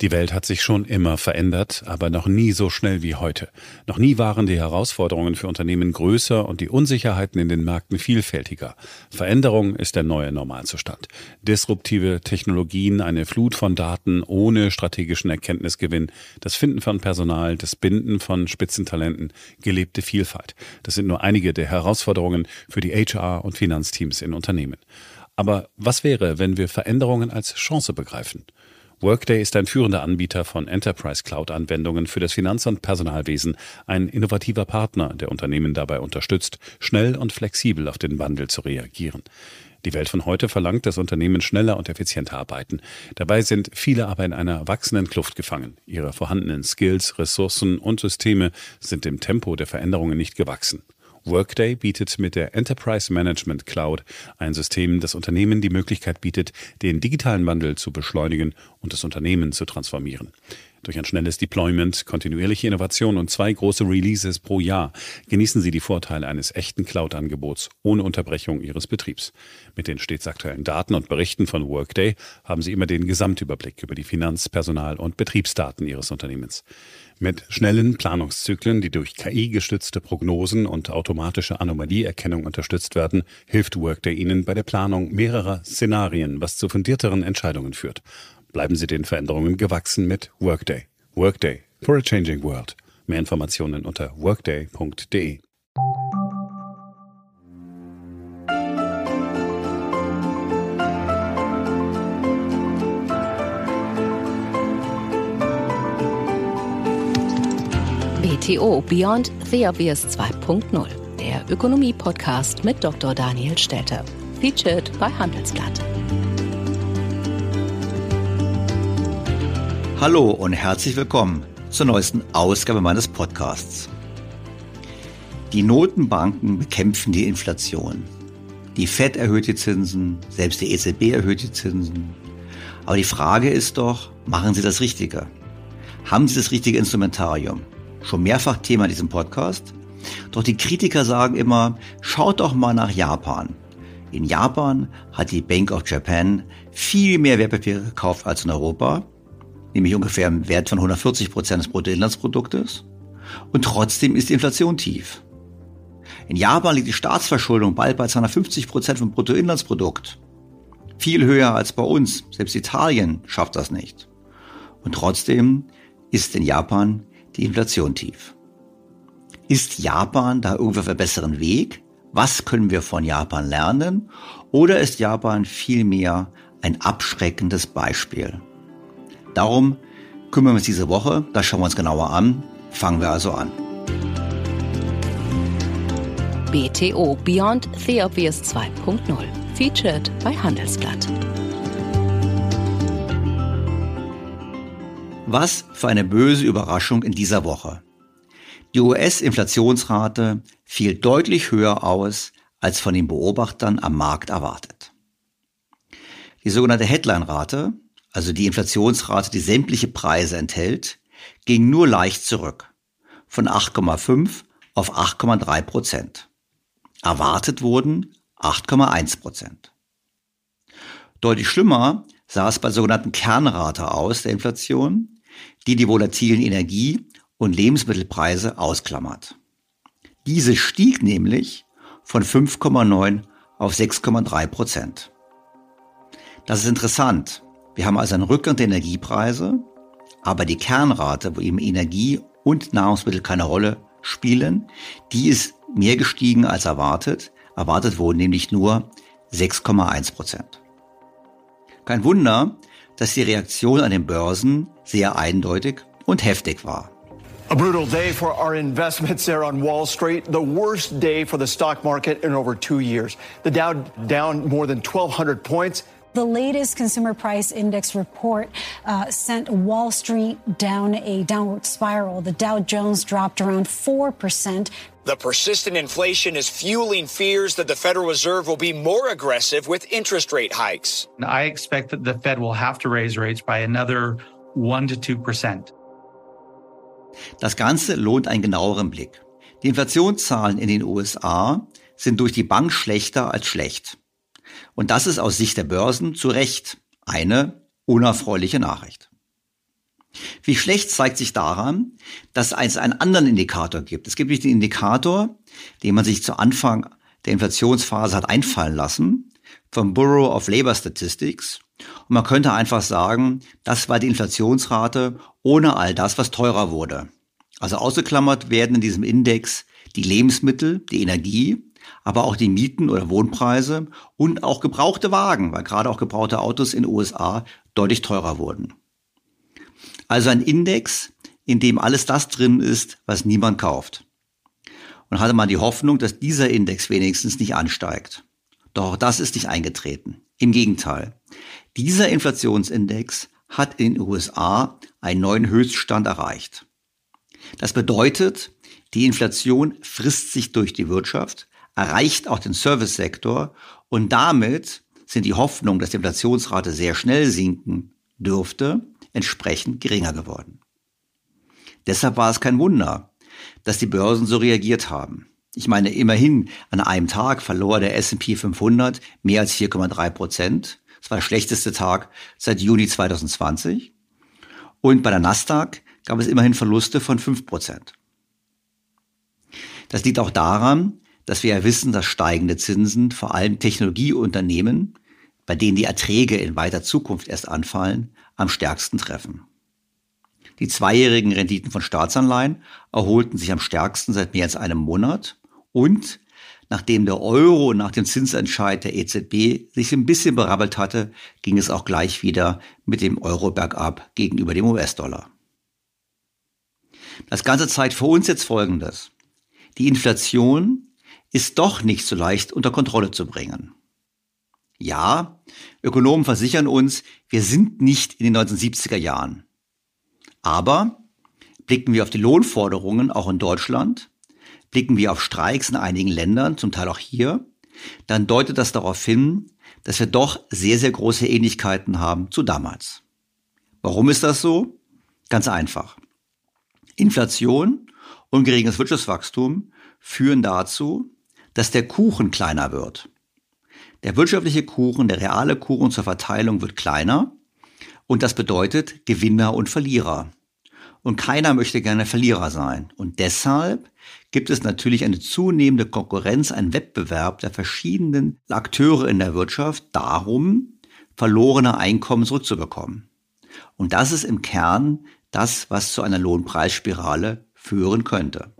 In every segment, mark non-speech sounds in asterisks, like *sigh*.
Die Welt hat sich schon immer verändert, aber noch nie so schnell wie heute. Noch nie waren die Herausforderungen für Unternehmen größer und die Unsicherheiten in den Märkten vielfältiger. Veränderung ist der neue Normalzustand. Disruptive Technologien, eine Flut von Daten ohne strategischen Erkenntnisgewinn, das Finden von Personal, das Binden von Spitzentalenten, gelebte Vielfalt. Das sind nur einige der Herausforderungen für die HR- und Finanzteams in Unternehmen. Aber was wäre, wenn wir Veränderungen als Chance begreifen? Workday ist ein führender Anbieter von Enterprise Cloud-Anwendungen für das Finanz- und Personalwesen, ein innovativer Partner, der Unternehmen dabei unterstützt, schnell und flexibel auf den Wandel zu reagieren. Die Welt von heute verlangt, dass Unternehmen schneller und effizienter arbeiten. Dabei sind viele aber in einer wachsenden Kluft gefangen. Ihre vorhandenen Skills, Ressourcen und Systeme sind dem Tempo der Veränderungen nicht gewachsen. Workday bietet mit der Enterprise Management Cloud ein System, das Unternehmen die Möglichkeit bietet, den digitalen Wandel zu beschleunigen und das Unternehmen zu transformieren. Durch ein schnelles Deployment, kontinuierliche Innovation und zwei große Releases pro Jahr genießen Sie die Vorteile eines echten Cloud-Angebots ohne Unterbrechung Ihres Betriebs. Mit den stets aktuellen Daten und Berichten von Workday haben Sie immer den Gesamtüberblick über die Finanz-, Personal- und Betriebsdaten Ihres Unternehmens. Mit schnellen Planungszyklen, die durch KI-gestützte Prognosen und automatische Anomalieerkennung unterstützt werden, hilft Workday Ihnen bei der Planung mehrerer Szenarien, was zu fundierteren Entscheidungen führt. Bleiben Sie den Veränderungen gewachsen mit Workday. Workday for a changing world. Mehr Informationen unter workday.de. BTO Beyond the Obvious 2.0, der Ökonomie-Podcast mit Dr. Daniel Stelter. Featured bei Handelsblatt. Hallo und herzlich willkommen zur neuesten Ausgabe meines Podcasts. Die Notenbanken bekämpfen die Inflation. Die Fed erhöht die Zinsen, selbst die EZB erhöht die Zinsen. Aber die Frage ist doch, machen sie das Richtige? Haben sie das richtige Instrumentarium? Schon mehrfach Thema in diesem Podcast. Doch die Kritiker sagen immer, schaut doch mal nach Japan. In Japan hat die Bank of Japan viel mehr Wertpapiere gekauft als in Europa, nämlich ungefähr im Wert von 140 Prozent des Bruttoinlandsproduktes. Und trotzdem ist die Inflation tief. In Japan liegt die Staatsverschuldung bald bei 250 Prozent vom Bruttoinlandsprodukt. Viel höher als bei uns. Selbst Italien schafft das nicht. Und trotzdem ist in Japan die Inflation tief. Ist Japan da irgendwie auf einem besseren Weg? Was können wir von Japan lernen? Oder ist Japan vielmehr ein abschreckendes Beispiel? Darum kümmern wir uns diese Woche. Das schauen wir uns genauer an. Fangen wir also an. BTO Beyond the Obvious 2.0. Featured bei Handelsblatt. Was für eine böse Überraschung in dieser Woche. Die US-Inflationsrate fiel deutlich höher aus, als von den Beobachtern am Markt erwartet. Die sogenannte Headline-Rate, also die Inflationsrate, die sämtliche Preise enthält, ging nur leicht zurück, von 8,5 auf 8,3 Prozent. Erwartet wurden 8,1 Prozent. Deutlich schlimmer sah es bei sogenannten Kernrate aus der Inflation, die die volatilen Energie- und Lebensmittelpreise ausklammert. Diese stieg nämlich von 5,9 auf 6,3 Prozent. Das ist interessant. Wir haben also einen Rückgang der Energiepreise, aber die Kernrate, wo eben Energie und Nahrungsmittel keine Rolle spielen, die ist mehr gestiegen als erwartet. Erwartet wurden nämlich nur 6,1 Prozent. Kein Wunder, dass die Reaktion an den Börsen sehr eindeutig und heftig war. A brutal day for our investments there on Wall Street. The worst day for the stock market in over two years. The Dow down more than 1,200 points. The latest consumer price index report uh, sent Wall Street down a downward spiral. The Dow Jones dropped around 4%. The persistent inflation is fueling fears that the Federal Reserve will be more aggressive with interest rate hikes. I expect that the Fed will have to raise rates by another 1 to 2%. Das Ganze lohnt einen genaueren Blick. Die Inflationszahlen in den USA sind durch die Bank schlechter als schlecht. Und das ist aus Sicht der Börsen zu Recht eine unerfreuliche Nachricht. Wie schlecht zeigt sich daran, dass es einen anderen Indikator gibt. Es gibt nicht den Indikator, den man sich zu Anfang der Inflationsphase hat einfallen lassen, vom Bureau of Labor Statistics. Und man könnte einfach sagen, das war die Inflationsrate ohne all das, was teurer wurde. Also ausgeklammert werden in diesem Index die Lebensmittel, die Energie, aber auch die Mieten oder Wohnpreise und auch gebrauchte Wagen, weil gerade auch gebrauchte Autos in den USA deutlich teurer wurden. Also ein Index, in dem alles das drin ist, was niemand kauft. Und hatte man die Hoffnung, dass dieser Index wenigstens nicht ansteigt. Doch auch das ist nicht eingetreten. Im Gegenteil. Dieser Inflationsindex hat in den USA einen neuen Höchststand erreicht. Das bedeutet, die Inflation frisst sich durch die Wirtschaft, erreicht auch den Servicesektor und damit sind die Hoffnungen, dass die Inflationsrate sehr schnell sinken dürfte, entsprechend geringer geworden. Deshalb war es kein Wunder, dass die Börsen so reagiert haben. Ich meine, immerhin an einem Tag verlor der S&P 500 mehr als 4,3 Prozent. Das war der schlechteste Tag seit Juni 2020. Und bei der Nasdaq gab es immerhin Verluste von 5 Prozent. Das liegt auch daran, dass wir ja wissen, dass steigende Zinsen vor allem Technologieunternehmen, bei denen die Erträge in weiter Zukunft erst anfallen, am stärksten treffen. Die zweijährigen Renditen von Staatsanleihen erholten sich am stärksten seit mehr als einem Monat und nachdem der Euro nach dem Zinsentscheid der EZB sich ein bisschen berabbelt hatte, ging es auch gleich wieder mit dem Euro bergab gegenüber dem US-Dollar. Das Ganze zeigt für uns jetzt Folgendes. Die Inflation ist doch nicht so leicht unter Kontrolle zu bringen. Ja, Ökonomen versichern uns, wir sind nicht in den 1970er Jahren. Aber blicken wir auf die Lohnforderungen auch in Deutschland, blicken wir auf Streiks in einigen Ländern, zum Teil auch hier, dann deutet das darauf hin, dass wir doch sehr, sehr große Ähnlichkeiten haben zu damals. Warum ist das so? Ganz einfach. Inflation und geringes Wirtschaftswachstum führen dazu, dass der Kuchen kleiner wird. Der wirtschaftliche Kuchen, der reale Kuchen zur Verteilung wird kleiner und das bedeutet Gewinner und Verlierer. Und keiner möchte gerne Verlierer sein. Und deshalb gibt es natürlich eine zunehmende Konkurrenz, einen Wettbewerb der verschiedenen Akteure in der Wirtschaft darum, verlorene Einkommen zurückzubekommen. Und das ist im Kern das, was zu einer Lohnpreisspirale führen könnte.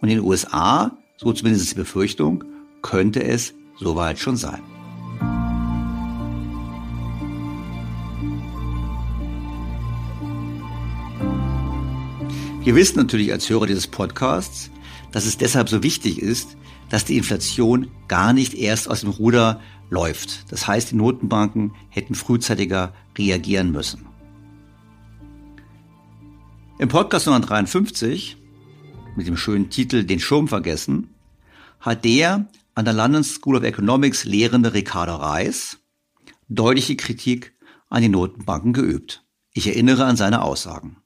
Und in den USA, so zumindest die Befürchtung, könnte es soweit schon sein. Wir wissen natürlich als Hörer dieses Podcasts, dass es deshalb so wichtig ist, dass die Inflation gar nicht erst aus dem Ruder läuft. Das heißt, die Notenbanken hätten frühzeitiger reagieren müssen. Im Podcast Nummer 53 mit dem schönen Titel Den Schirm vergessen hat der an der London School of Economics lehrende Ricardo Reis deutliche Kritik an die Notenbanken geübt. Ich erinnere an seine Aussagen.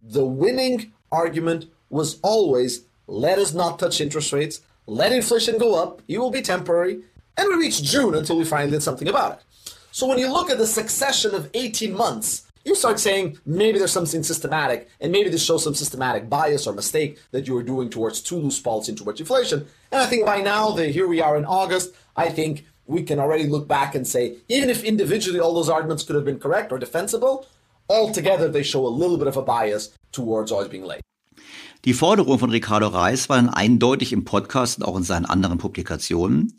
The winning argument was always let us not touch interest rates, let inflation go up, it will be temporary, and we reach June until we did something about it. So when you look at the succession of 18 months you start saying maybe there's something systematic, and maybe this shows some systematic bias or mistake that you were doing towards too loose policy and towards inflation. And I think by now, that here we are in August, I think we can already look back and say, even if individually all those arguments could have been correct or defensible, altogether they show a little bit of a bias towards always being late. Die Forderungen von Ricardo Reis waren eindeutig im Podcast und auch in seinen anderen Publikationen.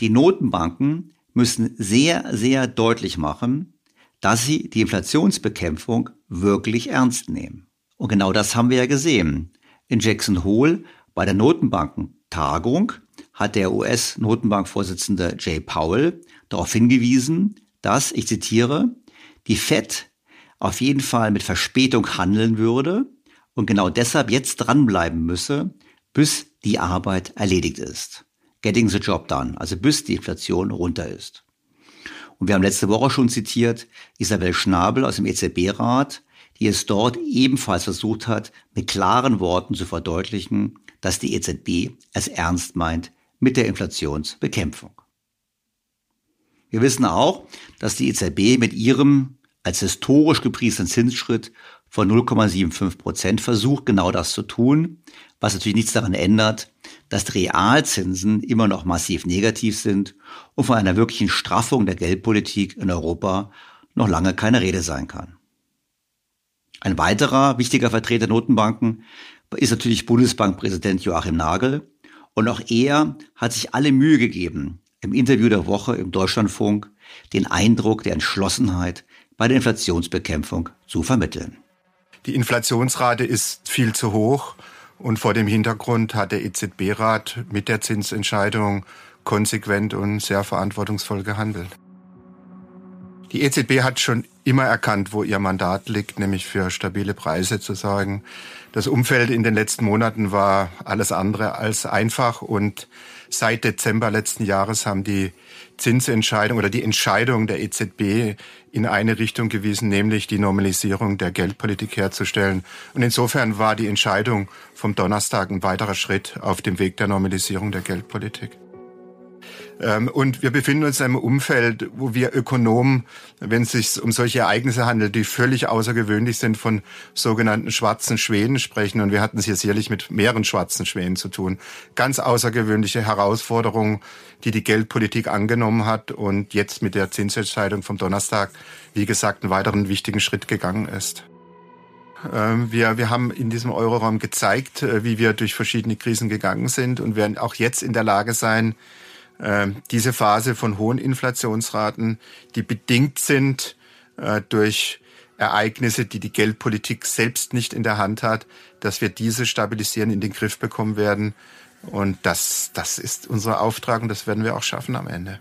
Die Notenbanken müssen sehr, sehr deutlich machen, dass sie die Inflationsbekämpfung wirklich ernst nehmen. Und genau das haben wir ja gesehen. In Jackson Hole bei der Notenbankentagung hat der US-Notenbankvorsitzende Jay Powell darauf hingewiesen, dass, ich zitiere, die Fed auf jeden Fall mit Verspätung handeln würde und genau deshalb jetzt dranbleiben müsse, bis die Arbeit erledigt ist. Getting the job done, also bis die Inflation runter ist. Und wir haben letzte Woche schon zitiert Isabel Schnabel aus dem EZB-Rat, die es dort ebenfalls versucht hat, mit klaren Worten zu verdeutlichen, dass die EZB es ernst meint mit der Inflationsbekämpfung. Wir wissen auch, dass die EZB mit ihrem als historisch gepriesenen Zinsschritt von 0,75 Prozent versucht, genau das zu tun, was natürlich nichts daran ändert, dass die Realzinsen immer noch massiv negativ sind und von einer wirklichen Straffung der Geldpolitik in Europa noch lange keine Rede sein kann. Ein weiterer wichtiger Vertreter Notenbanken ist natürlich Bundesbankpräsident Joachim Nagel. Und auch er hat sich alle Mühe gegeben, im Interview der Woche im Deutschlandfunk den Eindruck der Entschlossenheit bei der Inflationsbekämpfung zu vermitteln. Die Inflationsrate ist viel zu hoch und vor dem Hintergrund hat der EZB-Rat mit der Zinsentscheidung konsequent und sehr verantwortungsvoll gehandelt. Die EZB hat schon immer erkannt, wo ihr Mandat liegt, nämlich für stabile Preise zu sorgen. Das Umfeld in den letzten Monaten war alles andere als einfach und seit Dezember letzten Jahres haben die Zinsentscheidung oder die Entscheidung der EZB in eine Richtung gewiesen, nämlich die Normalisierung der Geldpolitik herzustellen. Und insofern war die Entscheidung vom Donnerstag ein weiterer Schritt auf dem Weg der Normalisierung der Geldpolitik. Ähm, und wir befinden uns in einem Umfeld, wo wir Ökonomen, wenn es sich um solche Ereignisse handelt, die völlig außergewöhnlich sind, von sogenannten schwarzen Schwänen sprechen. Und wir hatten es hier sicherlich mit mehreren schwarzen Schwänen zu tun. Ganz außergewöhnliche Herausforderungen, die die Geldpolitik angenommen hat und jetzt mit der Zinsentscheidung vom Donnerstag, wie gesagt, einen weiteren wichtigen Schritt gegangen ist. Ähm, wir, wir haben in diesem Euroraum gezeigt, äh, wie wir durch verschiedene Krisen gegangen sind und werden auch jetzt in der Lage sein, ähm, diese Phase von hohen Inflationsraten, die bedingt sind äh, durch Ereignisse, die die Geldpolitik selbst nicht in der Hand hat, dass wir diese stabilisieren, in den Griff bekommen werden. Und das, das ist unser Auftrag und das werden wir auch schaffen am Ende.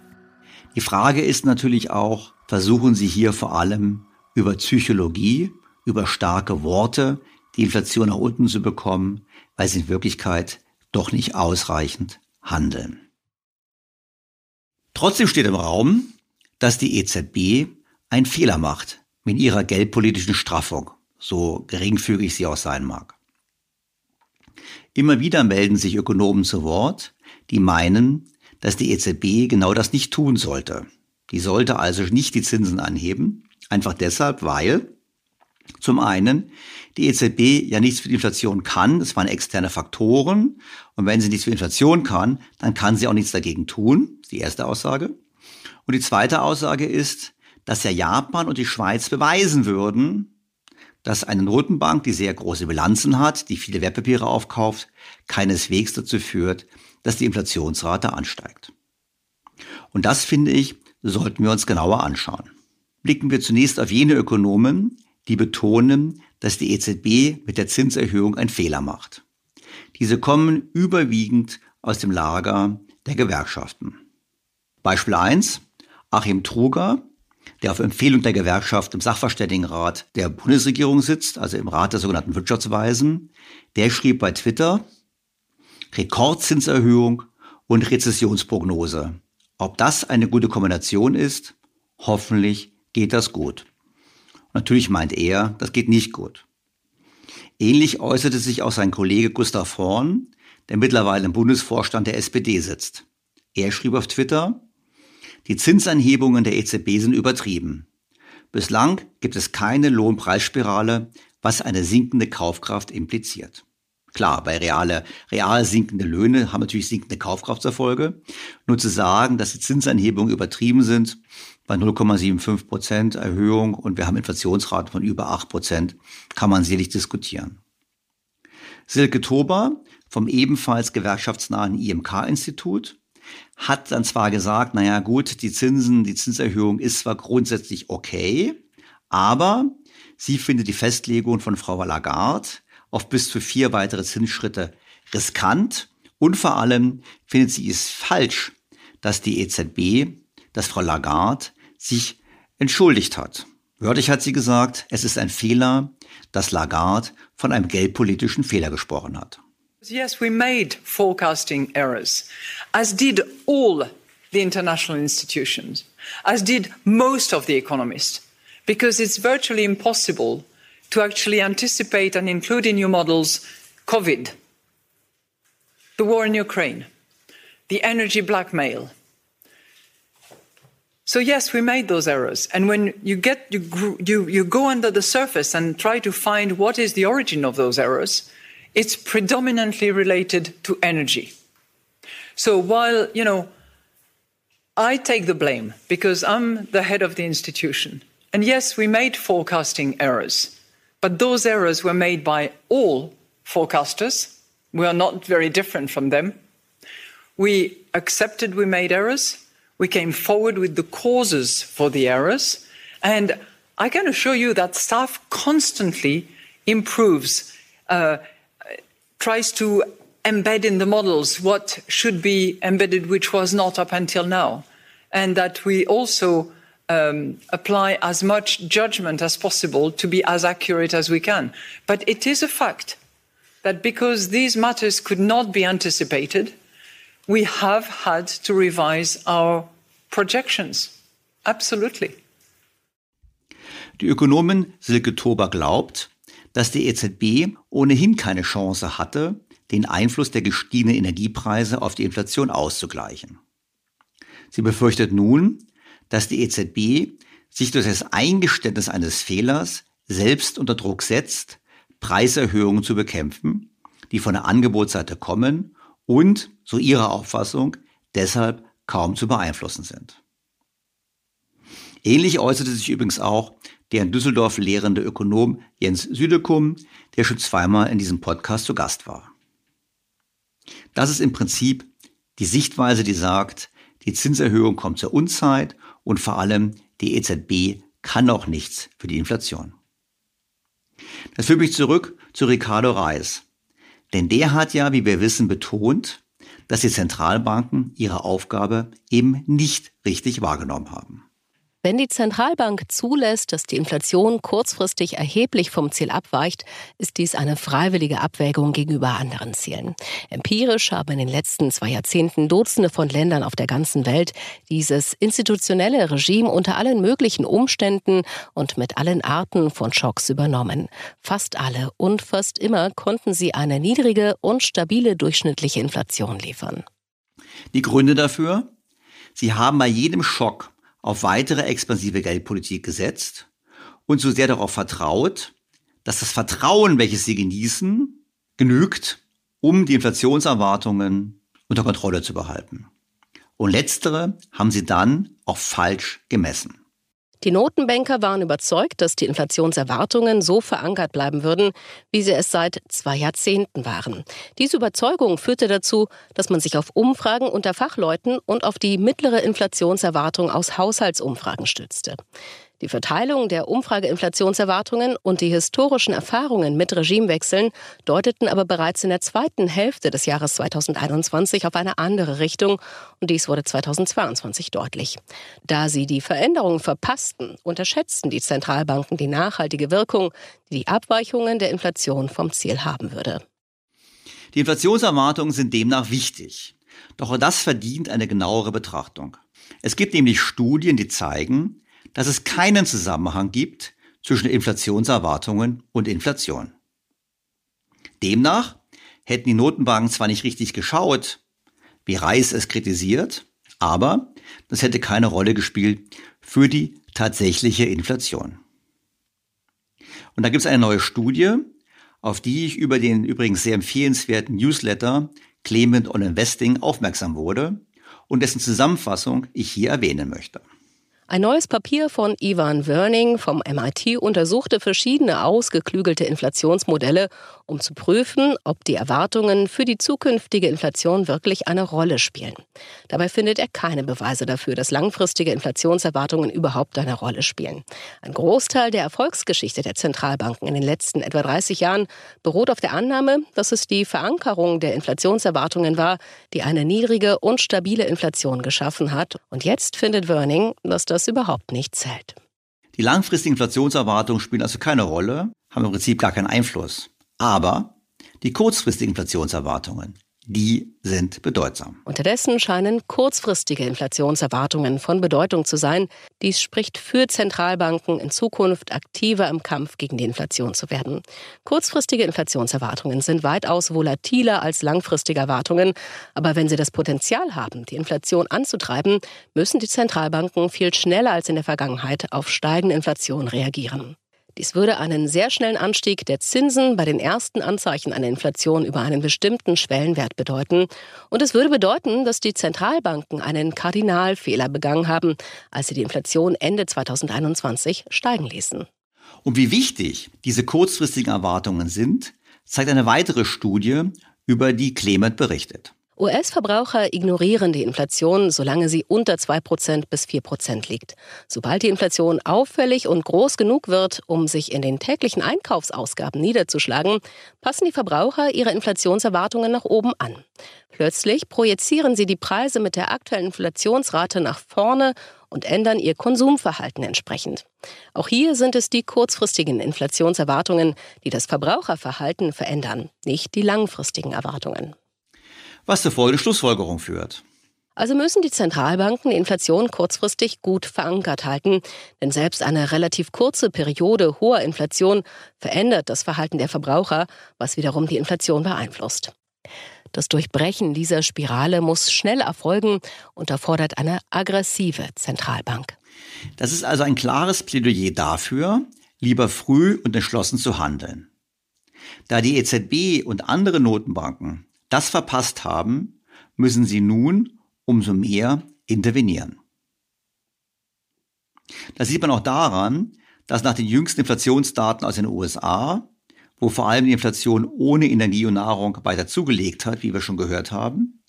Die Frage ist natürlich auch, versuchen Sie hier vor allem über Psychologie, über starke Worte die Inflation nach unten zu bekommen, weil Sie in Wirklichkeit doch nicht ausreichend handeln. Trotzdem steht im Raum, dass die EZB einen Fehler macht mit ihrer geldpolitischen Straffung, so geringfügig sie auch sein mag. Immer wieder melden sich Ökonomen zu Wort, die meinen, dass die EZB genau das nicht tun sollte. Die sollte also nicht die Zinsen anheben, einfach deshalb, weil zum einen die EZB ja nichts für die Inflation kann, das waren externe Faktoren, und wenn sie nichts für Inflation kann, dann kann sie auch nichts dagegen tun, die erste Aussage. Und die zweite Aussage ist, dass ja Japan und die Schweiz beweisen würden, dass eine Notenbank, die sehr große Bilanzen hat, die viele Wertpapiere aufkauft, keineswegs dazu führt, dass die Inflationsrate ansteigt. Und das, finde ich, sollten wir uns genauer anschauen. Blicken wir zunächst auf jene Ökonomen, die betonen, dass die EZB mit der Zinserhöhung einen Fehler macht. Diese kommen überwiegend aus dem Lager der Gewerkschaften. Beispiel 1. Achim Truger, der auf Empfehlung der Gewerkschaft im Sachverständigenrat der Bundesregierung sitzt, also im Rat der sogenannten Wirtschaftsweisen, der schrieb bei Twitter, Rekordzinserhöhung und Rezessionsprognose. Ob das eine gute Kombination ist? Hoffentlich geht das gut. Natürlich meint er, das geht nicht gut. Ähnlich äußerte sich auch sein Kollege Gustav Horn, der mittlerweile im Bundesvorstand der SPD sitzt. Er schrieb auf Twitter, die Zinsanhebungen der EZB sind übertrieben. Bislang gibt es keine Lohnpreisspirale, was eine sinkende Kaufkraft impliziert. Klar, bei reale, real sinkende Löhne haben natürlich sinkende Kaufkraftserfolge. Nur zu sagen, dass die Zinsanhebungen übertrieben sind, bei 0,75 Prozent Erhöhung und wir haben Inflationsraten von über 8 Prozent, kann man sicherlich diskutieren. Silke Tober vom ebenfalls gewerkschaftsnahen IMK-Institut hat dann zwar gesagt, naja gut, die Zinsen, die Zinserhöhung ist zwar grundsätzlich okay, aber sie findet die Festlegung von Frau Lagarde auf bis zu vier weitere Zinsschritte riskant und vor allem findet sie es falsch, dass die EZB, dass Frau Lagarde sich entschuldigt hat. Wörtlich hat sie gesagt, es ist ein Fehler, dass Lagarde von einem geldpolitischen Fehler gesprochen hat. Yes, we made forecasting errors, as did all the international institutions, as did most of the economists, because it's virtually impossible to actually anticipate and include in your models COVID, the war in Ukraine, the energy blackmail. So yes, we made those errors. And when you get you, you, you go under the surface and try to find what is the origin of those errors, it's predominantly related to energy. So while, you know, I take the blame because I'm the head of the institution. And yes, we made forecasting errors, but those errors were made by all forecasters. We are not very different from them. We accepted we made errors. We came forward with the causes for the errors. And I can assure you that staff constantly improves uh, tries to embed in the models what should be embedded, which was not up until now, and that we also um, apply as much judgment as possible to be as accurate as we can. But it is a fact that because these matters could not be anticipated, we have had to revise our projections. Absolutely. Die Ökonomin Silke Tober glaubt, dass die EZB ohnehin keine Chance hatte, den Einfluss der gestiegenen Energiepreise auf die Inflation auszugleichen. Sie befürchtet nun, dass die EZB sich durch das Eingeständnis eines Fehlers selbst unter Druck setzt, Preiserhöhungen zu bekämpfen, die von der Angebotsseite kommen und, so ihrer Auffassung, deshalb kaum zu beeinflussen sind. Ähnlich äußerte sich übrigens auch der in Düsseldorf lehrende Ökonom Jens Südekum, der schon zweimal in diesem Podcast zu Gast war. Das ist im Prinzip die Sichtweise, die sagt, die Zinserhöhung kommt zur Unzeit und vor allem die EZB kann auch nichts für die Inflation. Das führt mich zurück zu Ricardo Reis. Denn der hat ja, wie wir wissen, betont, dass die Zentralbanken ihre Aufgabe eben nicht richtig wahrgenommen haben. Wenn die Zentralbank zulässt, dass die Inflation kurzfristig erheblich vom Ziel abweicht, ist dies eine freiwillige Abwägung gegenüber anderen Zielen. Empirisch haben in den letzten zwei Jahrzehnten Dutzende von Ländern auf der ganzen Welt dieses institutionelle Regime unter allen möglichen Umständen und mit allen Arten von Schocks übernommen. Fast alle und fast immer konnten sie eine niedrige und stabile durchschnittliche Inflation liefern. Die Gründe dafür? Sie haben bei jedem Schock auf weitere expansive Geldpolitik gesetzt und so sehr darauf vertraut, dass das Vertrauen, welches sie genießen, genügt, um die Inflationserwartungen unter Kontrolle zu behalten. Und letztere haben sie dann auch falsch gemessen. Die Notenbanker waren überzeugt, dass die Inflationserwartungen so verankert bleiben würden, wie sie es seit zwei Jahrzehnten waren. Diese Überzeugung führte dazu, dass man sich auf Umfragen unter Fachleuten und auf die mittlere Inflationserwartung aus Haushaltsumfragen stützte. Die Verteilung der Umfrageinflationserwartungen und die historischen Erfahrungen mit Regimewechseln deuteten aber bereits in der zweiten Hälfte des Jahres 2021 auf eine andere Richtung und dies wurde 2022 deutlich. Da sie die Veränderungen verpassten, unterschätzten die Zentralbanken die nachhaltige Wirkung, die die Abweichungen der Inflation vom Ziel haben würde. Die Inflationserwartungen sind demnach wichtig. Doch auch das verdient eine genauere Betrachtung. Es gibt nämlich Studien, die zeigen, dass es keinen Zusammenhang gibt zwischen Inflationserwartungen und Inflation. Demnach hätten die Notenbanken zwar nicht richtig geschaut, wie Reis es kritisiert, aber das hätte keine Rolle gespielt für die tatsächliche Inflation. Und da gibt es eine neue Studie, auf die ich über den übrigens sehr empfehlenswerten Newsletter Clement on Investing aufmerksam wurde und dessen Zusammenfassung ich hier erwähnen möchte. Ein neues Papier von Ivan Werning vom MIT untersuchte verschiedene ausgeklügelte Inflationsmodelle, um zu prüfen, ob die Erwartungen für die zukünftige Inflation wirklich eine Rolle spielen. Dabei findet er keine Beweise dafür, dass langfristige Inflationserwartungen überhaupt eine Rolle spielen. Ein Großteil der Erfolgsgeschichte der Zentralbanken in den letzten etwa 30 Jahren beruht auf der Annahme, dass es die Verankerung der Inflationserwartungen war, die eine niedrige und stabile Inflation geschaffen hat. Und jetzt findet Werning, dass das überhaupt nicht zählt. Die langfristigen Inflationserwartungen spielen also keine Rolle, haben im Prinzip gar keinen Einfluss. Aber die kurzfristigen Inflationserwartungen, die sind bedeutsam. Unterdessen scheinen kurzfristige Inflationserwartungen von Bedeutung zu sein. Dies spricht für Zentralbanken, in Zukunft aktiver im Kampf gegen die Inflation zu werden. Kurzfristige Inflationserwartungen sind weitaus volatiler als langfristige Erwartungen. Aber wenn sie das Potenzial haben, die Inflation anzutreiben, müssen die Zentralbanken viel schneller als in der Vergangenheit auf steigende Inflation reagieren. Dies würde einen sehr schnellen Anstieg der Zinsen bei den ersten Anzeichen einer Inflation über einen bestimmten Schwellenwert bedeuten. Und es würde bedeuten, dass die Zentralbanken einen Kardinalfehler begangen haben, als sie die Inflation Ende 2021 steigen ließen. Und wie wichtig diese kurzfristigen Erwartungen sind, zeigt eine weitere Studie, über die Clement berichtet. US-Verbraucher ignorieren die Inflation, solange sie unter 2% bis 4% liegt. Sobald die Inflation auffällig und groß genug wird, um sich in den täglichen Einkaufsausgaben niederzuschlagen, passen die Verbraucher ihre Inflationserwartungen nach oben an. Plötzlich projizieren sie die Preise mit der aktuellen Inflationsrate nach vorne und ändern ihr Konsumverhalten entsprechend. Auch hier sind es die kurzfristigen Inflationserwartungen, die das Verbraucherverhalten verändern, nicht die langfristigen Erwartungen was zur folgenden Schlussfolgerung führt. Also müssen die Zentralbanken die Inflation kurzfristig gut verankert halten, denn selbst eine relativ kurze Periode hoher Inflation verändert das Verhalten der Verbraucher, was wiederum die Inflation beeinflusst. Das Durchbrechen dieser Spirale muss schnell erfolgen und erfordert eine aggressive Zentralbank. Das ist also ein klares Plädoyer dafür, lieber früh und entschlossen zu handeln. Da die EZB und andere Notenbanken das verpasst haben, müssen sie nun umso mehr intervenieren. Das sieht man auch daran, dass nach den jüngsten Inflationsdaten aus den USA, wo vor allem die Inflation ohne Energie und Nahrung weiter zugelegt hat, wie wir schon gehört haben,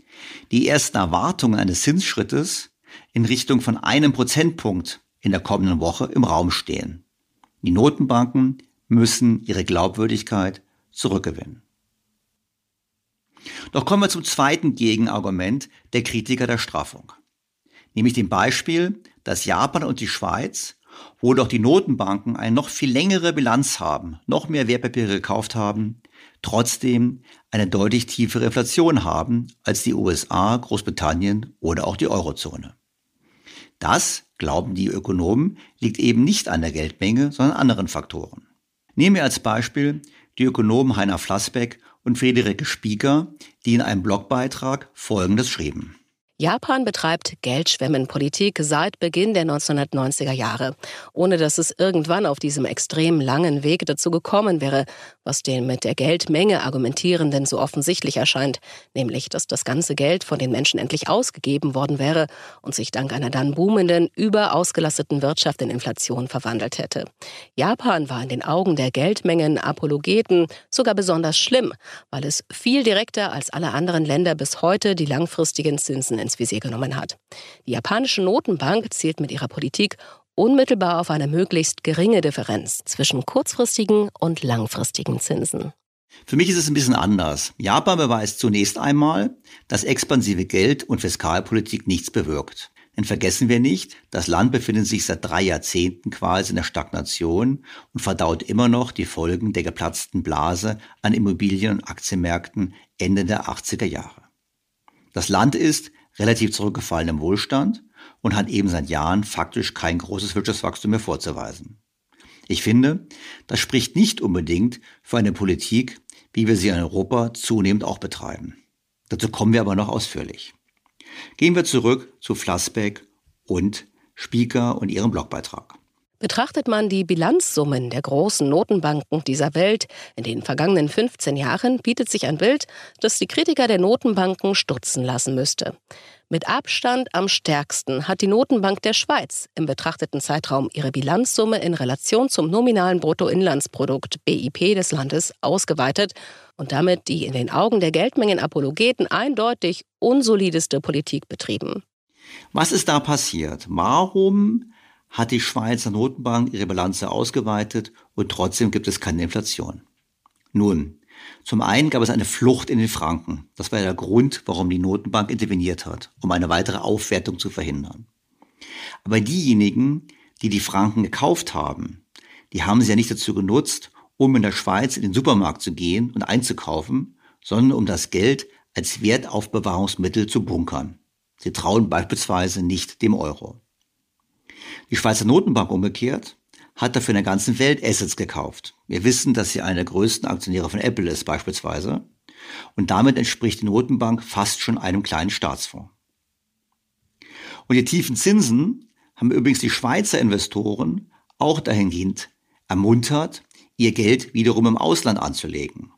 die ersten Erwartungen eines Zinsschrittes in Richtung von einem Prozentpunkt in der kommenden Woche im Raum stehen. Die Notenbanken müssen ihre Glaubwürdigkeit zurückgewinnen. Doch kommen wir zum zweiten Gegenargument der Kritiker der Straffung, nämlich dem Beispiel, dass Japan und die Schweiz, wo doch die Notenbanken eine noch viel längere Bilanz haben, noch mehr Wertpapiere gekauft haben, trotzdem eine deutlich tiefere Inflation haben als die USA, Großbritannien oder auch die Eurozone. Das, glauben die Ökonomen, liegt eben nicht an der Geldmenge, sondern anderen Faktoren. Nehmen wir als Beispiel die Ökonomen Heiner Flassbeck und Friederike Spieker, die in einem Blogbeitrag Folgendes schrieben. Japan betreibt Geldschwemmenpolitik seit Beginn der 1990er Jahre, ohne dass es irgendwann auf diesem extrem langen Weg dazu gekommen wäre, was den mit der Geldmenge argumentierenden so offensichtlich erscheint, nämlich dass das ganze Geld von den Menschen endlich ausgegeben worden wäre und sich dank einer dann boomenden, überausgelasteten Wirtschaft in Inflation verwandelt hätte. Japan war in den Augen der Geldmengen-Apologeten sogar besonders schlimm, weil es viel direkter als alle anderen Länder bis heute die langfristigen Zinsen ins Visier genommen hat. Die japanische Notenbank zielt mit ihrer Politik unmittelbar auf eine möglichst geringe Differenz zwischen kurzfristigen und langfristigen Zinsen. Für mich ist es ein bisschen anders. Japan beweist zunächst einmal, dass expansive Geld- und Fiskalpolitik nichts bewirkt. Denn vergessen wir nicht, das Land befindet sich seit drei Jahrzehnten quasi in der Stagnation und verdaut immer noch die Folgen der geplatzten Blase an Immobilien- und Aktienmärkten Ende der 80er Jahre. Das Land ist, relativ zurückgefallenem Wohlstand und hat eben seit Jahren faktisch kein großes Wirtschaftswachstum mehr vorzuweisen. Ich finde, das spricht nicht unbedingt für eine Politik, wie wir sie in Europa zunehmend auch betreiben. Dazu kommen wir aber noch ausführlich. Gehen wir zurück zu Flassbeck und Spieker und ihrem Blogbeitrag. Betrachtet man die Bilanzsummen der großen Notenbanken dieser Welt in den vergangenen 15 Jahren, bietet sich ein Bild, das die Kritiker der Notenbanken stutzen lassen müsste. Mit Abstand am stärksten hat die Notenbank der Schweiz im betrachteten Zeitraum ihre Bilanzsumme in Relation zum nominalen Bruttoinlandsprodukt BIP des Landes ausgeweitet und damit die in den Augen der Geldmengenapologeten eindeutig unsolideste Politik betrieben. Was ist da passiert? Warum hat die Schweizer Notenbank ihre Bilanze ausgeweitet und trotzdem gibt es keine Inflation. Nun, zum einen gab es eine Flucht in den Franken. Das war der Grund, warum die Notenbank interveniert hat, um eine weitere Aufwertung zu verhindern. Aber diejenigen, die die Franken gekauft haben, die haben sie ja nicht dazu genutzt, um in der Schweiz in den Supermarkt zu gehen und einzukaufen, sondern um das Geld als Wertaufbewahrungsmittel zu bunkern. Sie trauen beispielsweise nicht dem Euro. Die Schweizer Notenbank umgekehrt hat dafür in der ganzen Welt Assets gekauft. Wir wissen, dass sie einer der größten Aktionäre von Apple ist beispielsweise. Und damit entspricht die Notenbank fast schon einem kleinen Staatsfonds. Und die tiefen Zinsen haben übrigens die Schweizer Investoren auch dahingehend ermuntert, ihr Geld wiederum im Ausland anzulegen.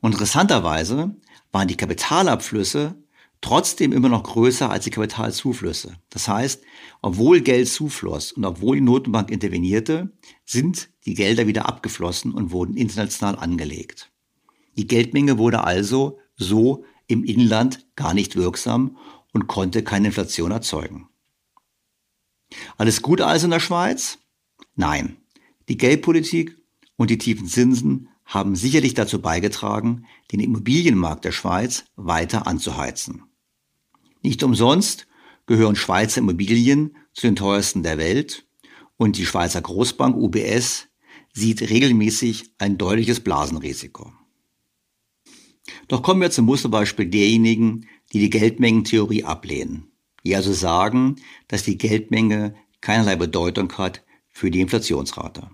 Und interessanterweise waren die Kapitalabflüsse trotzdem immer noch größer als die Kapitalzuflüsse. Das heißt, obwohl Geld zufloss und obwohl die Notenbank intervenierte, sind die Gelder wieder abgeflossen und wurden international angelegt. Die Geldmenge wurde also so im Inland gar nicht wirksam und konnte keine Inflation erzeugen. Alles gut also in der Schweiz? Nein. Die Geldpolitik und die tiefen Zinsen haben sicherlich dazu beigetragen, den Immobilienmarkt der Schweiz weiter anzuheizen. Nicht umsonst gehören Schweizer Immobilien zu den teuersten der Welt und die Schweizer Großbank UBS sieht regelmäßig ein deutliches Blasenrisiko. Doch kommen wir zum Musterbeispiel derjenigen, die die Geldmengentheorie ablehnen, die also sagen, dass die Geldmenge keinerlei Bedeutung hat für die Inflationsrate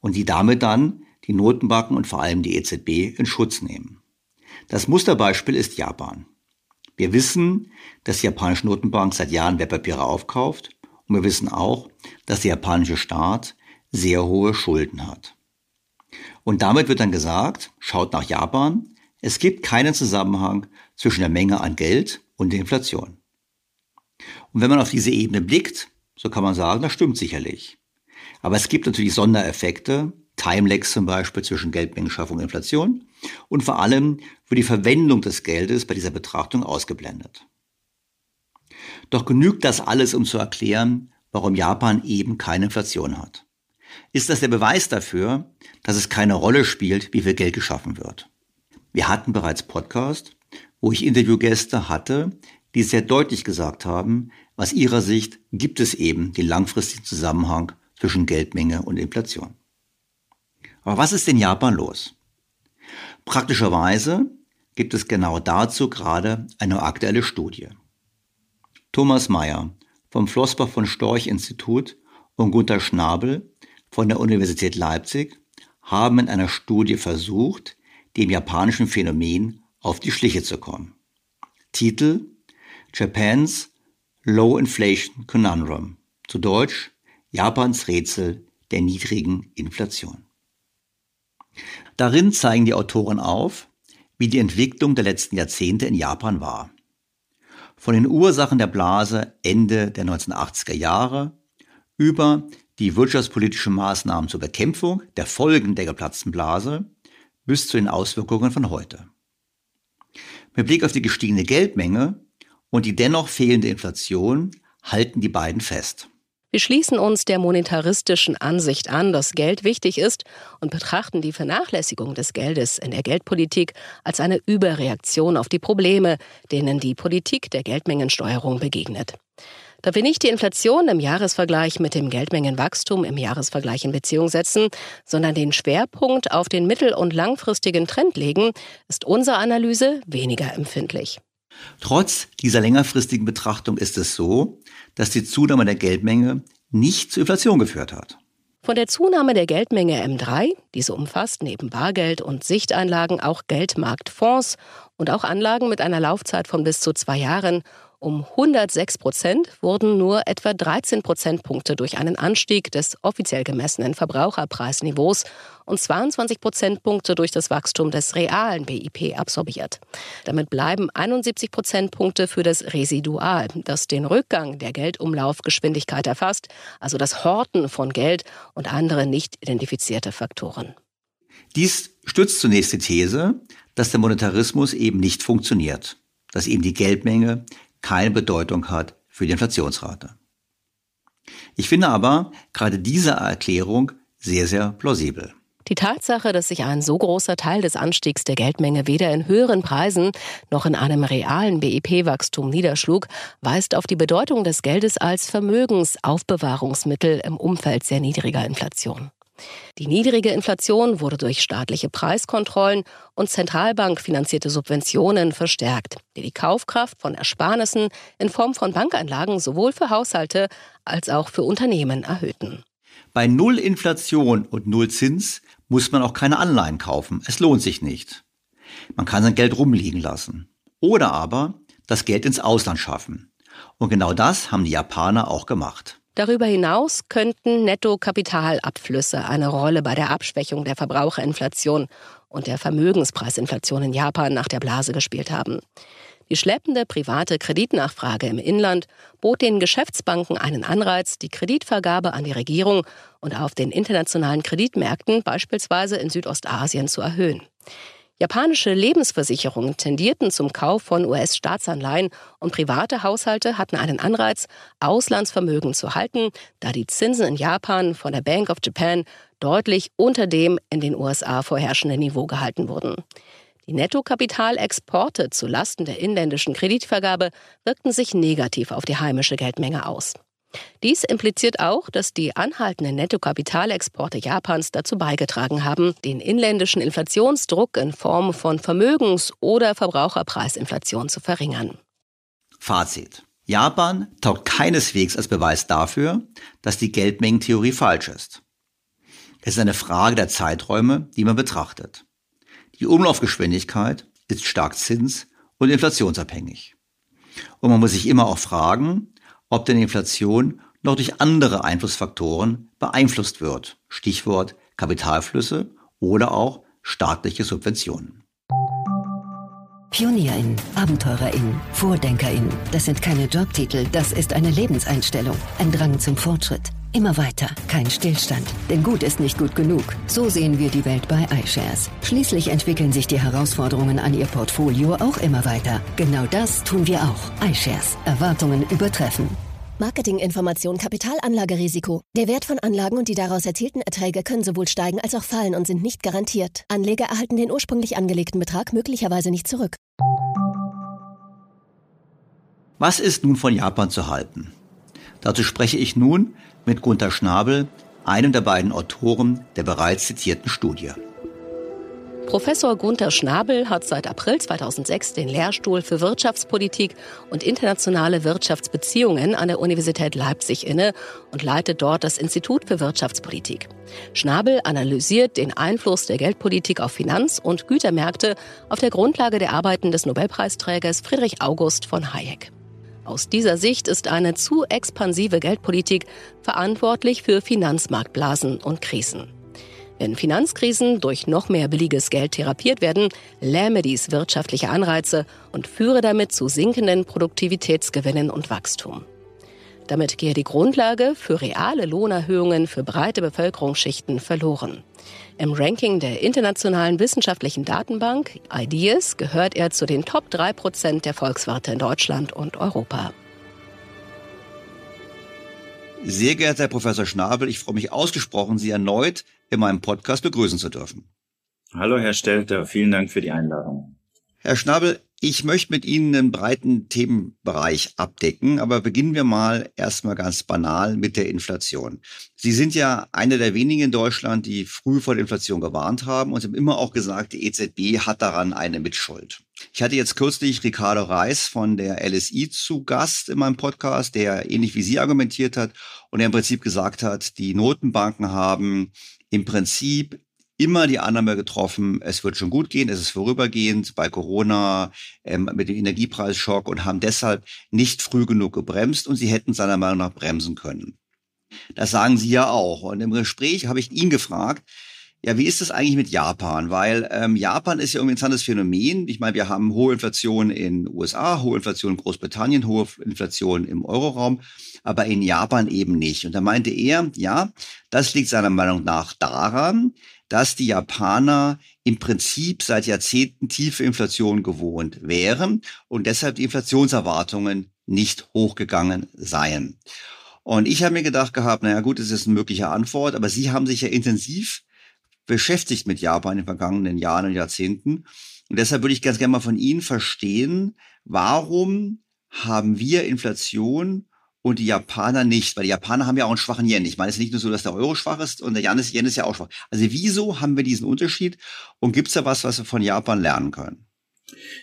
und die damit dann die Notenbanken und vor allem die EZB in Schutz nehmen. Das Musterbeispiel ist Japan. Wir wissen, dass die japanische Notenbank seit Jahren Wertpapiere aufkauft und wir wissen auch, dass der japanische Staat sehr hohe Schulden hat. Und damit wird dann gesagt, schaut nach Japan, es gibt keinen Zusammenhang zwischen der Menge an Geld und der Inflation. Und wenn man auf diese Ebene blickt, so kann man sagen, das stimmt sicherlich. Aber es gibt natürlich Sondereffekte, Timelags zum Beispiel zwischen Geldmengenschaffung und Inflation und vor allem wird die Verwendung des Geldes bei dieser Betrachtung ausgeblendet. Doch genügt das alles, um zu erklären, warum Japan eben keine Inflation hat? Ist das der Beweis dafür, dass es keine Rolle spielt, wie viel Geld geschaffen wird? Wir hatten bereits Podcast, wo ich Interviewgäste hatte, die sehr deutlich gesagt haben, aus ihrer Sicht gibt es eben den langfristigen Zusammenhang zwischen Geldmenge und Inflation. Aber was ist in Japan los? Praktischerweise gibt es genau dazu gerade eine aktuelle Studie. Thomas Mayer vom Flossbach von Storch Institut und Gunther Schnabel von der Universität Leipzig haben in einer Studie versucht, dem japanischen Phänomen auf die Schliche zu kommen. Titel Japan's Low Inflation Conundrum, zu Deutsch Japans Rätsel der niedrigen Inflation. Darin zeigen die Autoren auf, wie die Entwicklung der letzten Jahrzehnte in Japan war. Von den Ursachen der Blase Ende der 1980er Jahre über die wirtschaftspolitischen Maßnahmen zur Bekämpfung der Folgen der geplatzten Blase bis zu den Auswirkungen von heute. Mit Blick auf die gestiegene Geldmenge und die dennoch fehlende Inflation halten die beiden fest. Wir schließen uns der monetaristischen Ansicht an, dass Geld wichtig ist und betrachten die Vernachlässigung des Geldes in der Geldpolitik als eine Überreaktion auf die Probleme, denen die Politik der Geldmengensteuerung begegnet. Da wir nicht die Inflation im Jahresvergleich mit dem Geldmengenwachstum im Jahresvergleich in Beziehung setzen, sondern den Schwerpunkt auf den mittel- und langfristigen Trend legen, ist unsere Analyse weniger empfindlich. Trotz dieser längerfristigen Betrachtung ist es so, dass die Zunahme der Geldmenge nicht zur Inflation geführt hat. Von der Zunahme der Geldmenge M3, diese umfasst neben Bargeld und Sichteinlagen auch Geldmarktfonds und auch Anlagen mit einer Laufzeit von bis zu zwei Jahren um 106 Prozent wurden nur etwa 13 Prozentpunkte durch einen Anstieg des offiziell gemessenen Verbraucherpreisniveaus und 22 Prozentpunkte durch das Wachstum des realen BIP absorbiert. Damit bleiben 71 Prozentpunkte für das Residual, das den Rückgang der Geldumlaufgeschwindigkeit erfasst, also das Horten von Geld und andere nicht identifizierte Faktoren. Dies stützt zunächst die These, dass der Monetarismus eben nicht funktioniert, dass eben die Geldmenge keine Bedeutung hat für die Inflationsrate. Ich finde aber gerade diese Erklärung sehr, sehr plausibel. Die Tatsache, dass sich ein so großer Teil des Anstiegs der Geldmenge weder in höheren Preisen noch in einem realen BIP-Wachstum niederschlug, weist auf die Bedeutung des Geldes als Vermögensaufbewahrungsmittel im Umfeld sehr niedriger Inflation. Die niedrige Inflation wurde durch staatliche Preiskontrollen und zentralbankfinanzierte Subventionen verstärkt, die die Kaufkraft von Ersparnissen in Form von Bankanlagen sowohl für Haushalte als auch für Unternehmen erhöhten. Bei Null Inflation und Null Zins muss man auch keine Anleihen kaufen. Es lohnt sich nicht. Man kann sein Geld rumliegen lassen. Oder aber das Geld ins Ausland schaffen. Und genau das haben die Japaner auch gemacht. Darüber hinaus könnten Nettokapitalabflüsse eine Rolle bei der Abschwächung der Verbraucherinflation und der Vermögenspreisinflation in Japan nach der Blase gespielt haben. Die schleppende private Kreditnachfrage im Inland bot den Geschäftsbanken einen Anreiz, die Kreditvergabe an die Regierung und auf den internationalen Kreditmärkten, beispielsweise in Südostasien, zu erhöhen. Japanische Lebensversicherungen tendierten zum Kauf von US-Staatsanleihen und private Haushalte hatten einen Anreiz, Auslandsvermögen zu halten, da die Zinsen in Japan von der Bank of Japan deutlich unter dem in den USA vorherrschenden Niveau gehalten wurden. Die Nettokapitalexporte zu Lasten der inländischen Kreditvergabe wirkten sich negativ auf die heimische Geldmenge aus. Dies impliziert auch, dass die anhaltenden Nettokapitalexporte Japans dazu beigetragen haben, den inländischen Inflationsdruck in Form von Vermögens- oder Verbraucherpreisinflation zu verringern. Fazit. Japan taugt keineswegs als Beweis dafür, dass die Geldmengentheorie falsch ist. Es ist eine Frage der Zeiträume, die man betrachtet. Die Umlaufgeschwindigkeit ist stark zins- und inflationsabhängig. Und man muss sich immer auch fragen, ob denn Inflation noch durch andere Einflussfaktoren beeinflusst wird. Stichwort Kapitalflüsse oder auch staatliche Subventionen. Pionierin, Abenteurerin, Vordenkerin, das sind keine Jobtitel, das ist eine Lebenseinstellung, ein Drang zum Fortschritt. Immer weiter, kein Stillstand. Denn gut ist nicht gut genug. So sehen wir die Welt bei iShares. Schließlich entwickeln sich die Herausforderungen an Ihr Portfolio auch immer weiter. Genau das tun wir auch. iShares. Erwartungen übertreffen. Marketinginformation Kapitalanlagerisiko. Der Wert von Anlagen und die daraus erzielten Erträge können sowohl steigen als auch fallen und sind nicht garantiert. Anleger erhalten den ursprünglich angelegten Betrag möglicherweise nicht zurück. Was ist nun von Japan zu halten? Dazu spreche ich nun mit Gunther Schnabel, einem der beiden Autoren der bereits zitierten Studie. Professor Gunther Schnabel hat seit April 2006 den Lehrstuhl für Wirtschaftspolitik und internationale Wirtschaftsbeziehungen an der Universität Leipzig inne und leitet dort das Institut für Wirtschaftspolitik. Schnabel analysiert den Einfluss der Geldpolitik auf Finanz- und Gütermärkte auf der Grundlage der Arbeiten des Nobelpreisträgers Friedrich August von Hayek. Aus dieser Sicht ist eine zu expansive Geldpolitik verantwortlich für Finanzmarktblasen und Krisen. Wenn Finanzkrisen durch noch mehr billiges Geld therapiert werden, lähme dies wirtschaftliche Anreize und führe damit zu sinkenden Produktivitätsgewinnen und Wachstum. Damit gehe die Grundlage für reale Lohnerhöhungen für breite Bevölkerungsschichten verloren. Im Ranking der Internationalen Wissenschaftlichen Datenbank IDEAS gehört er zu den Top 3 Prozent der Volkswirte in Deutschland und Europa. Sehr geehrter Herr Professor Schnabel, ich freue mich ausgesprochen, Sie erneut in meinem Podcast begrüßen zu dürfen. Hallo, Herr Stelter. Vielen Dank für die Einladung. Herr Schnabel, ich möchte mit Ihnen einen breiten Themenbereich abdecken, aber beginnen wir mal erstmal ganz banal mit der Inflation. Sie sind ja einer der wenigen in Deutschland, die früh vor der Inflation gewarnt haben und haben immer auch gesagt, die EZB hat daran eine Mitschuld. Ich hatte jetzt kürzlich Ricardo Reis von der LSI zu Gast in meinem Podcast, der ähnlich wie Sie argumentiert hat und er im Prinzip gesagt hat, die Notenbanken haben im Prinzip immer die Annahme getroffen, es wird schon gut gehen, es ist vorübergehend bei Corona ähm, mit dem Energiepreisschock und haben deshalb nicht früh genug gebremst und sie hätten seiner Meinung nach bremsen können. Das sagen sie ja auch. Und im Gespräch habe ich ihn gefragt, ja, wie ist das eigentlich mit Japan? Weil ähm, Japan ist ja ein interessantes Phänomen. Ich meine, wir haben hohe Inflation in USA, hohe Inflation in Großbritannien, hohe Inflation im Euroraum, aber in Japan eben nicht. Und da meinte er, ja, das liegt seiner Meinung nach daran, dass die Japaner im Prinzip seit Jahrzehnten tiefe Inflation gewohnt wären und deshalb die Inflationserwartungen nicht hochgegangen seien. Und ich habe mir gedacht gehabt, naja gut, das ist eine mögliche Antwort, aber Sie haben sich ja intensiv beschäftigt mit Japan in den vergangenen Jahren und Jahrzehnten. Und deshalb würde ich ganz gerne mal von Ihnen verstehen, warum haben wir Inflation und die Japaner nicht, weil die Japaner haben ja auch einen schwachen Yen. Ich meine, es ist nicht nur so, dass der Euro schwach ist und der Yen ist, Yen ist ja auch schwach. Also wieso haben wir diesen Unterschied und gibt es da was, was wir von Japan lernen können?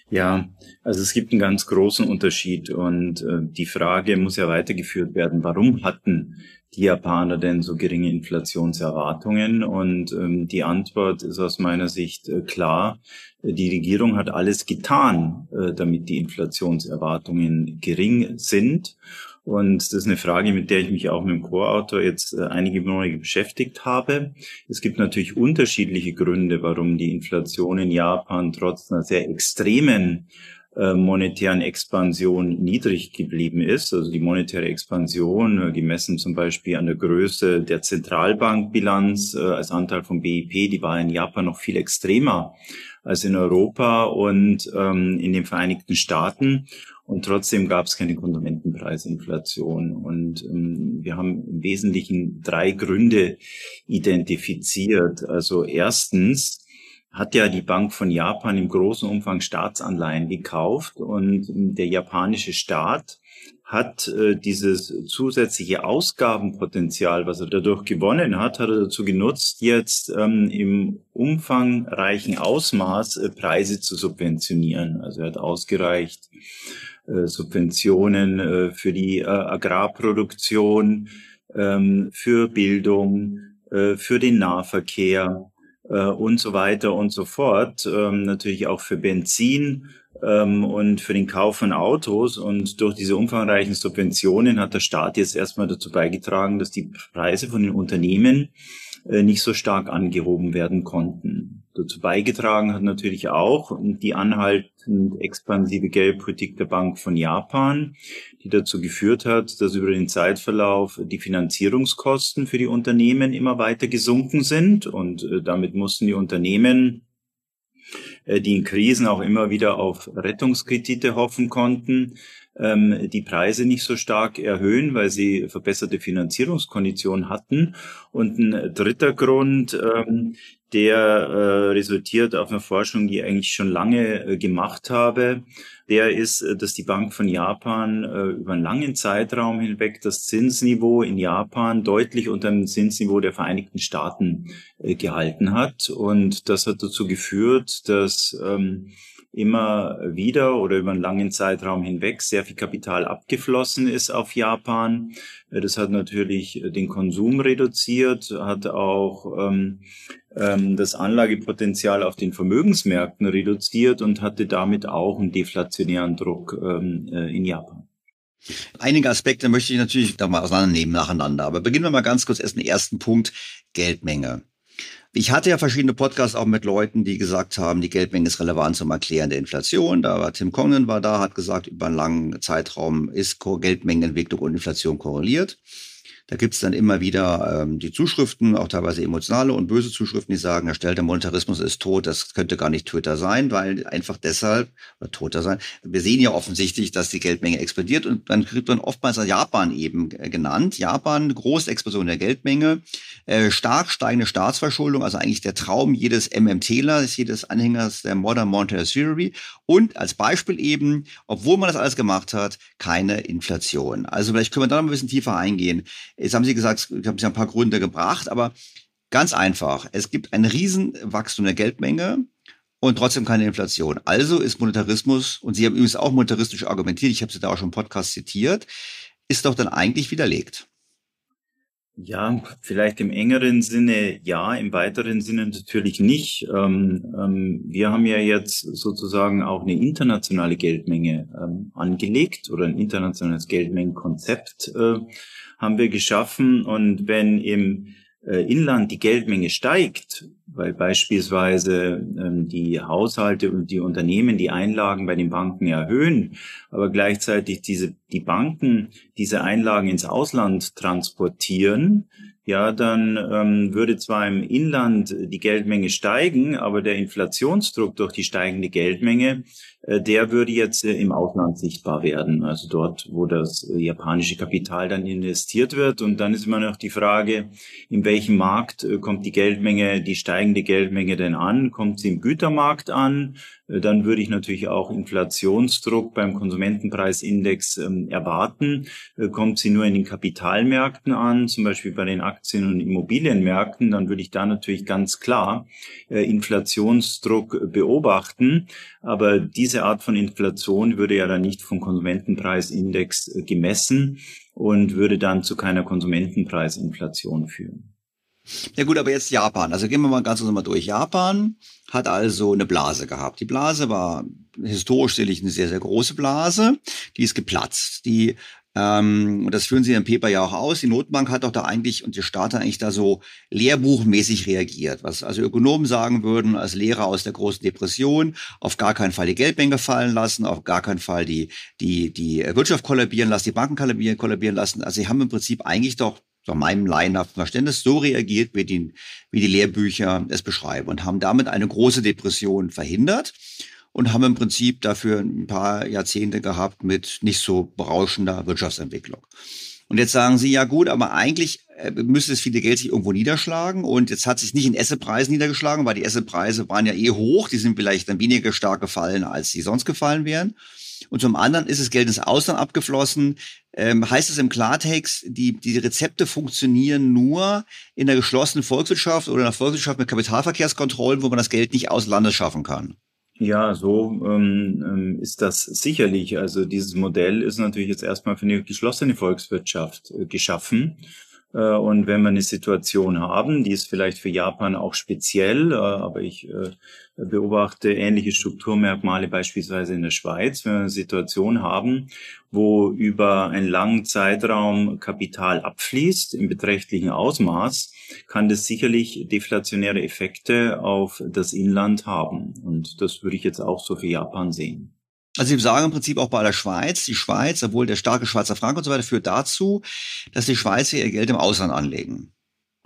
Ja, also es gibt einen ganz großen Unterschied und äh, die Frage muss ja weitergeführt werden, warum hatten die Japaner denn so geringe Inflationserwartungen? Und ähm, die Antwort ist aus meiner Sicht äh, klar. Die Regierung hat alles getan, äh, damit die Inflationserwartungen gering sind. Und das ist eine Frage, mit der ich mich auch mit dem Co-Autor jetzt äh, einige Monate beschäftigt habe. Es gibt natürlich unterschiedliche Gründe, warum die Inflation in Japan trotz einer sehr extremen monetären Expansion niedrig geblieben ist. Also die monetäre Expansion, äh, gemessen zum Beispiel an der Größe der Zentralbankbilanz als Anteil vom BIP, die war in Japan noch viel extremer als in Europa und ähm, in den Vereinigten Staaten. Und trotzdem gab es keine Konsumentenpreisinflation. Und ähm, wir haben im Wesentlichen drei Gründe identifiziert. Also erstens hat ja die Bank von Japan im großen Umfang Staatsanleihen gekauft und der japanische Staat hat äh, dieses zusätzliche Ausgabenpotenzial, was er dadurch gewonnen hat, hat er dazu genutzt, jetzt ähm, im umfangreichen Ausmaß äh, Preise zu subventionieren. Also er hat ausgereicht äh, Subventionen äh, für die äh, Agrarproduktion, ähm, für Bildung, für den Nahverkehr und so weiter und so fort. Ähm, natürlich auch für Benzin ähm, und für den Kauf von Autos. Und durch diese umfangreichen Subventionen hat der Staat jetzt erstmal dazu beigetragen, dass die Preise von den Unternehmen nicht so stark angehoben werden konnten. Dazu beigetragen hat natürlich auch die anhaltend expansive Geldpolitik der Bank von Japan, die dazu geführt hat, dass über den Zeitverlauf die Finanzierungskosten für die Unternehmen immer weiter gesunken sind und äh, damit mussten die Unternehmen äh, die in Krisen auch immer wieder auf Rettungskredite hoffen konnten, ähm, die Preise nicht so stark erhöhen, weil sie verbesserte Finanzierungskonditionen hatten. Und ein dritter Grund, ähm, der äh, resultiert auf einer Forschung, die ich eigentlich schon lange äh, gemacht habe. Der ist, äh, dass die Bank von Japan äh, über einen langen Zeitraum hinweg das Zinsniveau in Japan deutlich unter dem Zinsniveau der Vereinigten Staaten äh, gehalten hat. Und das hat dazu geführt, dass ähm, immer wieder oder über einen langen Zeitraum hinweg sehr viel Kapital abgeflossen ist auf Japan. Äh, das hat natürlich den Konsum reduziert, hat auch ähm, ähm, das Anlagepotenzial auf den Vermögensmärkten reduziert und hatte damit auch einen deflationären Druck ähm, äh, in Japan. Einige Aspekte möchte ich natürlich da mal auseinandernehmen nacheinander. Aber beginnen wir mal ganz kurz erst den ersten Punkt, Geldmenge. Ich hatte ja verschiedene Podcasts auch mit Leuten, die gesagt haben, die Geldmenge ist relevant zum Erklären der Inflation. Da war Tim Congdon war da, hat gesagt, über einen langen Zeitraum ist Geldmengenentwicklung und Inflation korreliert. Da gibt's dann immer wieder ähm, die Zuschriften, auch teilweise emotionale und böse Zuschriften, die sagen, der Monetarismus ist tot, das könnte gar nicht Twitter sein, weil einfach deshalb, oder toter sein, wir sehen ja offensichtlich, dass die Geldmenge explodiert und dann kriegt man oftmals Japan eben äh, genannt. Japan, große Explosion der Geldmenge, äh, stark steigende Staatsverschuldung, also eigentlich der Traum jedes MMTler, jedes Anhängers der Modern Monetary Theory und als Beispiel eben, obwohl man das alles gemacht hat, keine Inflation. Also vielleicht können wir da noch ein bisschen tiefer eingehen. Jetzt haben Sie gesagt, ich habe Sie ein paar Gründe gebracht, aber ganz einfach. Es gibt ein Riesenwachstum der Geldmenge und trotzdem keine Inflation. Also ist Monetarismus, und Sie haben übrigens auch monetaristisch argumentiert, ich habe Sie da auch schon im Podcast zitiert, ist doch dann eigentlich widerlegt. Ja, vielleicht im engeren Sinne ja, im weiteren Sinne natürlich nicht. Ähm, ähm, wir haben ja jetzt sozusagen auch eine internationale Geldmenge ähm, angelegt oder ein internationales Geldmengenkonzept äh, haben wir geschaffen. Und wenn im äh, Inland die Geldmenge steigt, weil beispielsweise ähm, die Haushalte und die Unternehmen die Einlagen bei den Banken erhöhen, aber gleichzeitig diese, die Banken diese Einlagen ins Ausland transportieren, ja, dann ähm, würde zwar im Inland die Geldmenge steigen, aber der Inflationsdruck durch die steigende Geldmenge, äh, der würde jetzt äh, im Ausland sichtbar werden. Also dort, wo das äh, japanische Kapital dann investiert wird. Und dann ist immer noch die Frage, in welchem Markt äh, kommt die Geldmenge, die steigende Geldmenge denn an? Kommt sie im Gütermarkt an? Äh, dann würde ich natürlich auch Inflationsdruck beim Konsumentenpreisindex ähm, erwarten. Äh, kommt sie nur in den Kapitalmärkten an, zum Beispiel bei den Aktien- und Immobilienmärkten, dann würde ich da natürlich ganz klar äh, Inflationsdruck beobachten. Aber diese Art von Inflation würde ja dann nicht vom Konsumentenpreisindex gemessen und würde dann zu keiner Konsumentenpreisinflation führen. Ja gut, aber jetzt Japan. Also gehen wir mal ganz mal durch. Japan hat also eine Blase gehabt. Die Blase war historisch sicherlich eine sehr, sehr große Blase. Die ist geplatzt. Die ähm, und das führen sie im Paper ja auch aus. Die Notbank hat doch da eigentlich und die Staat hat eigentlich da so lehrbuchmäßig reagiert. Was also Ökonomen sagen würden, als Lehrer aus der großen Depression, auf gar keinen Fall die Geldmenge fallen lassen, auf gar keinen Fall die, die, die Wirtschaft kollabieren lassen, die Banken kollabieren, kollabieren lassen. Also sie haben im Prinzip eigentlich doch nach meinem laienhaften Verständnis so reagiert, wie die, wie die Lehrbücher es beschreiben und haben damit eine große Depression verhindert und haben im Prinzip dafür ein paar Jahrzehnte gehabt mit nicht so berauschender Wirtschaftsentwicklung. Und jetzt sagen Sie, ja gut, aber eigentlich äh, müsste das viele Geld sich irgendwo niederschlagen. Und jetzt hat sich nicht in Assetpreisen niedergeschlagen, weil die Assetpreise waren ja eh hoch. Die sind vielleicht dann weniger stark gefallen, als sie sonst gefallen wären. Und zum anderen ist das Geld ins Ausland abgeflossen. Ähm, heißt es im Klartext, die, die Rezepte funktionieren nur in der geschlossenen Volkswirtschaft oder in einer Volkswirtschaft mit Kapitalverkehrskontrollen, wo man das Geld nicht aus Landes schaffen kann? Ja, so ähm, ähm, ist das sicherlich. Also dieses Modell ist natürlich jetzt erstmal für eine geschlossene Volkswirtschaft äh, geschaffen. Äh, und wenn wir eine Situation haben, die ist vielleicht für Japan auch speziell, äh, aber ich äh, beobachte ähnliche Strukturmerkmale beispielsweise in der Schweiz, wenn wir eine Situation haben, wo über einen langen Zeitraum Kapital abfließt im beträchtlichen Ausmaß, kann das sicherlich deflationäre Effekte auf das Inland haben. Und das würde ich jetzt auch so für Japan sehen. Also Sie sagen im Prinzip auch bei der Schweiz, die Schweiz, obwohl der starke Schweizer Franken und so weiter, führt dazu, dass die Schweizer ihr Geld im Ausland anlegen.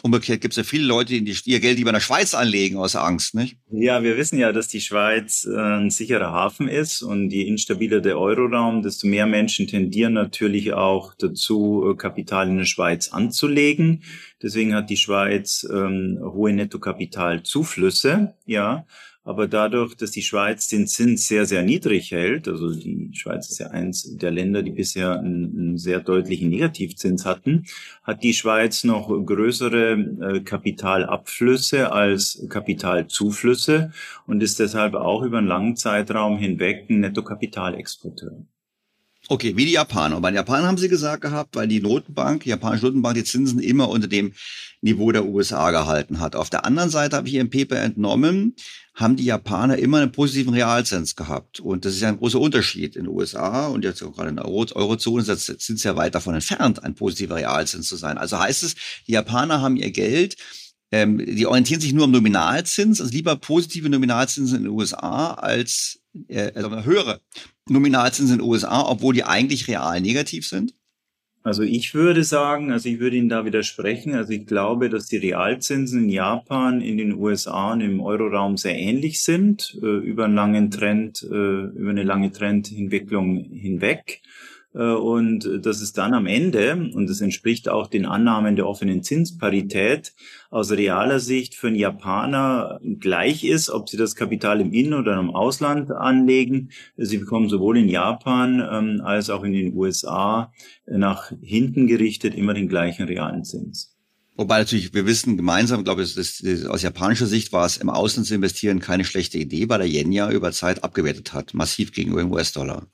Umgekehrt gibt es ja viele Leute, die ihr Geld lieber in der Schweiz anlegen aus Angst, nicht? Ja, wir wissen ja, dass die Schweiz äh, ein sicherer Hafen ist und je instabiler der Euroraum, desto mehr Menschen tendieren natürlich auch dazu, äh, Kapital in der Schweiz anzulegen. Deswegen hat die Schweiz ähm, hohe Nettokapitalzuflüsse, ja. Aber dadurch, dass die Schweiz den Zins sehr, sehr niedrig hält, also die Schweiz ist ja eins der Länder, die bisher einen, einen sehr deutlichen Negativzins hatten, hat die Schweiz noch größere äh, Kapitalabflüsse als Kapitalzuflüsse und ist deshalb auch über einen langen Zeitraum hinweg ein Nettokapitalexporteur. Okay, wie die Japaner. Bei den Japanern haben sie gesagt gehabt, weil die Notenbank, die japanische Notenbank, die Zinsen immer unter dem Niveau der USA gehalten hat. Auf der anderen Seite habe ich hier im Paper entnommen, haben die Japaner immer einen positiven Realzins gehabt. Und das ist ja ein großer Unterschied. In den USA und jetzt auch gerade in der Eurozone sind sie ja weit davon entfernt, ein positiver Realzins zu sein. Also heißt es, die Japaner haben ihr Geld ähm, die orientieren sich nur am Nominalzins, also lieber positive Nominalzinsen in den USA als äh, also höhere Nominalzinsen in den USA, obwohl die eigentlich real negativ sind? Also ich würde sagen, also ich würde Ihnen da widersprechen. Also ich glaube, dass die Realzinsen in Japan, in den USA und im Euroraum sehr ähnlich sind, äh, über einen langen Trend, äh, über eine lange Trendentwicklung hinweg. Äh, und dass es dann am Ende, und das entspricht auch den Annahmen der offenen Zinsparität, aus realer Sicht für einen Japaner gleich ist, ob sie das Kapital im In- oder im Ausland anlegen. Sie bekommen sowohl in Japan ähm, als auch in den USA nach hinten gerichtet immer den gleichen realen Zins. Wobei natürlich, wir wissen gemeinsam, glaube ich, das, aus japanischer Sicht war es im Ausland zu investieren keine schlechte Idee, weil der Yen ja über Zeit abgewertet hat, massiv gegenüber dem US-Dollar.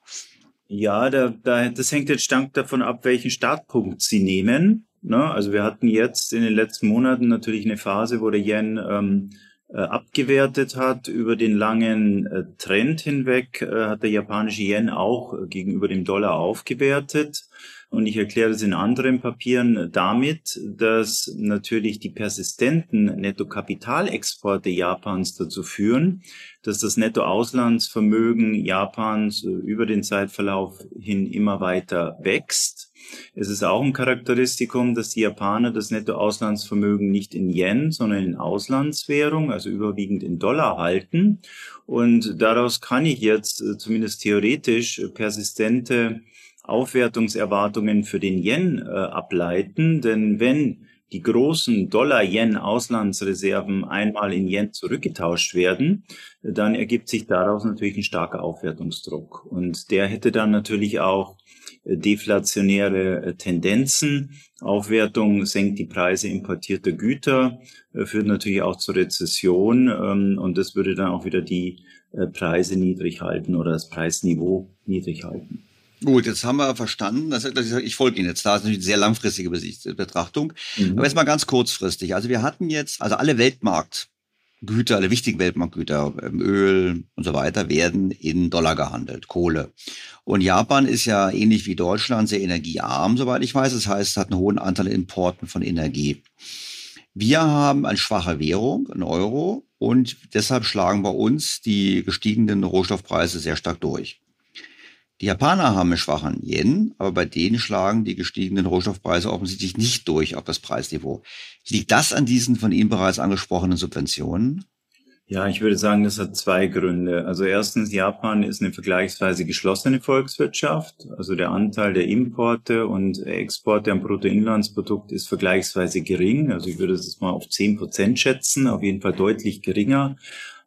Ja, da, da, das hängt jetzt stark davon ab, welchen Startpunkt Sie nehmen. Ne? Also wir hatten jetzt in den letzten Monaten natürlich eine Phase, wo der Yen ähm, äh, abgewertet hat. Über den langen äh, Trend hinweg äh, hat der japanische Yen auch äh, gegenüber dem Dollar aufgewertet. Und ich erkläre es in anderen Papieren damit, dass natürlich die persistenten Nettokapitalexporte Japans dazu führen, dass das Nettoauslandsvermögen Japans äh, über den Zeitverlauf hin immer weiter wächst. Es ist auch ein Charakteristikum, dass die Japaner das Nettoauslandsvermögen nicht in Yen, sondern in Auslandswährung, also überwiegend in Dollar halten. Und daraus kann ich jetzt äh, zumindest theoretisch persistente Aufwertungserwartungen für den Yen äh, ableiten, denn wenn die großen Dollar-Yen-Auslandsreserven einmal in Yen zurückgetauscht werden, dann ergibt sich daraus natürlich ein starker Aufwertungsdruck. Und der hätte dann natürlich auch äh, deflationäre äh, Tendenzen. Aufwertung senkt die Preise importierter Güter, äh, führt natürlich auch zur Rezession ähm, und das würde dann auch wieder die Preise niedrig halten oder das Preisniveau niedrig halten. Gut, jetzt haben wir verstanden, dass, ich folge Ihnen jetzt, da ist natürlich eine sehr langfristige Betrachtung. Mhm. Aber jetzt mal ganz kurzfristig. Also wir hatten jetzt, also alle Weltmarktgüter, alle wichtigen Weltmarktgüter, ähm, Öl und so weiter, werden in Dollar gehandelt, Kohle. Und Japan ist ja ähnlich wie Deutschland sehr energiearm, soweit ich weiß. Das heißt, es hat einen hohen Anteil an Importen von Energie. Wir haben eine schwache Währung, ein Euro, und deshalb schlagen bei uns die gestiegenen Rohstoffpreise sehr stark durch. Die Japaner haben einen schwachen Yen, aber bei denen schlagen die gestiegenen Rohstoffpreise offensichtlich nicht durch auf das Preisniveau. Liegt das an diesen von Ihnen bereits angesprochenen Subventionen? Ja, ich würde sagen, das hat zwei Gründe. Also erstens, Japan ist eine vergleichsweise geschlossene Volkswirtschaft. Also der Anteil der Importe und Exporte am Bruttoinlandsprodukt ist vergleichsweise gering. Also ich würde es mal auf zehn Prozent schätzen, auf jeden Fall deutlich geringer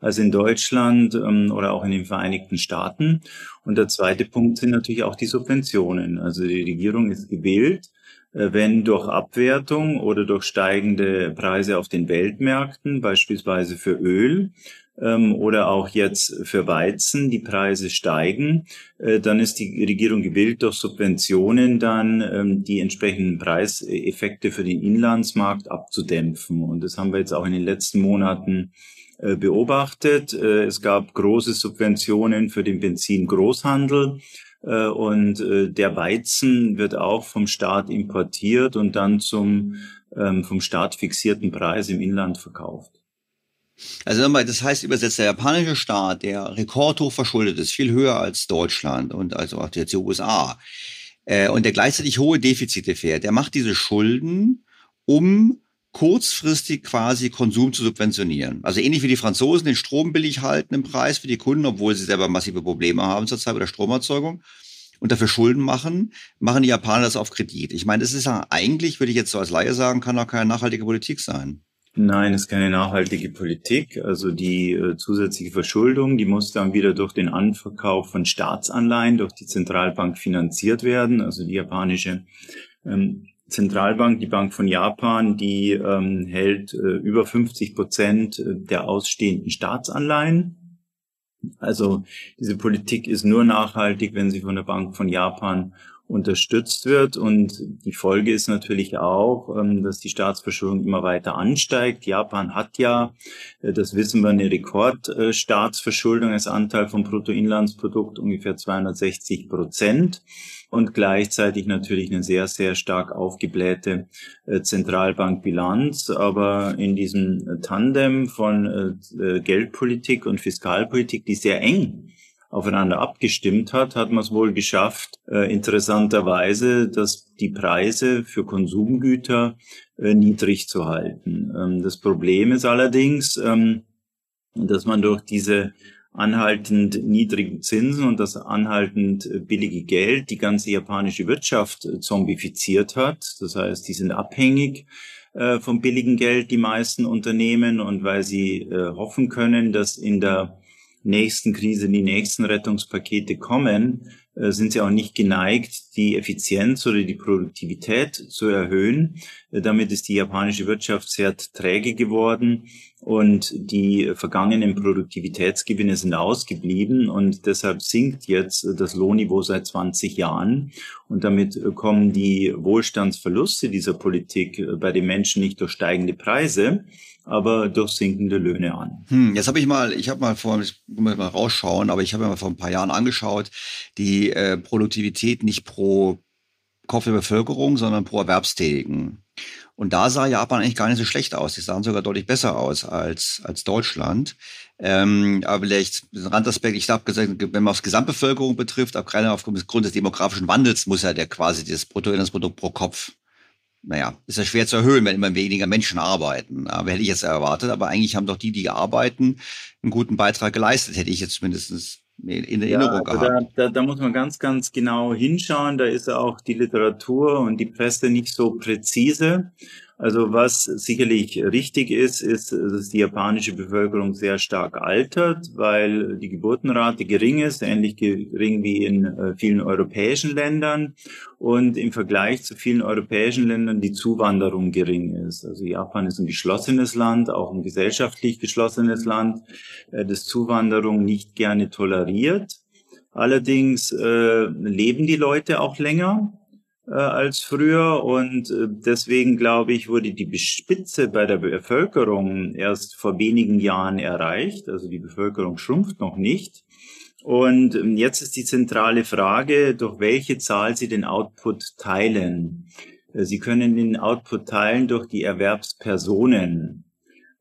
als in Deutschland ähm, oder auch in den Vereinigten Staaten. Und der zweite Punkt sind natürlich auch die Subventionen. Also die Regierung ist gewählt, äh, wenn durch Abwertung oder durch steigende Preise auf den Weltmärkten, beispielsweise für Öl, ähm, oder auch jetzt für Weizen die Preise steigen, äh, dann ist die Regierung gewillt, durch Subventionen dann ähm, die entsprechenden Preiseffekte für den Inlandsmarkt abzudämpfen. Und das haben wir jetzt auch in den letzten Monaten beobachtet. Äh, es gab große Subventionen für den Benzingroßhandel. Äh, und der Weizen wird auch vom Staat importiert und dann zum ähm, vom Staat fixierten Preis im Inland verkauft. Also nochmal, das heißt übersetzt, der japanische Staat, der rekordhoch verschuldet ist, viel höher als Deutschland und also auch jetzt die USA, äh, und der gleichzeitig hohe Defizite fährt, der macht diese Schulden, um kurzfristig quasi Konsum zu subventionieren. Also ähnlich wie die Franzosen den Strom billig halten im Preis für die Kunden, obwohl sie selber massive Probleme haben zurzeit bei der Stromerzeugung und dafür Schulden machen, machen die Japaner das auf Kredit. Ich meine, das ist ja eigentlich, würde ich jetzt so als Laie sagen, kann doch keine nachhaltige Politik sein. Nein, es ist keine nachhaltige Politik. Also die äh, zusätzliche Verschuldung, die muss dann wieder durch den Anverkauf von Staatsanleihen durch die Zentralbank finanziert werden. Also die japanische ähm, Zentralbank, die Bank von Japan, die ähm, hält äh, über 50 Prozent äh, der ausstehenden Staatsanleihen. Also diese Politik ist nur nachhaltig, wenn sie von der Bank von Japan unterstützt wird. Und die Folge ist natürlich auch, ähm, dass die Staatsverschuldung immer weiter ansteigt. Japan hat ja, äh, das wissen wir, eine Rekordstaatsverschuldung als Anteil vom Bruttoinlandsprodukt ungefähr 260 Prozent und gleichzeitig natürlich eine sehr, sehr stark aufgeblähte äh, Zentralbankbilanz. Aber in diesem Tandem von äh, Geldpolitik und Fiskalpolitik, die sehr eng aufeinander abgestimmt hat, hat man es wohl geschafft, äh, interessanterweise, dass die Preise für Konsumgüter äh, niedrig zu halten. Ähm, das Problem ist allerdings, ähm, dass man durch diese anhaltend niedrigen Zinsen und das anhaltend äh, billige Geld die ganze japanische Wirtschaft äh, zombifiziert hat. Das heißt, die sind abhängig äh, vom billigen Geld, die meisten Unternehmen, und weil sie äh, hoffen können, dass in der nächsten Krise die nächsten Rettungspakete kommen, sind sie auch nicht geneigt, die Effizienz oder die Produktivität zu erhöhen. Äh, damit ist die japanische Wirtschaft sehr träge geworden und die vergangenen Produktivitätsgewinne sind ausgeblieben und deshalb sinkt jetzt das Lohnniveau seit 20 Jahren und damit kommen die Wohlstandsverluste dieser Politik äh, bei den Menschen nicht durch steigende Preise, aber durch sinkende Löhne an. Hm, jetzt habe ich mal, ich habe mal vor, ich muss mal rausschauen, aber ich habe mir mal vor ein paar Jahren angeschaut, die äh, Produktivität nicht pro Kopf der Bevölkerung, sondern pro Erwerbstätigen. Und da sah Japan eigentlich gar nicht so schlecht aus. Die sahen sogar deutlich besser aus als, als Deutschland. Ähm, aber vielleicht ein Randaspekt, ich glaube, wenn man aufs Gesamtbevölkerung betrifft, gerade aufgrund des demografischen Wandels, muss ja der quasi das Bruttoinlandsprodukt pro Kopf naja, ist ja schwer zu erhöhen, wenn immer weniger Menschen arbeiten. Aber hätte ich jetzt erwartet. Aber eigentlich haben doch die, die arbeiten, einen guten Beitrag geleistet, hätte ich jetzt zumindest in Erinnerung ja, also gehabt. Da, da, da muss man ganz, ganz genau hinschauen. Da ist auch die Literatur und die Presse nicht so präzise. Also was sicherlich richtig ist, ist, dass die japanische Bevölkerung sehr stark altert, weil die Geburtenrate gering ist, ähnlich gering wie in äh, vielen europäischen Ländern und im Vergleich zu vielen europäischen Ländern die Zuwanderung gering ist. Also Japan ist ein geschlossenes Land, auch ein gesellschaftlich geschlossenes Land, äh, das Zuwanderung nicht gerne toleriert. Allerdings äh, leben die Leute auch länger äh, als früher und äh, deswegen glaube ich, wurde die Spitze bei der Bevölkerung erst vor wenigen Jahren erreicht. Also die Bevölkerung schrumpft noch nicht. Und ähm, jetzt ist die zentrale Frage, durch welche Zahl Sie den Output teilen. Äh, Sie können den Output teilen durch die Erwerbspersonen.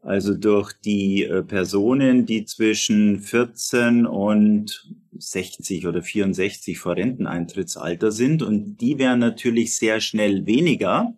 Also durch die äh, Personen, die zwischen 14 und 60 oder 64 vor Renteneintrittsalter sind. Und die wären natürlich sehr schnell weniger.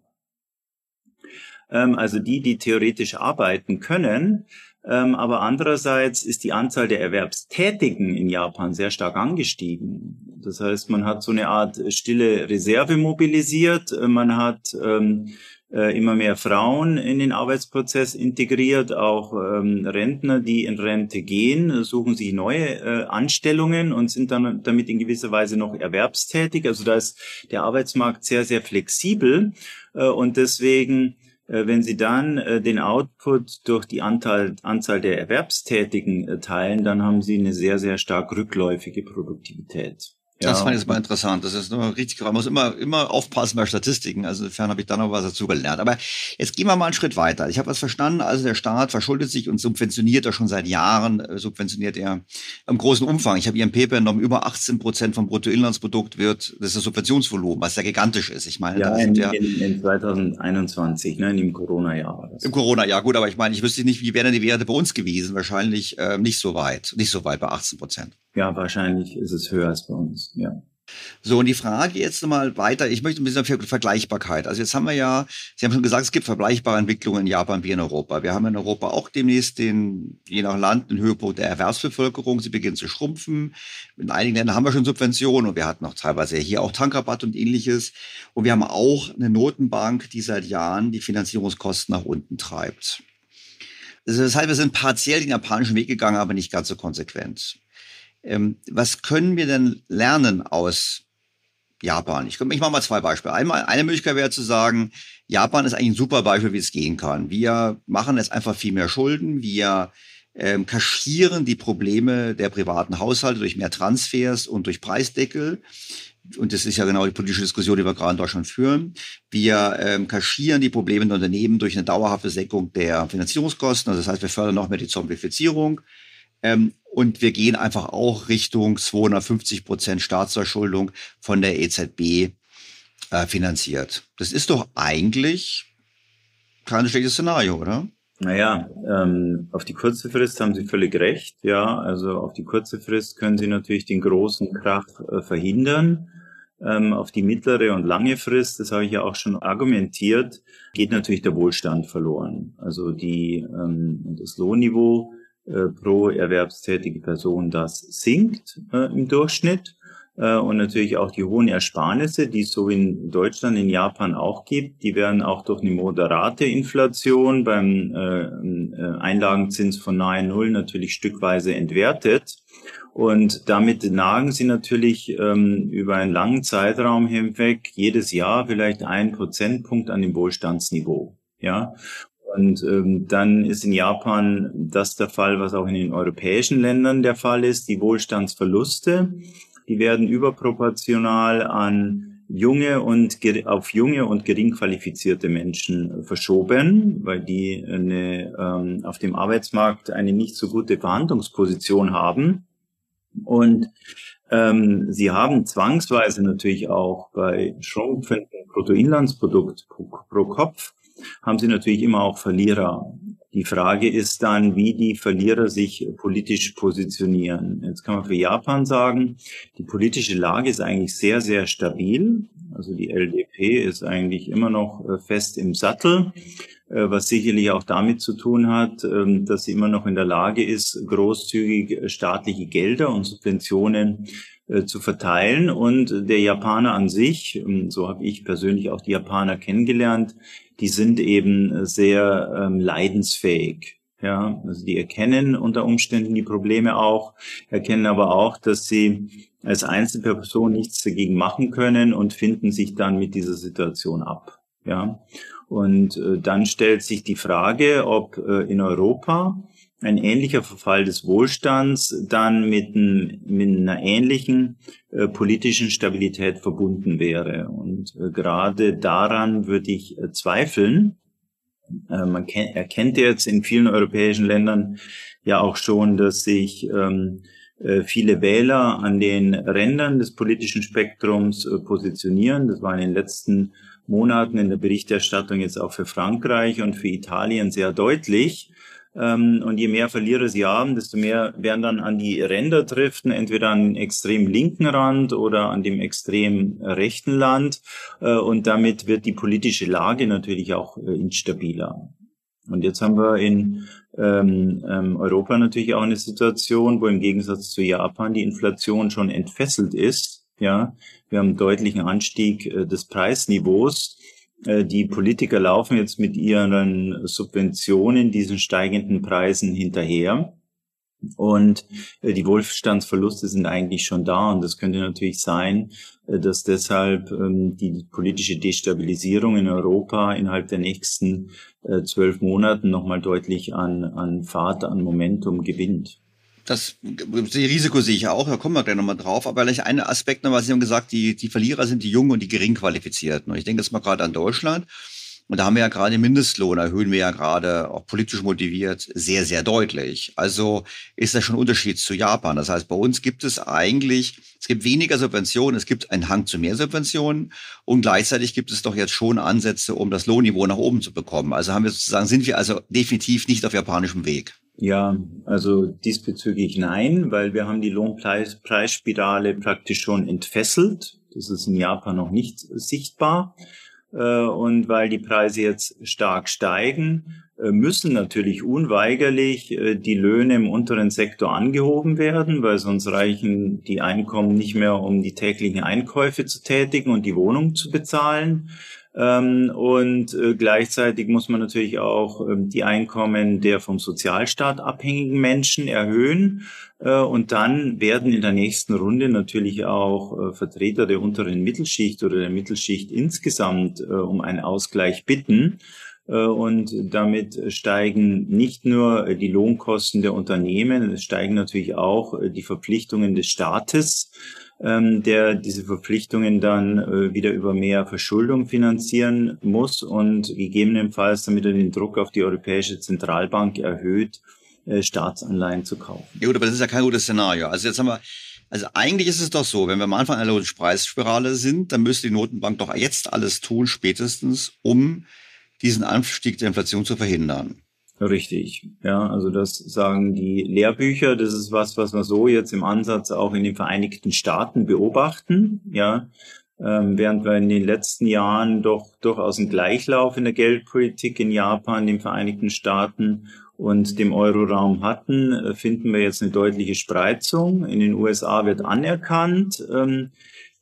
Ähm, also die, die theoretisch arbeiten können. Ähm, aber andererseits ist die Anzahl der Erwerbstätigen in Japan sehr stark angestiegen. Das heißt, man hat so eine Art stille Reserve mobilisiert. Man hat ähm, äh, immer mehr Frauen in den Arbeitsprozess integriert, auch ähm, Rentner, die in Rente gehen, suchen sich neue äh, Anstellungen und sind dann damit in gewisser Weise noch erwerbstätig. Also da ist der Arbeitsmarkt sehr, sehr flexibel äh, und deswegen äh, wenn Sie dann äh, den Output durch die Anteil, Anzahl der Erwerbstätigen teilen, dann haben Sie eine sehr, sehr stark rückläufige Produktivität. Ja. Das fand ich jetzt mal interessant. Das ist nur richtig, man muss immer, immer aufpassen bei Statistiken. Also insofern habe ich da noch was dazu gelernt. Aber jetzt gehen wir mal einen Schritt weiter. Ich habe was verstanden. Also der Staat verschuldet sich und subventioniert er schon seit Jahren, äh, subventioniert er im großen Umfang. Ich habe hier ein Paper genommen, über 18 Prozent vom Bruttoinlandsprodukt wird, das ist das Subventionsvolumen, was ja gigantisch ist. Ich meine, ja, in, ja in, in 2021, ne, in dem Corona-Jahr. Im Corona-Jahr, gut, aber ich meine, ich wüsste nicht, wie wären die Werte bei uns gewesen? Wahrscheinlich äh, nicht so weit, nicht so weit bei 18 Prozent. Ja, wahrscheinlich ist es höher als bei uns, ja. So, und die Frage jetzt nochmal weiter, ich möchte ein bisschen für Vergleichbarkeit. Also jetzt haben wir ja, Sie haben schon gesagt, es gibt vergleichbare Entwicklungen in Japan wie in Europa. Wir haben in Europa auch demnächst den, je nach Land, den Höhepunkt der Erwerbsbevölkerung. Sie beginnt zu schrumpfen. In einigen Ländern haben wir schon Subventionen und wir hatten auch teilweise hier auch Tankrabatt und ähnliches. Und wir haben auch eine Notenbank, die seit Jahren die Finanzierungskosten nach unten treibt. Also das heißt, wir sind partiell den japanischen Weg gegangen, aber nicht ganz so konsequent. Ähm, was können wir denn lernen aus Japan? Ich, ich mache mal zwei Beispiele. Einmal, eine Möglichkeit wäre zu sagen, Japan ist eigentlich ein super Beispiel, wie es gehen kann. Wir machen jetzt einfach viel mehr Schulden. Wir ähm, kaschieren die Probleme der privaten Haushalte durch mehr Transfers und durch Preisdeckel. Und das ist ja genau die politische Diskussion, die wir gerade in Deutschland führen. Wir ähm, kaschieren die Probleme der Unternehmen durch eine dauerhafte Senkung der Finanzierungskosten. Also das heißt, wir fördern noch mehr die Zomifizierung. Ähm, und wir gehen einfach auch Richtung 250 Prozent Staatsverschuldung von der EZB äh, finanziert. Das ist doch eigentlich kein schlechtes Szenario, oder? Naja, ähm, auf die kurze Frist haben Sie völlig recht. Ja, also auf die kurze Frist können Sie natürlich den großen Krach äh, verhindern. Ähm, auf die mittlere und lange Frist, das habe ich ja auch schon argumentiert, geht natürlich der Wohlstand verloren. Also die, ähm, das Lohnniveau äh, pro erwerbstätige Person, das sinkt äh, im Durchschnitt. Äh, und natürlich auch die hohen Ersparnisse, die es so in Deutschland, in Japan auch gibt, die werden auch durch eine moderate Inflation beim äh, äh Einlagenzins von nahe Null natürlich stückweise entwertet. Und damit nagen sie natürlich ähm, über einen langen Zeitraum hinweg jedes Jahr vielleicht einen Prozentpunkt an dem Wohlstandsniveau. Ja, und ähm, dann ist in Japan das der Fall, was auch in den europäischen Ländern der Fall ist. Die Wohlstandsverluste, die werden überproportional an junge und auf junge und gering qualifizierte Menschen verschoben, weil die eine, ähm, auf dem Arbeitsmarkt eine nicht so gute Verhandlungsposition haben. Und ähm, sie haben zwangsweise natürlich auch bei schrumpfendem Bruttoinlandsprodukt pro, pro Kopf haben sie natürlich immer auch Verlierer. Die Frage ist dann, wie die Verlierer sich politisch positionieren. Jetzt kann man für Japan sagen, die politische Lage ist eigentlich sehr, sehr stabil. Also die LDP ist eigentlich immer noch äh, fest im Sattel, äh, was sicherlich auch damit zu tun hat, ähm, dass sie immer noch in der Lage ist, großzügig staatliche Gelder und Subventionen äh, zu verteilen. Und der Japaner an sich, ähm, so habe ich persönlich auch die Japaner kennengelernt, die sind eben sehr ähm, leidensfähig. Ja, also die erkennen unter Umständen die Probleme auch, erkennen aber auch, dass sie als Einzelperson nichts dagegen machen können und finden sich dann mit dieser Situation ab. Ja, und äh, dann stellt sich die Frage, ob äh, in Europa ein ähnlicher Verfall des Wohlstands dann mit, ein, mit einer ähnlichen äh, politischen Stabilität verbunden wäre. Und äh, gerade daran würde ich äh, zweifeln. Äh, man erkennt jetzt in vielen europäischen Ländern ja auch schon, dass sich ähm, äh, viele Wähler an den Rändern des politischen Spektrums äh, positionieren. Das war in den letzten Monaten in der Berichterstattung jetzt auch für Frankreich und für Italien sehr deutlich. Ähm, und je mehr Verlierer sie haben, desto mehr werden dann an die Ränder driften, entweder an den extrem linken Rand oder an dem extrem rechten Land. Äh, und damit wird die politische Lage natürlich auch äh, instabiler. Und jetzt haben wir in ähm, ähm, Europa natürlich auch eine Situation, wo im Gegensatz zu Japan die Inflation schon entfesselt ist. Ja, wir haben einen deutlichen Anstieg äh, des Preisniveaus. Äh, die Politiker laufen jetzt mit ihren Subventionen diesen steigenden Preisen hinterher. Und äh, die Wohlstandsverluste sind eigentlich schon da. Und das könnte natürlich sein, äh, dass deshalb ähm, die politische Destabilisierung in Europa innerhalb der nächsten zwölf Monaten nochmal deutlich an, an Fahrt, an Momentum gewinnt das Risiko sehe ich ja auch, da kommen wir gleich nochmal drauf. Aber vielleicht ein Aspekt noch, was Sie haben gesagt, die, die Verlierer sind die Jungen und die Geringqualifizierten. Und ich denke jetzt mal gerade an Deutschland. Und da haben wir ja gerade den Mindestlohn, erhöhen wir ja gerade auch politisch motiviert sehr, sehr deutlich. Also ist das schon ein Unterschied zu Japan. Das heißt, bei uns gibt es eigentlich, es gibt weniger Subventionen, es gibt einen Hang zu mehr Subventionen und gleichzeitig gibt es doch jetzt schon Ansätze, um das Lohnniveau nach oben zu bekommen. Also haben wir sozusagen, sind wir also definitiv nicht auf japanischem Weg. Ja, also diesbezüglich nein, weil wir haben die Lohnpreisspirale praktisch schon entfesselt. Das ist in Japan noch nicht sichtbar. Äh, und weil die Preise jetzt stark steigen, äh, müssen natürlich unweigerlich äh, die Löhne im unteren Sektor angehoben werden, weil sonst reichen die Einkommen nicht mehr, um die täglichen Einkäufe zu tätigen und die Wohnung zu bezahlen. Ähm, und äh, gleichzeitig muss man natürlich auch ähm, die Einkommen der vom Sozialstaat abhängigen Menschen erhöhen. Äh, und dann werden in der nächsten Runde natürlich auch äh, Vertreter der unteren Mittelschicht oder der Mittelschicht insgesamt um einen Ausgleich bitten. Und damit steigen nicht nur die Lohnkosten der Unternehmen, es steigen natürlich auch die Verpflichtungen des Staates ähm, der diese Verpflichtungen dann äh, wieder über mehr Verschuldung finanzieren muss und gegebenenfalls, damit er den Druck auf die Europäische Zentralbank erhöht, äh, Staatsanleihen zu kaufen. Ja gut, aber das ist ja kein gutes Szenario. Also jetzt haben wir also eigentlich ist es doch so, wenn wir am Anfang einer Preisspirale sind, dann müsste die Notenbank doch jetzt alles tun, spätestens, um diesen Anstieg der Inflation zu verhindern. Richtig, ja, also das sagen die Lehrbücher. Das ist was, was wir so jetzt im Ansatz auch in den Vereinigten Staaten beobachten, ja, ähm, während wir in den letzten Jahren doch durchaus einen Gleichlauf in der Geldpolitik in Japan, den Vereinigten Staaten und dem Euroraum hatten, äh, finden wir jetzt eine deutliche Spreizung. In den USA wird anerkannt, ähm,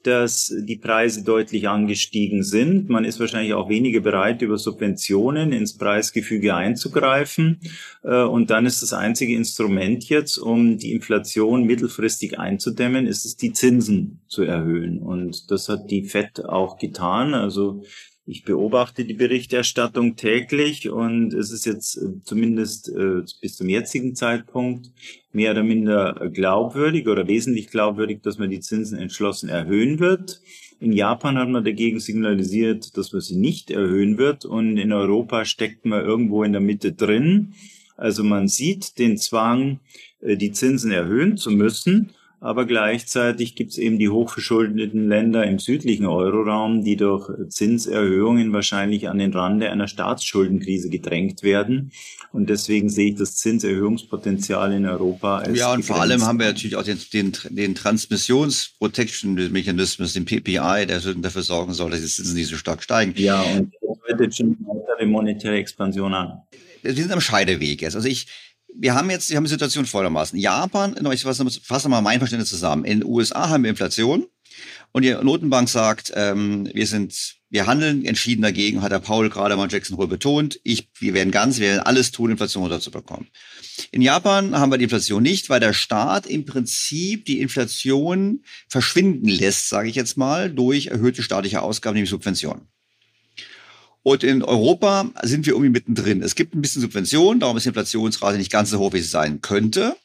dass die Preise deutlich angestiegen sind. Man ist wahrscheinlich auch weniger bereit, über Subventionen ins Preisgefüge einzugreifen. Äh, und dann ist das einzige Instrument jetzt, um die Inflation mittelfristig einzudämmen, ist es, die Zinsen zu erhöhen. Und das hat die FED auch getan. Also ich beobachte die Berichterstattung täglich und es ist jetzt äh, zumindest äh, bis zum jetzigen Zeitpunkt mehr oder minder glaubwürdig oder wesentlich glaubwürdig, dass man die Zinsen entschlossen erhöhen wird. In Japan hat man dagegen signalisiert, dass man sie nicht erhöhen wird und in Europa steckt man irgendwo in der Mitte drin. Also man sieht den Zwang, äh, die Zinsen erhöhen zu müssen aber gleichzeitig gibt es eben die hochverschuldeten Länder im südlichen Euroraum, die durch Zinserhöhungen wahrscheinlich an den Rande einer Staatsschuldenkrise gedrängt werden. Und deswegen sehe ich das Zinserhöhungspotenzial in Europa als Ja, und vor allem haben wir natürlich auch den, den, den Transmissionsprotection-Mechanismus, den PPI, der dafür sorgen soll, dass die Zinsen nicht so stark steigen. Ja, und das deutet schon weitere monetäre Expansion an. Wir sind am Scheideweg jetzt. Also ich, wir haben jetzt, wir haben die Situation folgendermaßen. Japan, ich fasse mal mein Verständnis zusammen. In den USA haben wir Inflation und die Notenbank sagt, ähm, wir sind, wir handeln entschieden dagegen, hat der Paul gerade mal Jackson Hole betont. Ich, wir werden ganz, wir werden alles tun, Inflation runterzubekommen. In Japan haben wir die Inflation nicht, weil der Staat im Prinzip die Inflation verschwinden lässt, sage ich jetzt mal, durch erhöhte staatliche Ausgaben, nämlich Subventionen. Und in Europa sind wir irgendwie mittendrin. Es gibt ein bisschen Subvention, darum ist die Inflationsrate nicht ganz so hoch, wie sie sein könnte.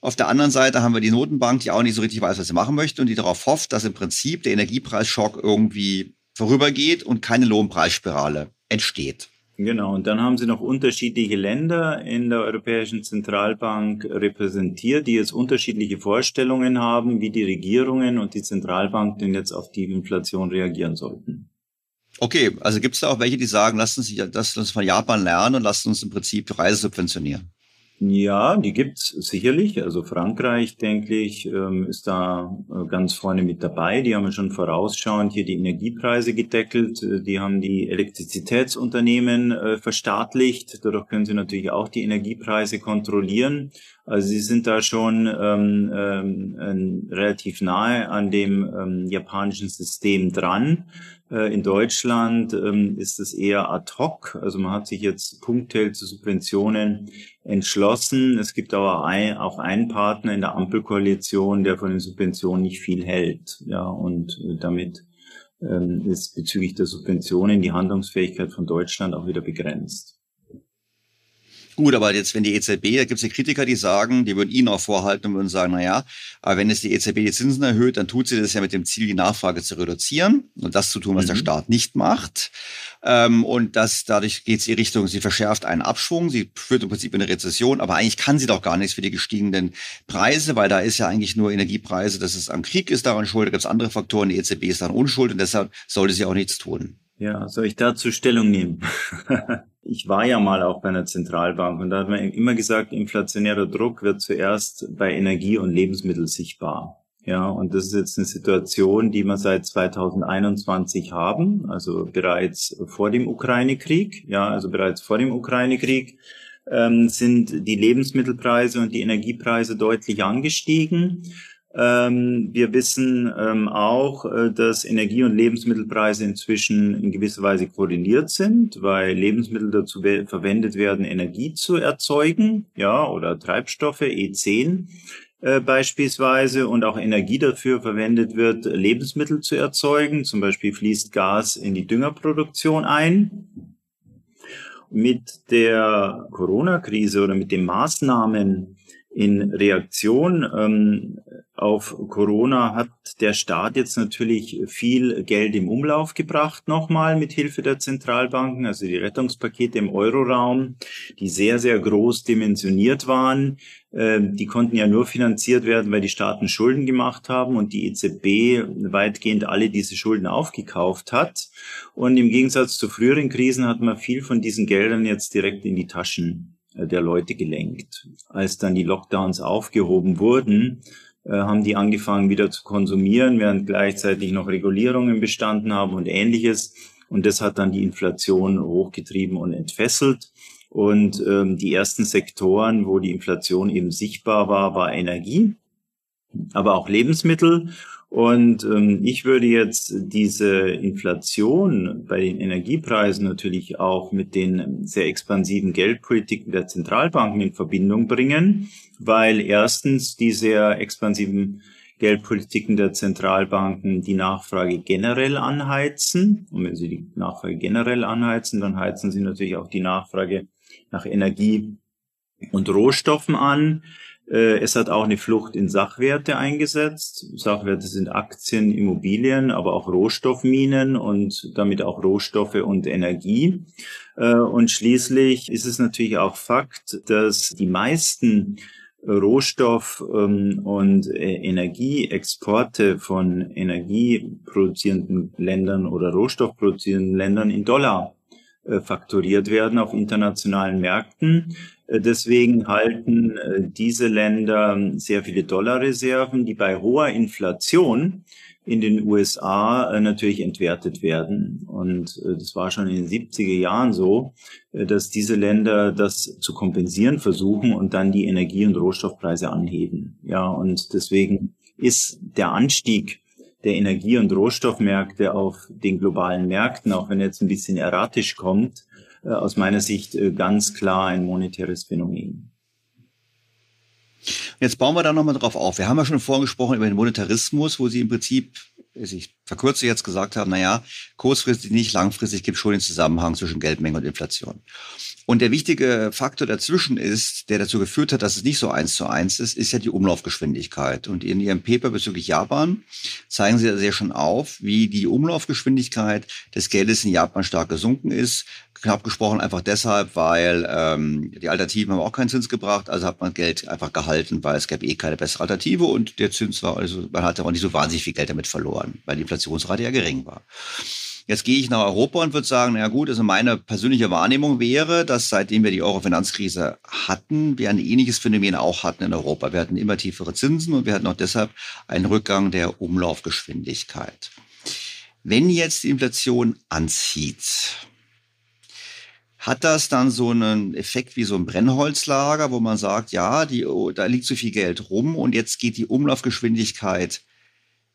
Auf der anderen Seite haben wir die Notenbank, die auch nicht so richtig weiß, was sie machen möchte und die darauf hofft, dass im Prinzip der Energiepreisschock irgendwie vorübergeht und keine Lohnpreisspirale entsteht. Genau, und dann haben Sie noch unterschiedliche Länder in der Europäischen Zentralbank repräsentiert, die jetzt unterschiedliche Vorstellungen haben, wie die Regierungen und die Zentralbank denn jetzt auf die Inflation reagieren sollten. Okay, also gibt es da auch welche, die sagen, lasst uns, lasst uns von Japan lernen und lasst uns im Prinzip Reise subventionieren? Ja, die gibt's sicherlich. Also Frankreich, denke ich, ähm, ist da äh, ganz vorne mit dabei. Die haben schon vorausschauend hier die Energiepreise gedeckelt. Äh, die haben die Elektrizitätsunternehmen äh, verstaatlicht. Dadurch können sie natürlich auch die Energiepreise kontrollieren. Also sie sind da schon ähm, ähm, relativ nahe an dem ähm, japanischen System dran. Äh, in Deutschland ähm, ist es eher ad hoc. Also man hat sich jetzt punktuell zu Subventionen entschlossen. Es gibt aber auch einen Partner in der Ampelkoalition, der von den Subventionen nicht viel hält. Ja, und äh, damit ähm, ist bezüglich der Subventionen die Handlungsfähigkeit von Deutschland auch wieder begrenzt. Gut, aber jetzt, wenn die EZB, da gibt es ja Kritiker, die sagen, die würden Ihnen auch vorhalten und würden sagen, na ja, aber wenn jetzt die EZB die Zinsen erhöht, dann tut sie das ja mit dem Ziel, die Nachfrage zu reduzieren und das zu tun, was mhm. der Staat nicht macht. Ähm, und das, dadurch geht sie in Richtung, sie verschärft einen Abschwung, sie führt im Prinzip in eine Rezession, aber eigentlich kann sie doch gar nichts für die gestiegenen Preise, weil da ist ja eigentlich nur Energiepreise, dass es am Krieg ist daran schuld, da gibt es andere Faktoren, die EZB ist daran unschuld und deshalb sollte sie auch nichts tun. Ja, soll ich dazu Stellung nehmen? *laughs* ich war ja mal auch bei einer Zentralbank und da hat man immer gesagt, inflationärer Druck wird zuerst bei Energie und Lebensmitteln sichtbar. Ja, und das ist jetzt eine Situation, die wir seit 2021 haben, also bereits vor dem Ukraine-Krieg. Ja, also bereits vor dem Ukraine-Krieg ähm, sind die Lebensmittelpreise und die Energiepreise deutlich angestiegen. Ähm, wir wissen ähm, auch, äh, dass Energie- und Lebensmittelpreise inzwischen in gewisser Weise koordiniert sind, weil Lebensmittel dazu verwendet werden, Energie zu erzeugen, ja, oder Treibstoffe, E10 äh, beispielsweise und auch Energie dafür verwendet wird, Lebensmittel zu erzeugen. Zum Beispiel fließt Gas in die Düngerproduktion ein. Mit der Corona-Krise oder mit den Maßnahmen in Reaktion ähm, auf Corona hat der Staat jetzt natürlich viel Geld im Umlauf gebracht, nochmal mit Hilfe der Zentralbanken, also die Rettungspakete im Euroraum, die sehr, sehr groß dimensioniert waren. Ähm, die konnten ja nur finanziert werden, weil die Staaten Schulden gemacht haben und die EZB weitgehend alle diese Schulden aufgekauft hat. Und im Gegensatz zu früheren Krisen hat man viel von diesen Geldern jetzt direkt in die Taschen äh, der Leute gelenkt. Als dann die Lockdowns aufgehoben wurden, haben die angefangen wieder zu konsumieren, während gleichzeitig noch Regulierungen bestanden haben und ähnliches. Und das hat dann die Inflation hochgetrieben und entfesselt. Und ähm, die ersten Sektoren, wo die Inflation eben sichtbar war, war Energie, aber auch Lebensmittel. Und ähm, ich würde jetzt diese Inflation bei den Energiepreisen natürlich auch mit den sehr expansiven Geldpolitiken der Zentralbanken in Verbindung bringen, weil erstens die sehr expansiven Geldpolitiken der Zentralbanken die Nachfrage generell anheizen. Und wenn sie die Nachfrage generell anheizen, dann heizen sie natürlich auch die Nachfrage nach Energie und Rohstoffen an. Äh, es hat auch eine Flucht in Sachwerte eingesetzt. Sachwerte sind Aktien, Immobilien, aber auch Rohstoffminen und damit auch Rohstoffe und Energie. Äh, und schließlich ist es natürlich auch Fakt, dass die meisten Rohstoff- ähm, und äh, Energieexporte von energieproduzierenden Ländern oder rohstoffproduzierenden Ländern in Dollar fakturiert werden auf internationalen Märkten. Äh, deswegen halten äh, diese Länder sehr viele Dollarreserven, die bei hoher Inflation in den USA äh, natürlich entwertet werden. Und das war schon in den 70er Jahren so, dass diese Länder das zu kompensieren versuchen und dann die Energie- und Rohstoffpreise anheben. Ja, und deswegen ist der Anstieg der Energie- und Rohstoffmärkte auf den globalen Märkten, auch wenn er jetzt ein bisschen erratisch kommt, aus meiner Sicht äh, ganz klar ein monetäres Phänomen. Jetzt bauen wir da nochmal drauf auf. Wir haben ja schon vorhin gesprochen über den Monetarismus, wo Sie im Prinzip, ich verkürze jetzt gesagt haben, naja, kurzfristig nicht, langfristig gibt es schon den Zusammenhang zwischen Geldmenge und Inflation. Und der wichtige Faktor dazwischen ist, der dazu geführt hat, dass es nicht so eins zu eins ist, ist ja die Umlaufgeschwindigkeit. Und in Ihrem Paper bezüglich Japan zeigen Sie ja sehr schon auf, wie die Umlaufgeschwindigkeit des Geldes in Japan stark gesunken ist. Knapp gesprochen einfach deshalb, weil ähm, die Alternativen haben auch keinen Zins gebracht, also hat man Geld einfach gehalten, weil es gab eh keine bessere Alternative und der Zins war, also man hatte auch nicht so wahnsinnig viel Geld damit verloren, weil die Inflationsrate ja gering war. Jetzt gehe ich nach Europa und würde sagen, na gut, also meine persönliche Wahrnehmung wäre, dass seitdem wir die Euro-Finanzkrise hatten, wir ein ähnliches Phänomen auch hatten in Europa. Wir hatten immer tiefere Zinsen und wir hatten auch deshalb einen Rückgang der Umlaufgeschwindigkeit. Wenn jetzt die Inflation anzieht, hat das dann so einen Effekt wie so ein Brennholzlager, wo man sagt, ja, die, oh, da liegt so viel Geld rum und jetzt geht die Umlaufgeschwindigkeit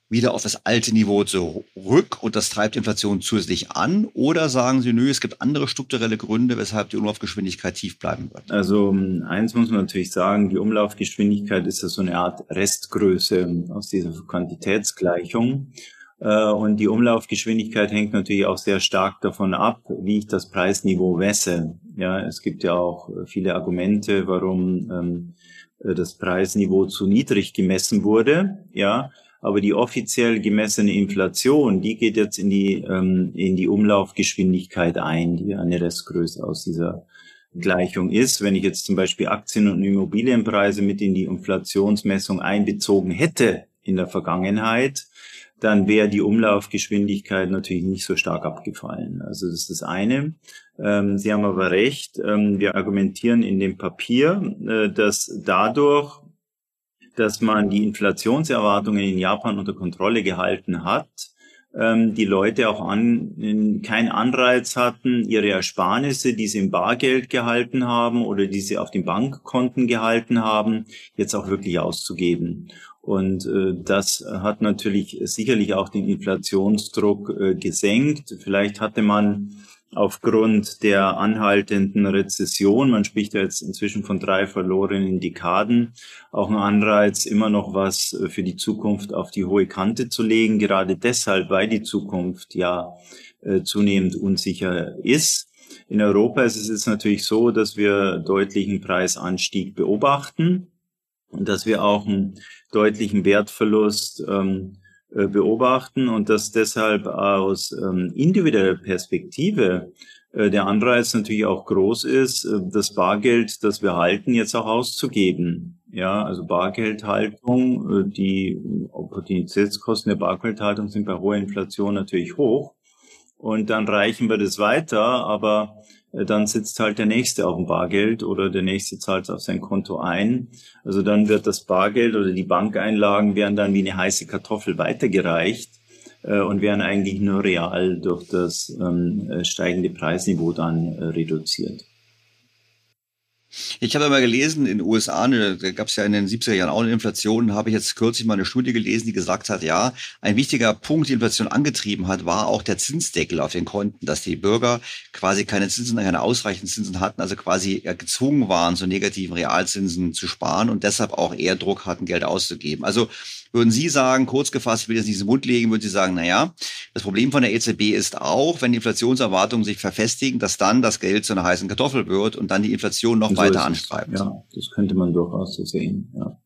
wieder auf das alte Niveau zurück und das treibt Inflation zusätzlich an? Oder sagen Sie, nö, es gibt andere strukturelle Gründe, weshalb die Umlaufgeschwindigkeit tief bleiben wird? Also eins muss man natürlich sagen, die Umlaufgeschwindigkeit ist ja so eine Art Restgröße aus dieser Quantitätsgleichung. Äh, und die Umlaufgeschwindigkeit hängt natürlich auch sehr stark davon ab, wie ich das Preisniveau messe. Ja, es gibt ja auch viele Argumente, warum ähm, das Preisniveau zu niedrig gemessen wurde. Ja, aber die offiziell gemessene Inflation, die geht jetzt in die, ähm, in die Umlaufgeschwindigkeit ein, die eine Restgröße aus dieser Gleichung ist. Wenn ich jetzt zum Beispiel Aktien- und Immobilienpreise mit in die Inflationsmessung einbezogen hätte in der Vergangenheit, dann wäre die Umlaufgeschwindigkeit natürlich nicht so stark abgefallen. Also das ist das eine. Ähm, Sie haben aber recht. Ähm, wir argumentieren in dem Papier, äh, dass dadurch, dass man die Inflationserwartungen in Japan unter Kontrolle gehalten hat, ähm, die Leute auch an, keinen Anreiz hatten, ihre Ersparnisse, die sie im Bargeld gehalten haben oder die sie auf den Bankkonten gehalten haben, jetzt auch wirklich auszugeben. Und äh, das hat natürlich sicherlich auch den Inflationsdruck äh, gesenkt. Vielleicht hatte man aufgrund der anhaltenden Rezession, man spricht ja jetzt inzwischen von drei verlorenen Dekaden, auch einen Anreiz, immer noch was äh, für die Zukunft auf die hohe Kante zu legen, gerade deshalb, weil die Zukunft ja äh, zunehmend unsicher ist. In Europa ist es jetzt natürlich so, dass wir deutlichen Preisanstieg beobachten und dass wir auch einen deutlichen Wertverlust ähm, äh, beobachten und dass deshalb aus ähm, individueller Perspektive äh, der Anreiz natürlich auch groß ist, äh, das Bargeld, das wir halten, jetzt auch auszugeben. Ja, also Bargeldhaltung, äh, die Opportunitätskosten der Bargeldhaltung sind bei hoher Inflation natürlich hoch. Und dann reichen wir das weiter, aber äh, dann sitzt halt der Nächste auf dem Bargeld oder der Nächste zahlt es auf sein Konto ein. Also dann wird das Bargeld oder die Bankeinlagen werden dann wie eine heiße Kartoffel weitergereicht äh, und werden eigentlich nur real durch das ähm, äh, steigende Preisniveau dann äh, reduziert. Ich habe mal gelesen, in den USA, ne, da gab es ja in den 70er Jahren auch eine Inflation, habe ich jetzt kürzlich mal eine Studie gelesen, die gesagt hat, ja, ein wichtiger Punkt, die Inflation angetrieben hat, war auch der Zinsdeckel auf den Konten, dass die Bürger quasi keine Zinsen, keine ausreichenden Zinsen hatten, also quasi gezwungen waren, so negativen Realzinsen zu sparen und deshalb auch eher Druck hatten, Geld auszugeben. Also würden Sie sagen, kurz gefasst, ich will jetzt nicht in den Mund legen, würden Sie sagen, na ja, das Problem von der EZB ist auch, wenn die Inflationserwartungen sich verfestigen, dass dann das Geld zu einer heißen Kartoffel wird und dann die Inflation noch so weiter anstreibt. Ja, das könnte man durchaus so sehen, ja.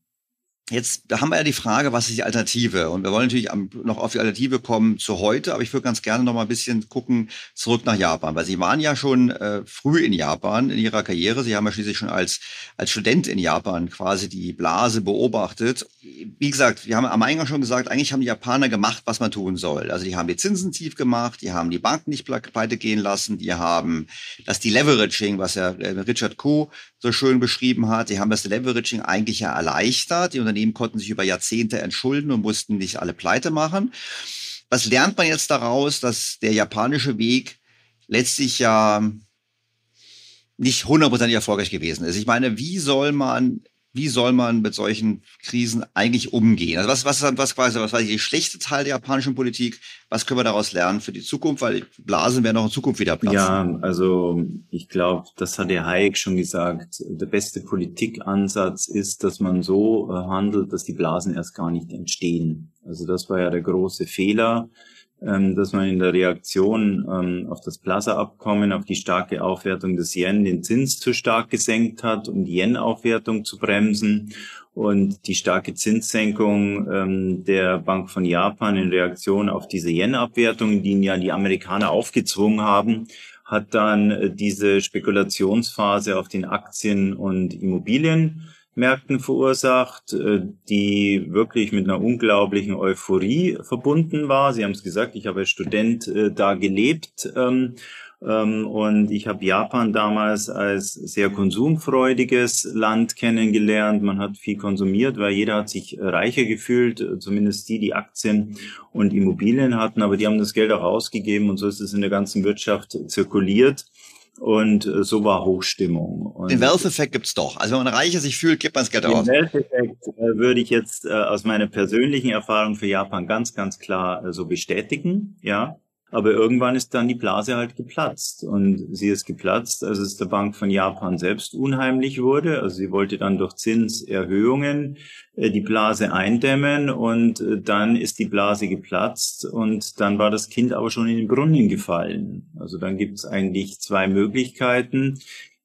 Jetzt haben wir ja die Frage, was ist die Alternative? Und wir wollen natürlich noch auf die Alternative kommen zu heute, aber ich würde ganz gerne noch mal ein bisschen gucken zurück nach Japan, weil Sie waren ja schon äh, früh in Japan in Ihrer Karriere. Sie haben ja schließlich schon als, als Student in Japan quasi die Blase beobachtet. Wie gesagt, wir haben am Eingang schon gesagt, eigentlich haben die Japaner gemacht, was man tun soll. Also die haben die Zinsen tief gemacht, die haben die Banken nicht pleite gehen lassen, die haben das Deleveraging, was ja äh, Richard Kuh so schön beschrieben hat, die haben das Deleveraging eigentlich ja erleichtert. Die Unternehmen konnten sich über Jahrzehnte entschulden und mussten nicht alle pleite machen. Was lernt man jetzt daraus, dass der japanische Weg letztlich ja nicht hundertprozentig erfolgreich gewesen ist? Ich meine, wie soll man wie soll man mit solchen Krisen eigentlich umgehen? Also was, was, was quasi, was war die schlechte Teil der japanischen Politik? Was können wir daraus lernen für die Zukunft? Weil Blasen werden auch in Zukunft wieder platzen. Ja, also ich glaube, das hat der Hayek schon gesagt. Der beste Politikansatz ist, dass man so äh, handelt, dass die Blasen erst gar nicht entstehen. Also das war ja der große Fehler dass man in der Reaktion ähm, auf das Plaza-Abkommen, auf die starke Aufwertung des Yen den Zins zu stark gesenkt hat, um die Yen-Aufwertung zu bremsen. Und die starke Zinssenkung ähm, der Bank von Japan in Reaktion auf diese Yen-Abwertung, die ja die Amerikaner aufgezwungen haben, hat dann äh, diese Spekulationsphase auf den Aktien- und Immobilien Märkten verursacht, äh, die wirklich mit einer unglaublichen Euphorie verbunden war. Sie haben es gesagt, ich habe als Student äh, da gelebt ähm, ähm, und ich habe Japan damals als sehr konsumfreudiges Land kennengelernt. Man hat viel konsumiert, weil jeder hat sich reicher gefühlt, äh, zumindest die, die Aktien und Immobilien hatten, aber die haben das Geld auch ausgegeben und so ist es in der ganzen Wirtschaft zirkuliert. Und äh, so war Hochstimmung. Und den Wealth-Effekt gibt's doch. Also wenn man reicher sich fühlt, gibt man das Geld aus. Den Wealth-Effekt äh, würde ich jetzt äh, aus meiner persönlichen Erfahrung für Japan ganz, ganz klar äh, so bestätigen. Ja, aber irgendwann ist dann die Blase halt geplatzt. Und sie ist geplatzt, als es der Bank von Japan selbst unheimlich wurde. Also sie wollte dann durch Zinserhöhungen äh, die Blase eindämmen und äh, dann ist die Blase geplatzt und dann war das Kind aber schon in den Brunnen gefallen. Also dann gibt es eigentlich zwei Möglichkeiten.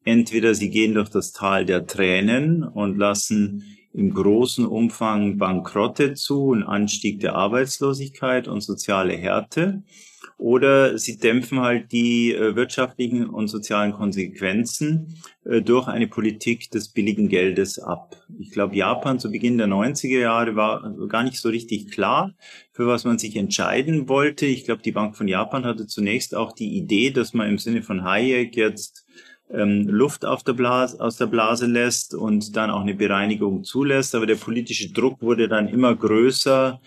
Entweder sie gehen durch das Tal der Tränen und lassen im großen Umfang Bankrotte zu, einen Anstieg der Arbeitslosigkeit und soziale Härte. Oder sie dämpfen halt die äh, wirtschaftlichen und sozialen Konsequenzen äh, durch eine Politik des billigen Geldes ab. Ich glaube, Japan zu Beginn der 90er Jahre war gar nicht so richtig klar, für was man sich entscheiden wollte. Ich glaube, die Bank von Japan hatte zunächst auch die Idee, dass man im Sinne von Hayek jetzt ähm, Luft auf der Blase, aus der Blase lässt und dann auch eine Bereinigung zulässt. Aber der politische Druck wurde dann immer größer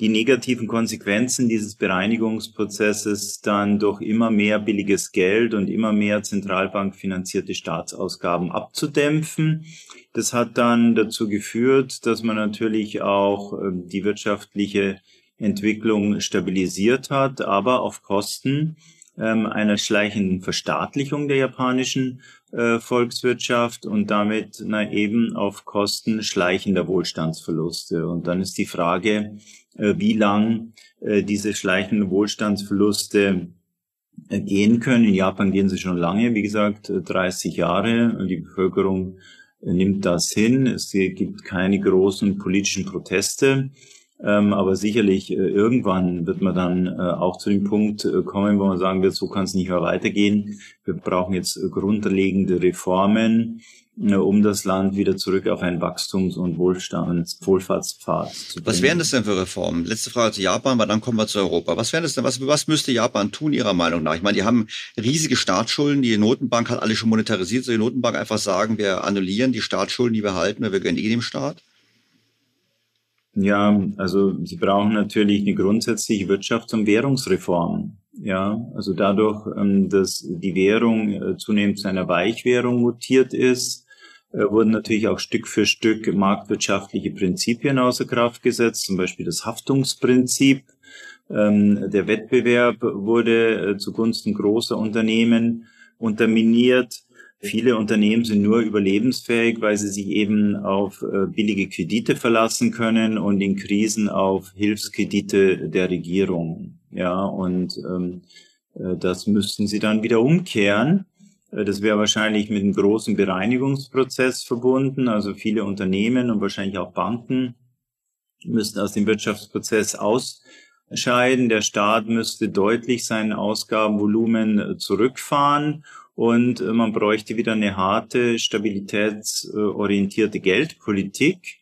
die negativen Konsequenzen dieses Bereinigungsprozesses dann durch immer mehr billiges Geld und immer mehr zentralbankfinanzierte Staatsausgaben abzudämpfen. Das hat dann dazu geführt, dass man natürlich auch ähm, die wirtschaftliche Entwicklung stabilisiert hat, aber auf Kosten ähm, einer schleichenden Verstaatlichung der japanischen äh, Volkswirtschaft und damit na, eben auf Kosten schleichender Wohlstandsverluste. Und dann ist die Frage, wie lang äh, diese schleichenden Wohlstandsverluste äh, gehen können. In Japan gehen sie schon lange, wie gesagt, 30 Jahre. Die Bevölkerung nimmt das hin. Es gibt keine großen politischen Proteste. Ähm, aber sicherlich irgendwann wird man dann auch zu dem Punkt kommen, wo man sagen wird, so kann es nicht mehr weitergehen. Wir brauchen jetzt grundlegende Reformen um das Land wieder zurück auf einen Wachstums- und Wohlstands Wohlfahrtspfad zu bringen. Was wären das denn für Reformen? Letzte Frage zu Japan, weil dann kommen wir zu Europa. Was wären das denn? Was, was müsste Japan tun, Ihrer Meinung nach? Ich meine, die haben riesige Staatsschulden. Die Notenbank hat alle schon monetarisiert. Soll die Notenbank einfach sagen, wir annullieren die Staatsschulden, die wir halten, wir gönnen eh dem Staat? Ja, also sie brauchen natürlich eine grundsätzliche Wirtschafts- und Währungsreform. Ja, also dadurch, ähm, dass die Währung äh, zunehmend zu einer Weichwährung mutiert ist, wurden natürlich auch Stück für Stück marktwirtschaftliche Prinzipien außer Kraft gesetzt, zum Beispiel das Haftungsprinzip. Ähm, der Wettbewerb wurde äh, zugunsten großer Unternehmen unterminiert. Viele Unternehmen sind nur überlebensfähig, weil sie sich eben auf äh, billige Kredite verlassen können und in Krisen auf Hilfskredite der Regierung. Ja, und ähm, das müssten sie dann wieder umkehren. Äh, das wäre wahrscheinlich mit einem großen Bereinigungsprozess verbunden. Also viele Unternehmen und wahrscheinlich auch Banken müssten aus dem Wirtschaftsprozess ausscheiden. Der Staat müsste deutlich sein Ausgabenvolumen äh, zurückfahren und äh, man bräuchte wieder eine harte, stabilitätsorientierte Geldpolitik,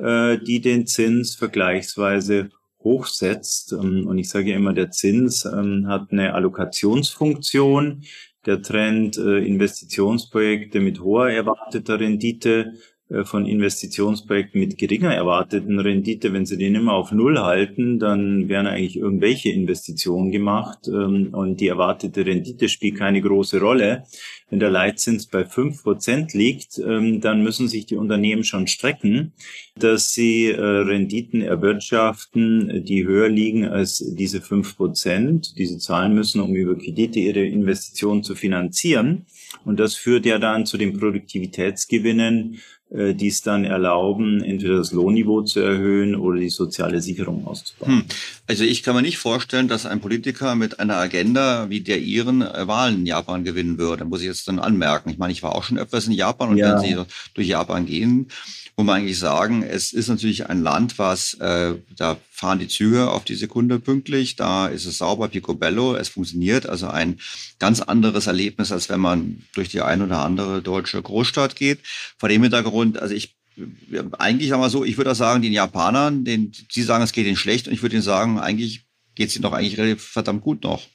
die den Zins vergleichsweise hochsetzt. Ähm, und ich sage immer, der Zins ähm, hat eine Allokationsfunktion der Trend äh, Investitionsprojekte mit hoher erwarteter Rendite von Investitionsprojekten mit geringer erwarteten Rendite, wenn Sie den immer auf Null halten, dann werden eigentlich irgendwelche Investitionen gemacht ähm, und die erwartete Rendite spielt keine große Rolle. Wenn der Leitzins bei fünf Prozent liegt, ähm, dann müssen sich die Unternehmen schon strecken, dass sie äh, Renditen erwirtschaften, die höher liegen als diese fünf Prozent, die sie zahlen müssen, um über Kredite ihre Investitionen zu finanzieren. Und das führt ja dann zu den Produktivitätsgewinnen, äh, die es dann erlauben, entweder das Lohnniveau zu erhöhen oder die soziale Sicherung auszubauen. Hm. Also ich kann mir nicht vorstellen, dass ein Politiker mit einer Agenda wie der Ihren äh, Wahlen in Japan gewinnen würde. Muss ich jetzt dann anmerken. Ich meine, ich war auch schon öfters in Japan und ja. wenn Sie durch Japan gehen, muss man eigentlich sagen, es ist natürlich ein Land, was, äh, da fahren die Züge auf die Sekunde pünktlich, da ist es sauber, picobello, es funktioniert, also ein ganz anderes Erlebnis, als wenn man durch die ein oder andere deutsche Großstadt geht. Vor dem Hintergrund, also ich eigentlich sagen wir so, ich würde auch sagen, den Japanern, den, sie sagen, es geht ihnen schlecht und ich würde ihnen sagen, eigentlich geht es ihnen doch eigentlich verdammt gut noch.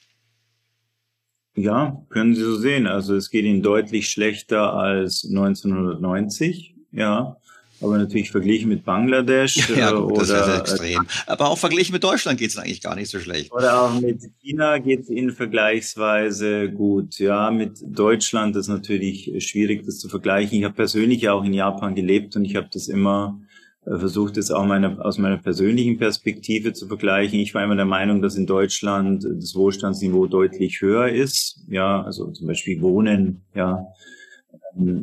Ja, können Sie so sehen. Also es geht ihnen deutlich schlechter als 1990. Ja, aber natürlich verglichen mit Bangladesch. *laughs* Ja, gut, oder, das ist ja extrem. Aber auch verglichen mit Deutschland geht es eigentlich gar nicht so schlecht. Oder auch mit China geht es ihnen vergleichsweise gut. Ja, mit Deutschland ist natürlich schwierig, das zu vergleichen. Ich habe persönlich auch in Japan gelebt und ich habe das immer äh, versucht, das auch meine, aus meiner persönlichen Perspektive zu vergleichen. Ich war immer der Meinung, dass in Deutschland das Wohlstandsniveau deutlich höher ist. Ja, also zum Beispiel Wohnen, ja,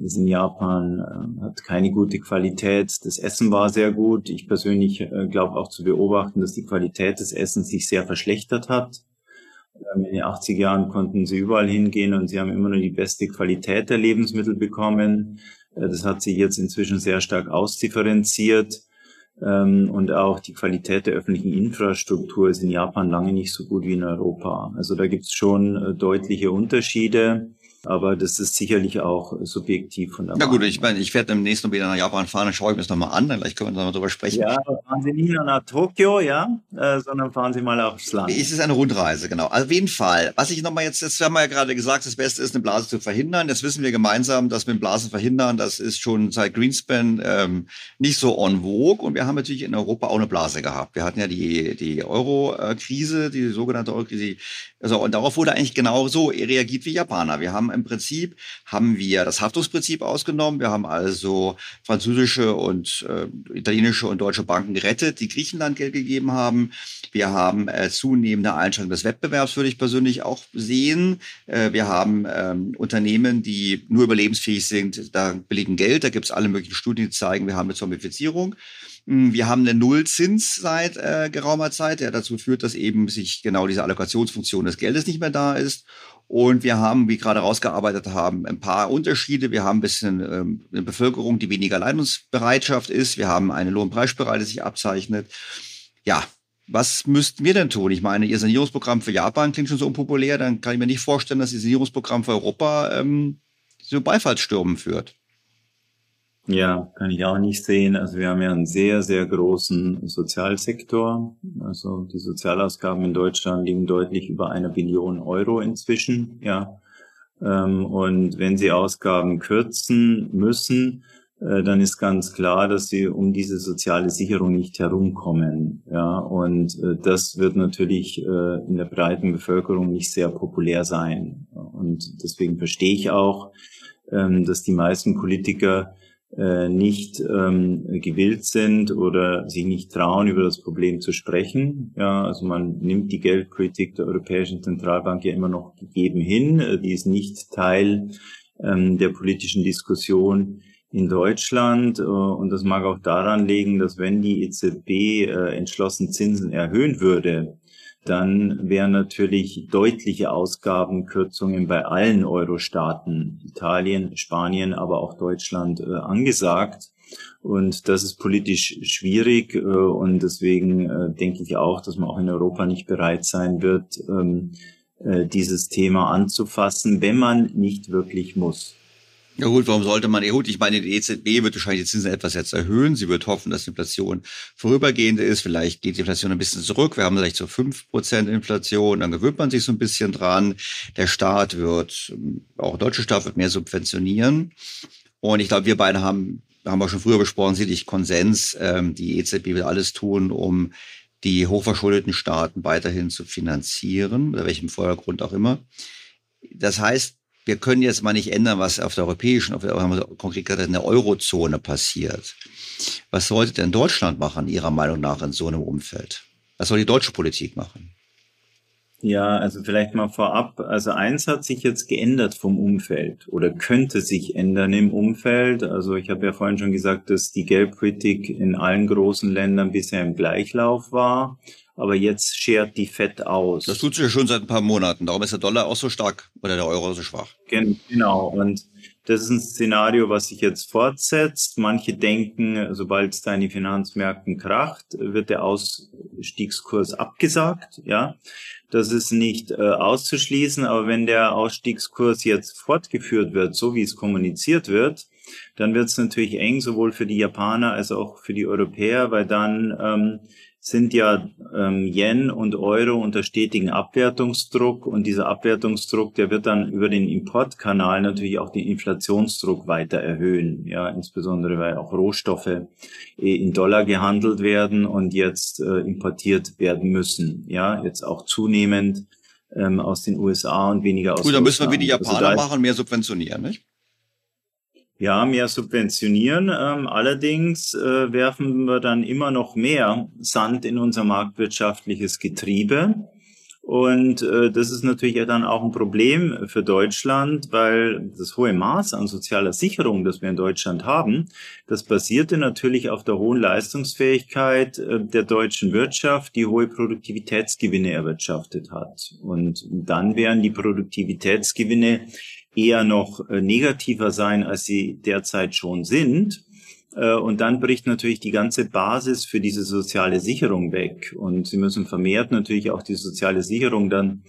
ist in Japan, äh, hat keine gute Qualität. Das Essen war sehr gut. Ich persönlich äh, glaube auch zu beobachten, dass die Qualität des Essens sich sehr verschlechtert hat. Ähm, in den 80er Jahren konnten sie überall hingehen und sie haben immer nur die beste Qualität der Lebensmittel bekommen. Äh, das hat sich jetzt inzwischen sehr stark ausdifferenziert. Ähm, und auch die Qualität der öffentlichen Infrastruktur ist in Japan lange nicht so gut wie in Europa. Also da gibt es schon äh, deutliche Unterschiede. Aber das ist sicherlich auch subjektiv von der Na gut, ich meine, ich werde demnächst noch wieder nach Japan fahren, dann schaue ich mir das nochmal an, dann gleich können wir noch drüber sprechen. Ja, fahren Sie nicht nur nach Tokio, ja, äh, sondern fahren Sie mal aufs Land. Es ist eine Rundreise, genau. Also auf jeden Fall. Was ich nochmal jetzt, jetzt haben wir ja gerade gesagt, das Beste ist, eine Blase zu verhindern. Jetzt wissen wir gemeinsam, dass mit Blasen verhindern, das ist schon seit Greenspan ähm, nicht so en vogue. Und wir haben natürlich in Europa auch eine Blase gehabt. Wir hatten ja die, die Euro-Krise, die sogenannte Euro-Krise. Also, und darauf wurde eigentlich genau so reagiert wie Japaner. Wir haben im Prinzip haben wir das Haftungsprinzip ausgenommen. Wir haben also französische und äh, italienische und deutsche Banken gerettet, die Griechenland Geld gegeben haben. Wir haben äh, zunehmende Einschränkungen des Wettbewerbs, würde ich persönlich auch sehen. Äh, wir haben ähm, Unternehmen, die nur überlebensfähig sind, da billigen Geld. Da gibt es alle möglichen Studien, die zeigen, wir haben eine Zombifizierung. Hm, wir haben einen Nullzins seit äh, geraumer Zeit, der dazu führt, dass eben sich genau diese Allokationsfunktion des Geldes nicht mehr da ist. Und wir haben, wie gerade rausgearbeitet haben, ein paar Unterschiede. Wir haben ein bisschen ähm, eine Bevölkerung, die weniger Leidensbereitschaft ist. Wir haben eine Lohnpreisspirale, die sich abzeichnet. Ja, was müssten wir denn tun? Ich meine, Ihr Sanierungsprogramm für Japan klingt schon so unpopulär. Dann kann ich mir nicht vorstellen, dass Ihr Sanierungsprogramm für Europa ähm, so Beifallsstürmen führt. Ja, kann ich auch nicht sehen. Also wir haben ja einen sehr, sehr großen Sozialsektor. Also die Sozialausgaben in Deutschland liegen deutlich über einer Billion Euro inzwischen. Ja. Ähm, und wenn Sie Ausgaben kürzen müssen, äh, dann ist ganz klar, dass sie um diese soziale Sicherung nicht herumkommen. Ja, und äh, das wird natürlich äh, in der breiten Bevölkerung nicht sehr populär sein. Und deswegen verstehe ich auch, ähm, dass die meisten Politiker äh, nicht ähm, gewillt sind oder sich nicht trauen, über das Problem zu sprechen. Ja, also man nimmt die Geldpolitik der Europäischen Zentralbank ja immer noch gegeben hin. Äh, die ist nicht Teil ähm, der politischen Diskussion in Deutschland. Äh, und das mag auch daran liegen, dass wenn die EZB äh, entschlossen Zinsen erhöhen würde, dann wären natürlich deutliche Ausgabenkürzungen bei allen Euro-Staaten, Italien, Spanien, aber auch Deutschland äh, angesagt. Und das ist politisch schwierig äh, und deswegen äh, denke ich auch, dass man auch in Europa nicht bereit sein wird, ähm, äh, dieses Thema anzufassen, wenn man nicht wirklich muss. Ja gut, warum sollte man, ja gut, ich meine, die EZB wird wahrscheinlich die Zinsen etwas jetzt erhöhen. Sie wird hoffen, dass die Inflation vorübergehend ist. Vielleicht geht die Inflation ein bisschen zurück. Wir haben vielleicht so fünf Prozent Inflation. Dann gewöhnt man sich so ein bisschen dran. Der Staat wird, auch der deutsche Staat wird mehr subventionieren. Und ich glaube, wir beide haben, haben wir schon früher besprochen, sicherlich Konsens. Ähm, die EZB will alles tun, um die hochverschuldeten Staaten weiterhin zu finanzieren, oder welchem Vordergrund auch immer. Das heißt, wir können jetzt mal nicht ändern, was auf der europäischen, auf der, konkret gesagt in der Eurozone passiert. Was sollte denn Deutschland machen, Ihrer Meinung nach, in so einem Umfeld? Was soll die deutsche Politik machen? Ja, also vielleicht mal vorab. Also eins hat sich jetzt geändert vom Umfeld oder könnte sich ändern im Umfeld. Also ich habe ja vorhin schon gesagt, dass die Geldpolitik in allen großen Ländern bisher im Gleichlauf war aber jetzt schert die Fett aus. Das tut sie ja schon seit ein paar Monaten. Darum ist der Dollar auch so stark oder der Euro so schwach. Genau. Und das ist ein Szenario, was sich jetzt fortsetzt. Manche denken, sobald es da in die Finanzmärkten kracht, wird der Ausstiegskurs abgesagt. Ja, das ist nicht äh, auszuschließen. Aber wenn der Ausstiegskurs jetzt fortgeführt wird, so wie es kommuniziert wird, dann wird es natürlich eng, sowohl für die Japaner als auch für die Europäer, weil dann ähm, sind ja ähm, Yen und Euro unter stetigen Abwertungsdruck und dieser Abwertungsdruck, der wird dann über den Importkanal natürlich auch den Inflationsdruck weiter erhöhen, ja, insbesondere weil auch Rohstoffe äh, in Dollar gehandelt werden und jetzt äh, importiert werden müssen, ja, jetzt auch zunehmend ähm, aus den USA und weniger aus Gut, dann müssen wir wie die also Japaner also machen, mehr subventionieren, nicht? Ja, mehr subventionieren. Ähm, allerdings äh, werfen wir dann immer noch mehr Sand in unser marktwirtschaftliches Getriebe. Und äh, das ist natürlich ja dann auch ein Problem für Deutschland, weil das hohe Maß an sozialer Sicherung, das wir in Deutschland haben, das basierte natürlich auf der hohen Leistungsfähigkeit äh, der deutschen Wirtschaft, die hohe Produktivitätsgewinne erwirtschaftet hat. Und dann wären die Produktivitätsgewinne eher noch äh, negativer sein, als sie derzeit schon sind. Äh, und dann bricht natürlich die ganze Basis für diese soziale Sicherung weg. Und sie müssen vermehrt natürlich auch die soziale Sicherung dann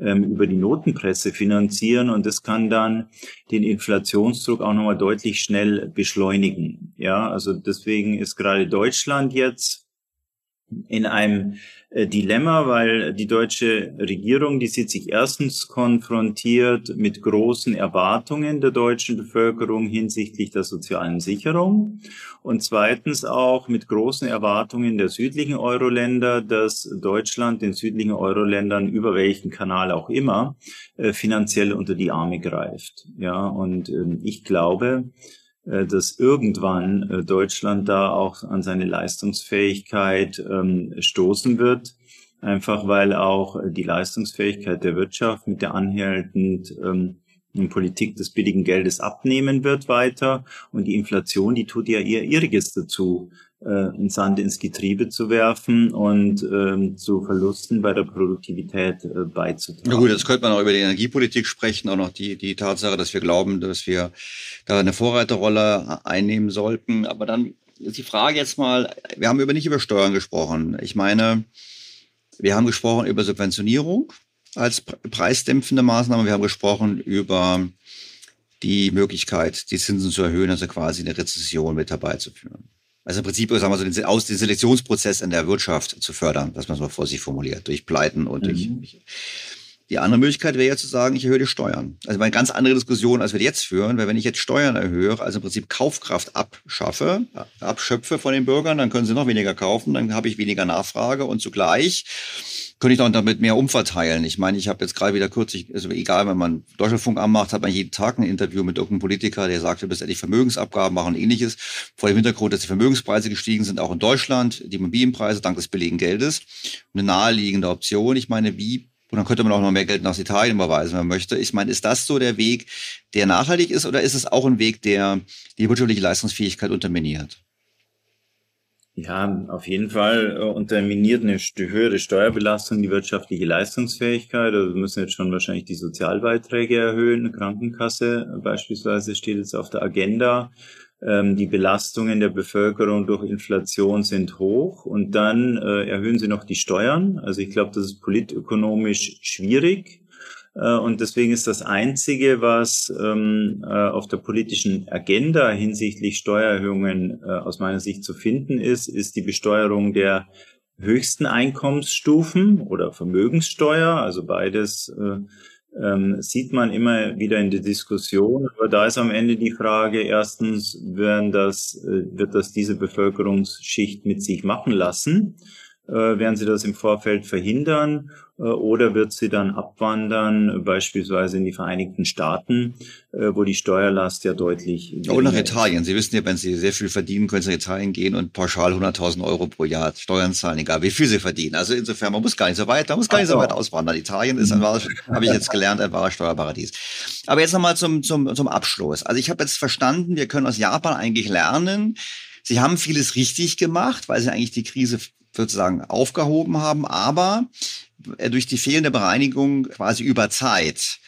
ähm, über die Notenpresse finanzieren und das kann dann den Inflationsdruck auch nochmal deutlich schnell beschleunigen. Ja, also deswegen ist gerade Deutschland jetzt in einem äh, Dilemma, weil die deutsche Regierung, die sieht sich erstens konfrontiert mit großen Erwartungen der deutschen Bevölkerung hinsichtlich der sozialen Sicherung und zweitens auch mit großen Erwartungen der südlichen Euro-Länder, dass Deutschland den südlichen Euro-Ländern über welchen Kanal auch immer äh, finanziell unter die Arme greift. Ja, und äh, ich glaube, dass irgendwann äh, Deutschland da auch an seine Leistungsfähigkeit ähm, stoßen wird, einfach weil auch die Leistungsfähigkeit der Wirtschaft mit der anhaltend ähm, Politik des billigen Geldes abnehmen wird weiter. Und die Inflation, die tut ja ihr ihriges dazu, äh, in Sand ins Getriebe zu werfen und ähm, zu Verlusten bei der Produktivität äh, beizutragen. Na gut, jetzt könnte man auch über die Energiepolitik sprechen, auch noch die, die Tatsache, dass wir glauben, dass wir da eine Vorreiterrolle einnehmen sollten. Aber dann ist die Frage jetzt mal, wir haben über nicht über Steuern gesprochen. Ich meine, wir haben gesprochen über Subventionierung als preisdämpfende Maßnahme. Wir haben gesprochen über die Möglichkeit, die Zinsen zu erhöhen, also quasi eine Rezession mit herbeizuführen. Also im Prinzip, sagen wir so, den, aus den Selektionsprozess in der Wirtschaft zu fördern, dass man es mal vor sich formuliert, durch Pleiten und mhm. durch. Die andere Möglichkeit wäre ja zu sagen, ich erhöhe die Steuern. Also eine ganz andere Diskussion, als wir jetzt führen, weil wenn ich jetzt Steuern erhöhe, also im Prinzip Kaufkraft abschaffe, abschöpfe von den Bürgern, dann können sie noch weniger kaufen, dann habe ich weniger Nachfrage und zugleich könnte ich dann damit mehr umverteilen. Ich meine, ich habe jetzt gerade wieder kürzlich, also egal, wenn man Deutschlandfunk anmacht, hat man jeden Tag ein Interview mit irgendeinem Politiker, der sagt, wir müssen endlich Vermögensabgaben machen und ähnliches. Vor dem Hintergrund, dass die Vermögenspreise gestiegen sind, auch in Deutschland, die Immobilienpreise dank des billigen Geldes. Eine naheliegende Option. Ich meine, wie und dann könnte man auch noch mehr Geld nach Italien überweisen, wenn man möchte. Ich meine, ist das so der Weg, der nachhaltig ist, oder ist es auch ein Weg, der die wirtschaftliche Leistungsfähigkeit unterminiert? Ja, auf jeden Fall äh, unterminiert eine höhere Steuerbelastung die wirtschaftliche Leistungsfähigkeit. Also wir müssen jetzt schon wahrscheinlich die Sozialbeiträge erhöhen. Krankenkasse beispielsweise steht jetzt auf der Agenda. Ähm, die Belastungen der Bevölkerung durch Inflation sind hoch und dann äh, erhöhen sie noch die Steuern. Also ich glaube, das ist politökonomisch schwierig. Äh, und deswegen ist das Einzige, was ähm, äh, auf der politischen Agenda hinsichtlich Steuererhöhungen äh, aus meiner Sicht zu finden ist, ist die Besteuerung der höchsten Einkommensstufen oder Vermögenssteuer. Also beides äh, ähm, sieht man immer wieder in der Diskussion. Aber da ist am Ende die Frage, erstens, werden das, wird das diese Bevölkerungsschicht mit sich machen lassen? Äh, werden sie das im Vorfeld verhindern? Äh, oder wird sie dann abwandern, beispielsweise in die Vereinigten Staaten, äh, wo die Steuerlast ja deutlich. Oder nach Italien. Sie wissen ja, wenn Sie sehr viel verdienen, können Sie nach Italien gehen und pauschal 100.000 Euro pro Jahr Steuern zahlen, egal wie viel Sie verdienen. Also insofern, man muss gar nicht so weit, man muss gar nicht so weit auswandern. Italien ist ein wahres, *laughs* habe ich jetzt gelernt, ein wahres Steuerparadies. Aber jetzt nochmal zum, zum, zum Abschluss. Also ich habe jetzt verstanden, wir können aus Japan eigentlich lernen, Sie haben vieles richtig gemacht, weil sie eigentlich die Krise sozusagen aufgehoben haben, aber äh, durch die fehlende Bereinigung quasi über Zeit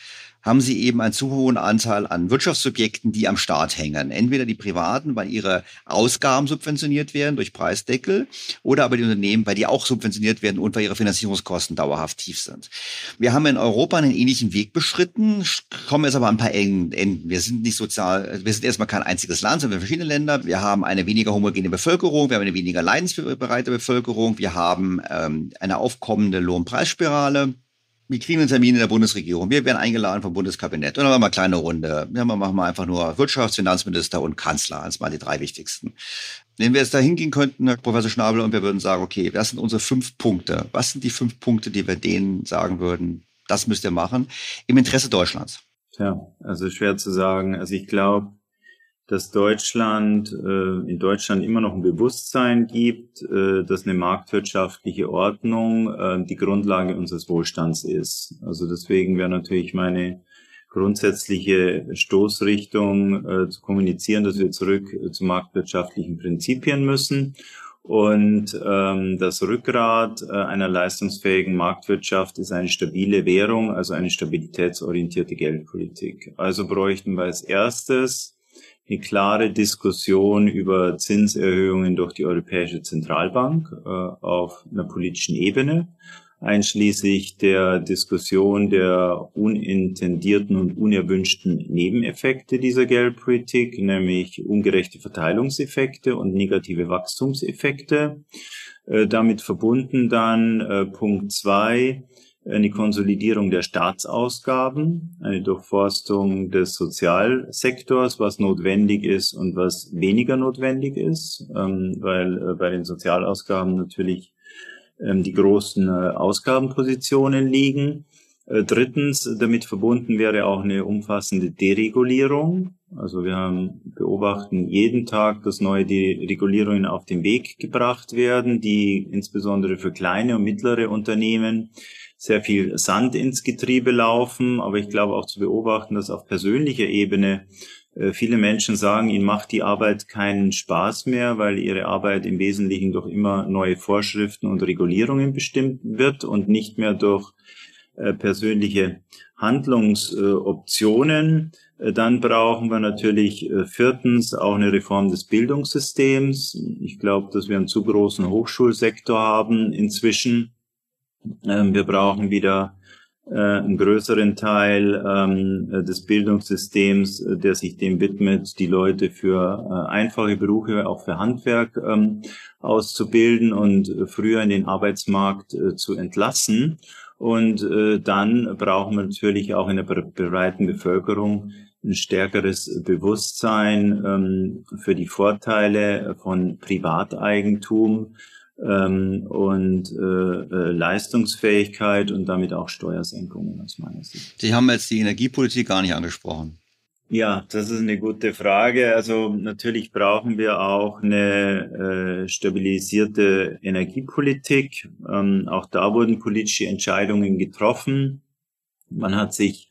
haben sie eben einen zu hohen Anteil an Wirtschaftssubjekten, die am Staat hängen. Entweder die Privaten, weil ihre Ausgaben subventioniert werden durch Preisdeckel, oder aber die Unternehmen, weil die auch subventioniert werden und weil ihre Finanzierungskosten dauerhaft tief sind. Wir haben in Europa einen ähnlichen Weg beschritten, kommen jetzt aber an ein paar Enden. Wir sind nicht sozial, wir sind erstmal kein einziges Land, sondern verschiedene Länder. Wir haben eine weniger homogene Bevölkerung, wir haben eine weniger leidensbereite Bevölkerung, wir haben ähm, eine aufkommende Lohnpreisspirale wir kriegen einen Termin in der Bundesregierung. Wir werden eingeladen vom Bundeskabinett. Und dann machen wir eine kleine Runde. Ja, wir machen einfach nur Wirtschafts-, Finanzminister und Kanzler. Das waren die drei wichtigsten. Wenn wir jetzt da hingehen könnten, Herr Professor Schnabel, und wir würden sagen, okay, das sind unsere fünf Punkte. Was sind die fünf Punkte, die wir denen sagen würden, das müsst ihr machen, im Interesse Deutschlands? Ja, also schwer zu sagen. Also ich glaube, dass Deutschland äh, in Deutschland immer noch ein Bewusstsein gibt, äh, dass eine marktwirtschaftliche Ordnung äh, die Grundlage unseres Wohlstands ist. Also deswegen wäre natürlich meine grundsätzliche Stoßrichtung äh, zu kommunizieren, dass wir zurück äh, zu marktwirtschaftlichen Prinzipien müssen. Und ähm, das Rückgrat äh, einer leistungsfähigen Marktwirtschaft ist eine stabile Währung, also eine stabilitätsorientierte Geldpolitik. Also bräuchten wir als erstes eine klare Diskussion über Zinserhöhungen durch die Europäische Zentralbank äh, auf einer politischen Ebene, einschließlich der Diskussion der unintendierten und unerwünschten Nebeneffekte dieser Geldpolitik, nämlich ungerechte Verteilungseffekte und negative Wachstumseffekte. Äh, damit verbunden dann äh, Punkt zwei eine Konsolidierung der Staatsausgaben, eine Durchforstung des Sozialsektors, was notwendig ist und was weniger notwendig ist, ähm, weil äh, bei den Sozialausgaben natürlich ähm, die großen äh, Ausgabenpositionen liegen. Äh, drittens, damit verbunden wäre auch eine umfassende Deregulierung. Also wir haben, beobachten jeden Tag, dass neue Deregulierungen auf den Weg gebracht werden, die insbesondere für kleine und mittlere Unternehmen sehr viel Sand ins Getriebe laufen, aber ich glaube auch zu beobachten, dass auf persönlicher Ebene äh, viele Menschen sagen, ihnen macht die Arbeit keinen Spaß mehr, weil ihre Arbeit im Wesentlichen durch immer neue Vorschriften und Regulierungen bestimmt wird und nicht mehr durch äh, persönliche Handlungsoptionen. Äh, dann brauchen wir natürlich viertens auch eine Reform des Bildungssystems. Ich glaube, dass wir einen zu großen Hochschulsektor haben inzwischen ähm, wir brauchen wieder äh, einen größeren Teil ähm, des Bildungssystems, äh, der sich dem widmet, die Leute für äh, einfache Berufe, auch für Handwerk ähm, auszubilden und früher in den Arbeitsmarkt zu entlassen. Und dann brauchen wir natürlich auch in der breiten Bevölkerung ein stärkeres Bewusstsein für die Vorteile von Privateigentum, ähm, und äh, äh, Leistungsfähigkeit und damit auch Steuersenkungen aus meiner Sicht. Sie haben jetzt die Energiepolitik gar nicht angesprochen. Ja, das ist eine gute Frage. Also natürlich brauchen wir auch eine äh, stabilisierte Energiepolitik. Ähm, auch da wurden politische Entscheidungen getroffen. Man hat sich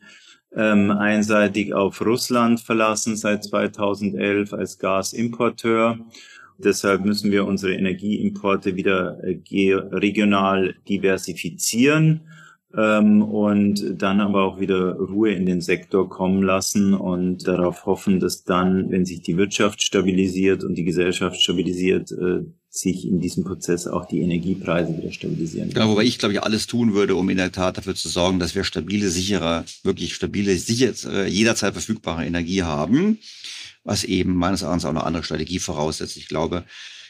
ähm, einseitig auf Russland verlassen seit 2011 als Gasimporteur Deshalb müssen wir unsere Energieimporte wieder äh, regional diversifizieren ähm, und dann aber auch wieder Ruhe in den Sektor kommen lassen und darauf hoffen, dass dann, wenn sich die Wirtschaft stabilisiert und die Gesellschaft stabilisiert, äh, sich in diesem Prozess auch die Energiepreise wieder stabilisieren. Genau, wobei ich glaube ich alles tun würde, um in der Tat dafür zu sorgen, dass wir stabile, sichere, wirklich stabile, sicher, äh, jederzeit verfügbare Energie haben was eben meines Erachtens auch eine andere Strategie voraussetzt. Ich glaube,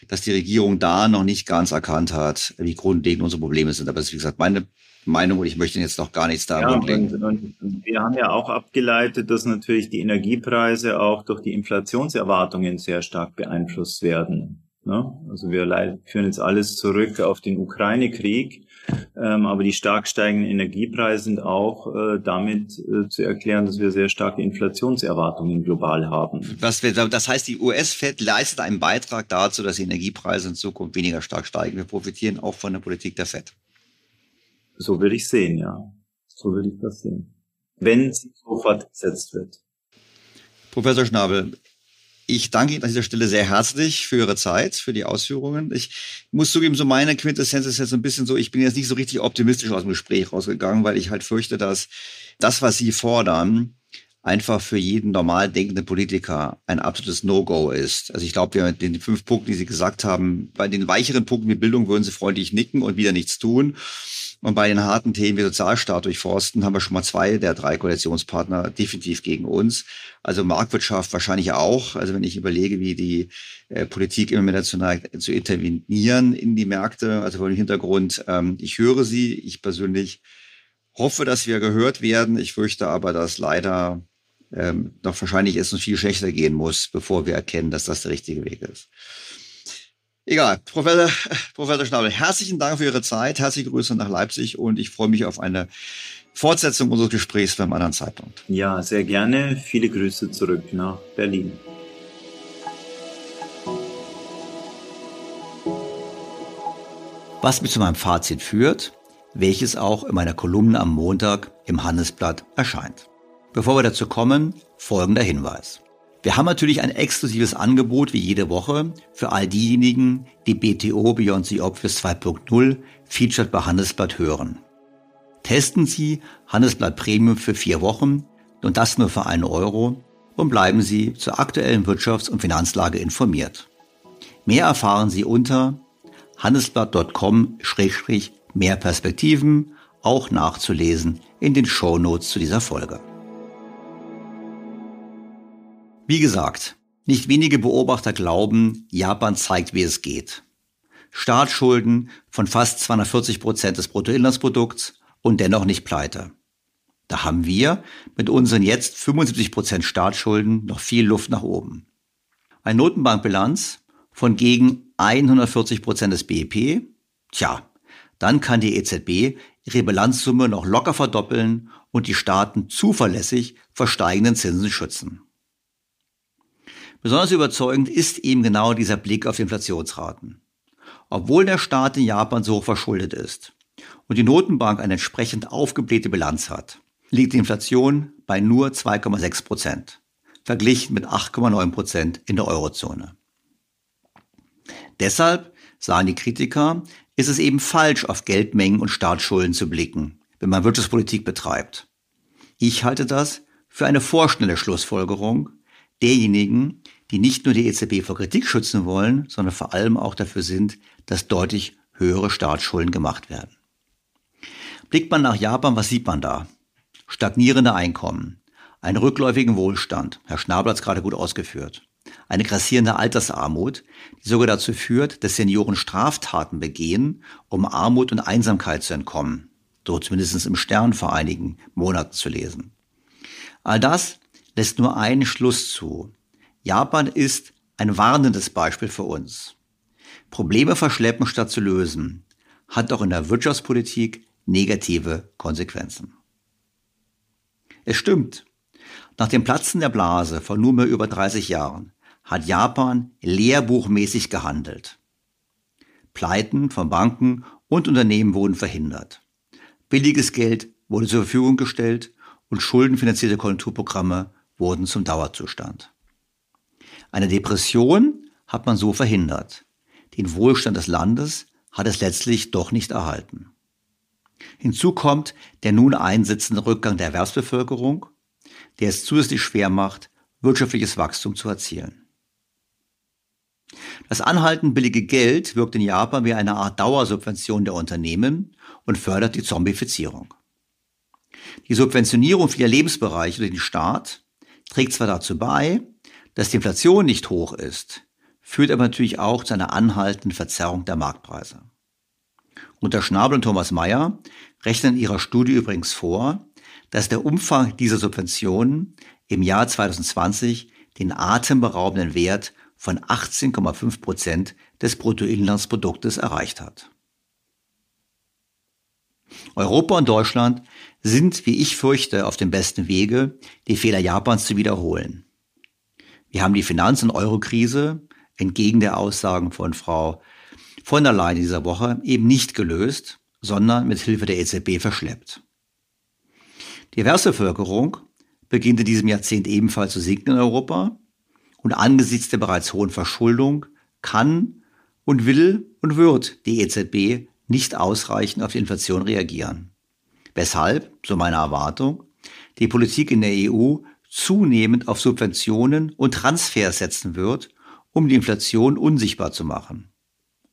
dass die Regierung da noch nicht ganz erkannt hat, wie grundlegend unsere Probleme sind. Aber das ist, wie gesagt, meine Meinung und ich möchte jetzt noch gar nichts da ja, und, und wir haben ja auch abgeleitet, dass natürlich die Energiepreise auch durch die Inflationserwartungen sehr stark beeinflusst werden. Ne? Also wir führen jetzt alles zurück auf den Ukraine-Krieg. Ähm, aber die stark steigenden Energiepreise sind auch äh, damit äh, zu erklären, dass wir sehr starke Inflationserwartungen global haben. Was wir, das heißt, die US-Fed leistet einen Beitrag dazu, dass die Energiepreise in Zukunft weniger stark steigen. Wir profitieren auch von der Politik der Fed. So würde ich sehen, ja. So würde ich das sehen. Wenn sie so fortgesetzt wird. Professor Schnabel, ich danke Ihnen an dieser Stelle sehr herzlich für Ihre Zeit, für die Ausführungen. Ich muss zugeben, so meine Quintessenz ist jetzt ein bisschen so, ich bin jetzt nicht so richtig optimistisch aus dem Gespräch rausgegangen, weil ich halt fürchte, dass das, was Sie fordern, einfach für jeden normal denkenden Politiker ein absolutes No-Go ist. Also ich glaube, wir mit den fünf Punkten, die Sie gesagt haben, bei den weicheren Punkten wie Bildung würden Sie freundlich nicken und wieder nichts tun. Und bei den harten Themen wie Sozialstaat durchforsten haben wir schon mal zwei der drei Koalitionspartner definitiv gegen uns. Also Marktwirtschaft wahrscheinlich auch. Also wenn ich überlege, wie die äh, Politik immer mehr dazu neigt, zu intervenieren in die Märkte. Also vor dem Hintergrund, ähm, ich höre sie. Ich persönlich hoffe, dass wir gehört werden. Ich fürchte aber, dass leider ähm, noch wahrscheinlich es uns viel schlechter gehen muss, bevor wir erkennen, dass das der richtige Weg ist. Egal. Professor, *laughs* Professor Schnabel, herzlichen Dank für Ihre Zeit. Herzliche Grüße nach Leipzig und ich freue mich auf eine Fortsetzung unseres Gesprächs beim anderen Zeitpunkt. Ja, sehr gerne. Viele Grüße zurück nach Berlin. Was mich zu meinem Fazit führt, welches auch in meiner Kolumne am Montag im Handelsblatt erscheint. Bevor wir dazu kommen, folgender Hinweis. Wir haben natürlich ein exklusives Angebot wie jede Woche für all diejenigen, die BTO Beyond the Obvious 2.0 Featured bei Handelsblatt hören. Testen Sie Handelsblatt Premium für vier Wochen und das nur für einen Euro und bleiben Sie zur aktuellen Wirtschafts- und Finanzlage informiert. Mehr erfahren Sie unter handelsblatt.com-mehr Perspektiven, auch nachzulesen in den Show Notes zu dieser Folge. Wie gesagt, nicht wenige Beobachter glauben, Japan zeigt, wie es geht. Staatsschulden von fast 240 Prozent des Bruttoinlandsprodukts und dennoch nicht pleite. Da haben wir mit unseren jetzt 75 Prozent Staatsschulden noch viel Luft nach oben. Eine Notenbankbilanz von gegen 140 Prozent des BIP? Tja, dann kann die EZB ihre Bilanzsumme noch locker verdoppeln und die Staaten zuverlässig vor steigenden Zinsen schützen. Besonders überzeugend ist eben genau dieser Blick auf die Inflationsraten. Obwohl der Staat in Japan so hoch verschuldet ist und die Notenbank eine entsprechend aufgeblähte Bilanz hat, liegt die Inflation bei nur 2,6 Prozent, verglichen mit 8,9 Prozent in der Eurozone. Deshalb, sagen die Kritiker, ist es eben falsch, auf Geldmengen und Staatsschulden zu blicken, wenn man Wirtschaftspolitik betreibt. Ich halte das für eine vorschnelle Schlussfolgerung derjenigen, die nicht nur die EZB vor Kritik schützen wollen, sondern vor allem auch dafür sind, dass deutlich höhere Staatsschulden gemacht werden. Blickt man nach Japan, was sieht man da? Stagnierende Einkommen, einen rückläufigen Wohlstand, Herr Schnabel hat es gerade gut ausgeführt, eine grassierende Altersarmut, die sogar dazu führt, dass Senioren Straftaten begehen, um Armut und Einsamkeit zu entkommen, so zumindest im Stern vor einigen Monaten zu lesen. All das lässt nur einen Schluss zu. Japan ist ein warnendes Beispiel für uns. Probleme verschleppen statt zu lösen hat auch in der Wirtschaftspolitik negative Konsequenzen. Es stimmt. Nach dem Platzen der Blase vor nunmehr über 30 Jahren hat Japan lehrbuchmäßig gehandelt. Pleiten von Banken und Unternehmen wurden verhindert. Billiges Geld wurde zur Verfügung gestellt und schuldenfinanzierte Konjunkturprogramme wurden zum Dauerzustand. Eine Depression hat man so verhindert. Den Wohlstand des Landes hat es letztlich doch nicht erhalten. Hinzu kommt der nun einsetzende Rückgang der Erwerbsbevölkerung, der es zusätzlich schwer macht, wirtschaftliches Wachstum zu erzielen. Das anhaltend billige Geld wirkt in Japan wie eine Art Dauersubvention der Unternehmen und fördert die Zombifizierung. Die Subventionierung vieler Lebensbereiche durch den Staat trägt zwar dazu bei, dass die Inflation nicht hoch ist, führt aber natürlich auch zu einer anhaltenden Verzerrung der Marktpreise. Unter Schnabel und Thomas Mayer rechnen in ihrer Studie übrigens vor, dass der Umfang dieser Subventionen im Jahr 2020 den atemberaubenden Wert von 18,5 Prozent des Bruttoinlandsproduktes erreicht hat. Europa und Deutschland sind, wie ich fürchte, auf dem besten Wege, die Fehler Japans zu wiederholen. Wir haben die Finanz- und Eurokrise entgegen der Aussagen von Frau von der Leyen dieser Woche eben nicht gelöst, sondern mit Hilfe der EZB verschleppt. Die Erwerbsbevölkerung beginnt in diesem Jahrzehnt ebenfalls zu sinken in Europa und angesichts der bereits hohen Verschuldung kann und will und wird die EZB nicht ausreichend auf die Inflation reagieren. Weshalb, so meine Erwartung, die Politik in der EU zunehmend auf Subventionen und Transfers setzen wird, um die Inflation unsichtbar zu machen.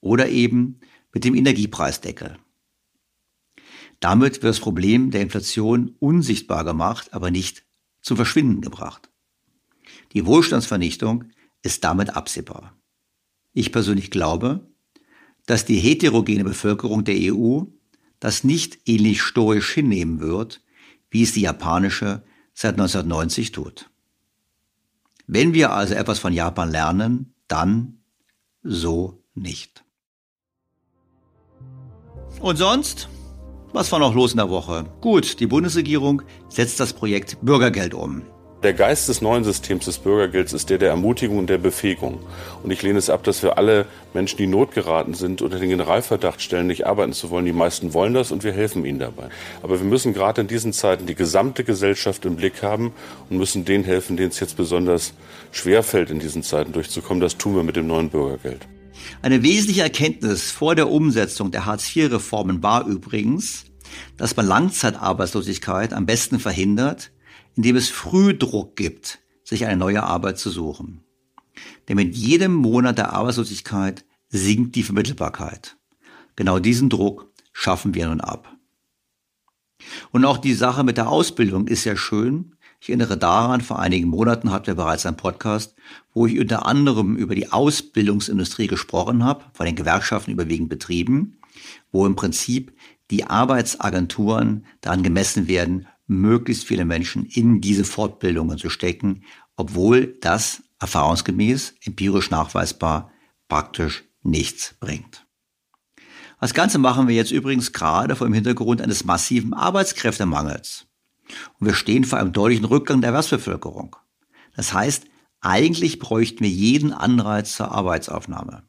Oder eben mit dem Energiepreisdeckel. Damit wird das Problem der Inflation unsichtbar gemacht, aber nicht zum Verschwinden gebracht. Die Wohlstandsvernichtung ist damit absehbar. Ich persönlich glaube, dass die heterogene Bevölkerung der EU das nicht ähnlich stoisch hinnehmen wird, wie es die japanische seit 1990 tut. Wenn wir also etwas von Japan lernen, dann so nicht. Und sonst? Was war noch los in der Woche? Gut, die Bundesregierung setzt das Projekt Bürgergeld um. Der Geist des neuen Systems des Bürgergelds ist der der Ermutigung und der Befähigung. Und ich lehne es ab, dass wir alle Menschen, die not geraten sind, unter den Generalverdacht stellen, nicht arbeiten zu wollen. Die meisten wollen das und wir helfen ihnen dabei. Aber wir müssen gerade in diesen Zeiten die gesamte Gesellschaft im Blick haben und müssen denen helfen, denen es jetzt besonders schwer fällt, in diesen Zeiten durchzukommen. Das tun wir mit dem neuen Bürgergeld. Eine wesentliche Erkenntnis vor der Umsetzung der Hartz-IV-Reformen war übrigens, dass man Langzeitarbeitslosigkeit am besten verhindert, indem es Frühdruck gibt, sich eine neue Arbeit zu suchen. Denn mit jedem Monat der Arbeitslosigkeit sinkt die Vermittelbarkeit. Genau diesen Druck schaffen wir nun ab. Und auch die Sache mit der Ausbildung ist ja schön. Ich erinnere daran, vor einigen Monaten hatten wir bereits einen Podcast, wo ich unter anderem über die Ausbildungsindustrie gesprochen habe, von den Gewerkschaften überwiegend betrieben, wo im Prinzip die Arbeitsagenturen daran gemessen werden, möglichst viele Menschen in diese Fortbildungen zu stecken, obwohl das erfahrungsgemäß, empirisch nachweisbar, praktisch nichts bringt. Das Ganze machen wir jetzt übrigens gerade vor dem Hintergrund eines massiven Arbeitskräftemangels. Und wir stehen vor einem deutlichen Rückgang der Erwerbsbevölkerung. Das heißt, eigentlich bräuchten wir jeden Anreiz zur Arbeitsaufnahme.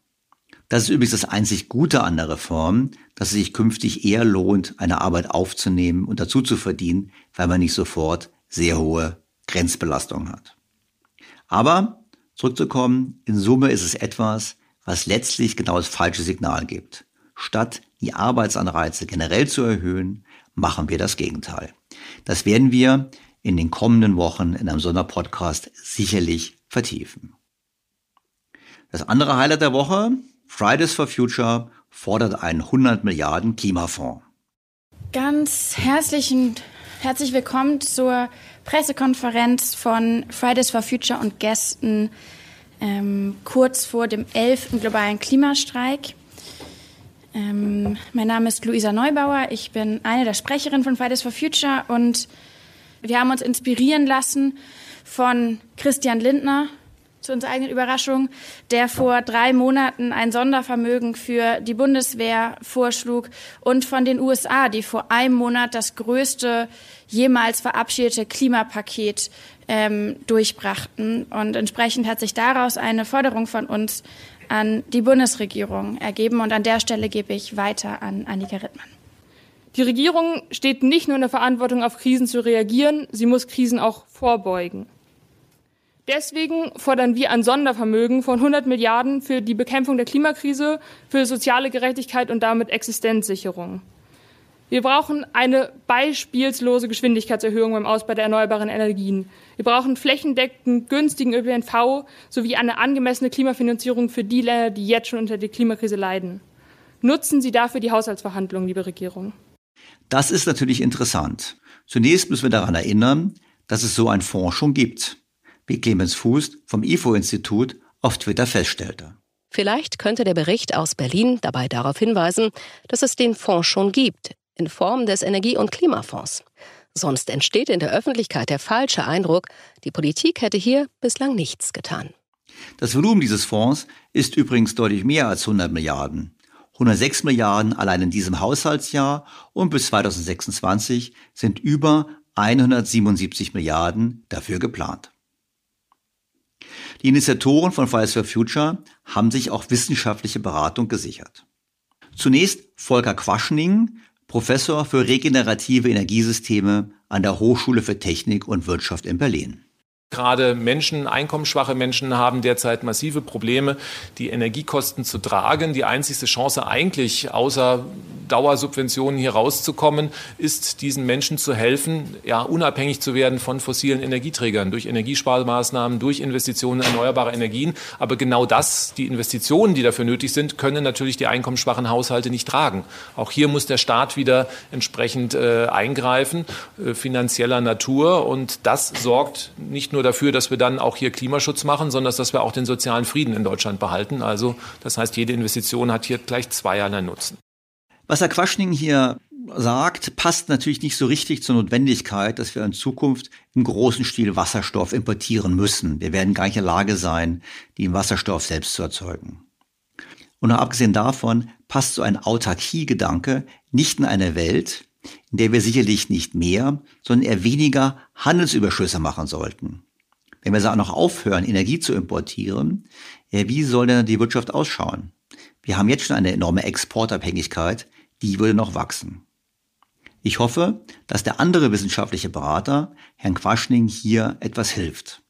Das ist übrigens das einzig Gute an der Reform, dass es sich künftig eher lohnt, eine Arbeit aufzunehmen und dazu zu verdienen, weil man nicht sofort sehr hohe Grenzbelastung hat. Aber zurückzukommen, in Summe ist es etwas, was letztlich genau das falsche Signal gibt. Statt die Arbeitsanreize generell zu erhöhen, machen wir das Gegenteil. Das werden wir in den kommenden Wochen in einem Sonderpodcast sicherlich vertiefen. Das andere Highlight der Woche, Fridays for Future fordert einen 100 Milliarden Klimafonds. Ganz herzlichen, herzlich willkommen zur Pressekonferenz von Fridays for Future und Gästen ähm, kurz vor dem 11. globalen Klimastreik. Ähm, mein Name ist Luisa Neubauer. Ich bin eine der Sprecherinnen von Fridays for Future und wir haben uns inspirieren lassen von Christian Lindner, zu unserer eigenen Überraschung, der vor drei Monaten ein Sondervermögen für die Bundeswehr vorschlug und von den USA, die vor einem Monat das größte jemals verabschiedete Klimapaket ähm, durchbrachten. Und entsprechend hat sich daraus eine Forderung von uns an die Bundesregierung ergeben. Und an der Stelle gebe ich weiter an Annika Rittmann. Die Regierung steht nicht nur in der Verantwortung, auf Krisen zu reagieren, sie muss Krisen auch vorbeugen. Deswegen fordern wir ein Sondervermögen von 100 Milliarden für die Bekämpfung der Klimakrise, für soziale Gerechtigkeit und damit Existenzsicherung. Wir brauchen eine beispielslose Geschwindigkeitserhöhung beim Ausbau der erneuerbaren Energien. Wir brauchen flächendeckend günstigen ÖPNV sowie eine angemessene Klimafinanzierung für die Länder, die jetzt schon unter der Klimakrise leiden. Nutzen Sie dafür die Haushaltsverhandlungen, liebe Regierung. Das ist natürlich interessant. Zunächst müssen wir daran erinnern, dass es so einen Fonds schon gibt wie Clemens Fuß vom IFO-Institut auf Twitter feststellte. Vielleicht könnte der Bericht aus Berlin dabei darauf hinweisen, dass es den Fonds schon gibt, in Form des Energie- und Klimafonds. Sonst entsteht in der Öffentlichkeit der falsche Eindruck, die Politik hätte hier bislang nichts getan. Das Volumen dieses Fonds ist übrigens deutlich mehr als 100 Milliarden. 106 Milliarden allein in diesem Haushaltsjahr und bis 2026 sind über 177 Milliarden dafür geplant. Die Initiatoren von Fridays for Future haben sich auch wissenschaftliche Beratung gesichert. Zunächst Volker Quaschning, Professor für regenerative Energiesysteme an der Hochschule für Technik und Wirtschaft in Berlin. Gerade Menschen, einkommensschwache Menschen haben derzeit massive Probleme, die Energiekosten zu tragen. Die einzigste Chance eigentlich, außer Dauersubventionen hier rauszukommen, ist diesen Menschen zu helfen, ja, unabhängig zu werden von fossilen Energieträgern durch Energiesparmaßnahmen, durch Investitionen in erneuerbare Energien. Aber genau das, die Investitionen, die dafür nötig sind, können natürlich die einkommensschwachen Haushalte nicht tragen. Auch hier muss der Staat wieder entsprechend äh, eingreifen, äh, finanzieller Natur. Und das sorgt nicht nur nur dafür, dass wir dann auch hier Klimaschutz machen, sondern dass wir auch den sozialen Frieden in Deutschland behalten. Also das heißt, jede Investition hat hier gleich zweierlei Nutzen. Was Herr Quaschning hier sagt, passt natürlich nicht so richtig zur Notwendigkeit, dass wir in Zukunft im großen Stil Wasserstoff importieren müssen. Wir werden gar nicht in der Lage sein, den Wasserstoff selbst zu erzeugen. Und auch abgesehen davon passt so ein Autarkie-Gedanke nicht in eine Welt, in der wir sicherlich nicht mehr, sondern eher weniger Handelsüberschüsse machen sollten. Wenn wir auch noch aufhören, Energie zu importieren, ja, wie soll denn die Wirtschaft ausschauen? Wir haben jetzt schon eine enorme Exportabhängigkeit, die würde noch wachsen. Ich hoffe, dass der andere wissenschaftliche Berater, Herrn Quaschning, hier etwas hilft.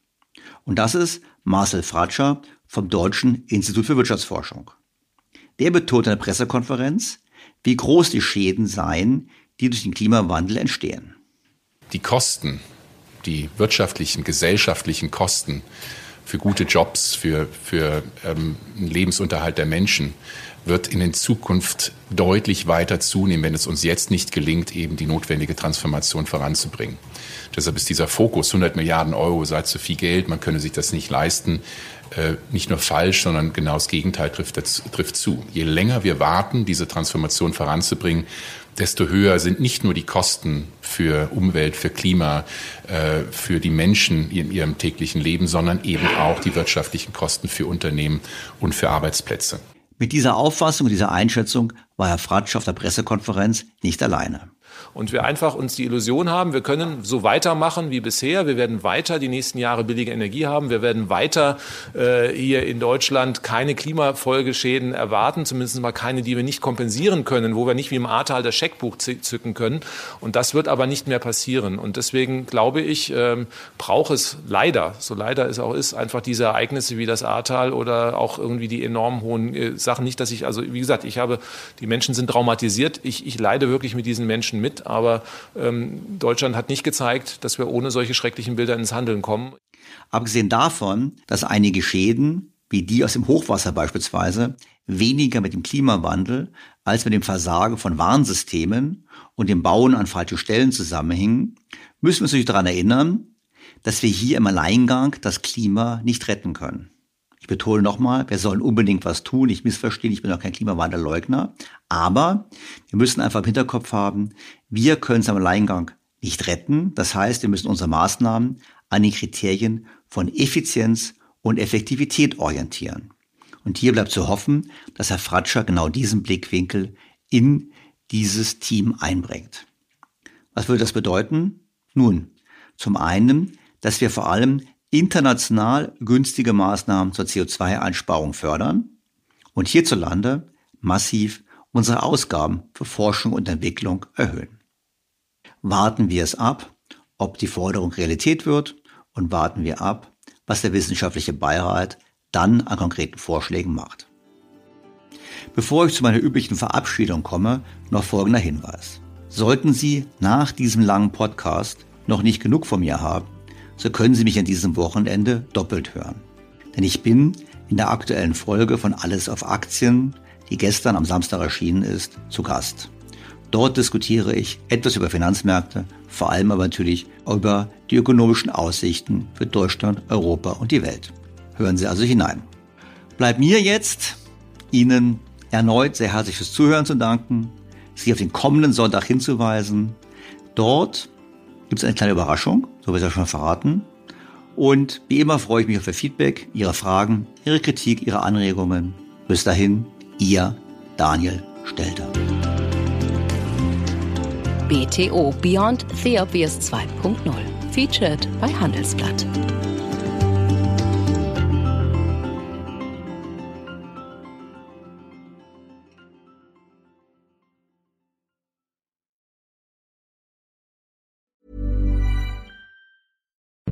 Und das ist Marcel Fratscher vom Deutschen Institut für Wirtschaftsforschung. Der betont in der Pressekonferenz, wie groß die Schäden seien, die durch den Klimawandel entstehen. Die Kosten die wirtschaftlichen, gesellschaftlichen Kosten für gute Jobs, für, für ähm, einen Lebensunterhalt der Menschen wird in der Zukunft deutlich weiter zunehmen, wenn es uns jetzt nicht gelingt, eben die notwendige Transformation voranzubringen. Deshalb ist dieser Fokus, 100 Milliarden Euro sei zu viel Geld, man könne sich das nicht leisten, äh, nicht nur falsch, sondern genau das Gegenteil trifft, trifft zu. Je länger wir warten, diese Transformation voranzubringen, desto höher sind nicht nur die Kosten für Umwelt, für Klima, äh, für die Menschen in ihrem täglichen Leben, sondern eben auch die wirtschaftlichen Kosten für Unternehmen und für Arbeitsplätze. Mit dieser Auffassung, dieser Einschätzung war Herr Fratsch auf der Pressekonferenz nicht alleine und wir einfach uns die Illusion haben, wir können so weitermachen wie bisher. Wir werden weiter die nächsten Jahre billige Energie haben. Wir werden weiter äh, hier in Deutschland keine Klimafolgeschäden erwarten, zumindest mal keine, die wir nicht kompensieren können, wo wir nicht wie im Ahrtal das Scheckbuch zücken können. Und das wird aber nicht mehr passieren. Und deswegen glaube ich, ähm, braucht es leider, so leider es auch ist, einfach diese Ereignisse wie das Ahrtal oder auch irgendwie die enorm hohen äh, Sachen. Nicht, dass ich, also wie gesagt, ich habe, die Menschen sind traumatisiert. Ich, ich leide wirklich mit diesen Menschen mit aber ähm, Deutschland hat nicht gezeigt, dass wir ohne solche schrecklichen Bilder ins Handeln kommen. Abgesehen davon, dass einige Schäden, wie die aus dem Hochwasser beispielsweise, weniger mit dem Klimawandel als mit dem Versagen von Warnsystemen und dem Bauen an falsche Stellen zusammenhängen, müssen wir uns natürlich daran erinnern, dass wir hier im Alleingang das Klima nicht retten können betone nochmal, wir sollen unbedingt was tun. Ich missverstehe, ich bin auch kein Klimawandelleugner. Aber wir müssen einfach im Hinterkopf haben, wir können es am Alleingang nicht retten. Das heißt, wir müssen unsere Maßnahmen an den Kriterien von Effizienz und Effektivität orientieren. Und hier bleibt zu hoffen, dass Herr Fratscher genau diesen Blickwinkel in dieses Team einbringt. Was würde das bedeuten? Nun, zum einen, dass wir vor allem international günstige Maßnahmen zur CO2-Einsparung fördern und hierzulande massiv unsere Ausgaben für Forschung und Entwicklung erhöhen. Warten wir es ab, ob die Forderung Realität wird und warten wir ab, was der wissenschaftliche Beirat dann an konkreten Vorschlägen macht. Bevor ich zu meiner üblichen Verabschiedung komme, noch folgender Hinweis. Sollten Sie nach diesem langen Podcast noch nicht genug von mir haben, so können Sie mich an diesem Wochenende doppelt hören. Denn ich bin in der aktuellen Folge von Alles auf Aktien, die gestern am Samstag erschienen ist, zu Gast. Dort diskutiere ich etwas über Finanzmärkte, vor allem aber natürlich über die ökonomischen Aussichten für Deutschland, Europa und die Welt. Hören Sie also hinein. Bleibt mir jetzt, Ihnen erneut sehr herzlich fürs Zuhören zu danken, Sie auf den kommenden Sonntag hinzuweisen. Dort gibt es eine kleine Überraschung, so wird es ja schon verraten. Und wie immer freue ich mich auf Ihr Feedback, Ihre Fragen, Ihre Kritik, Ihre Anregungen. Bis dahin, Ihr Daniel Stelter. BTO Beyond the Obvious 2.0 featured bei Handelsblatt.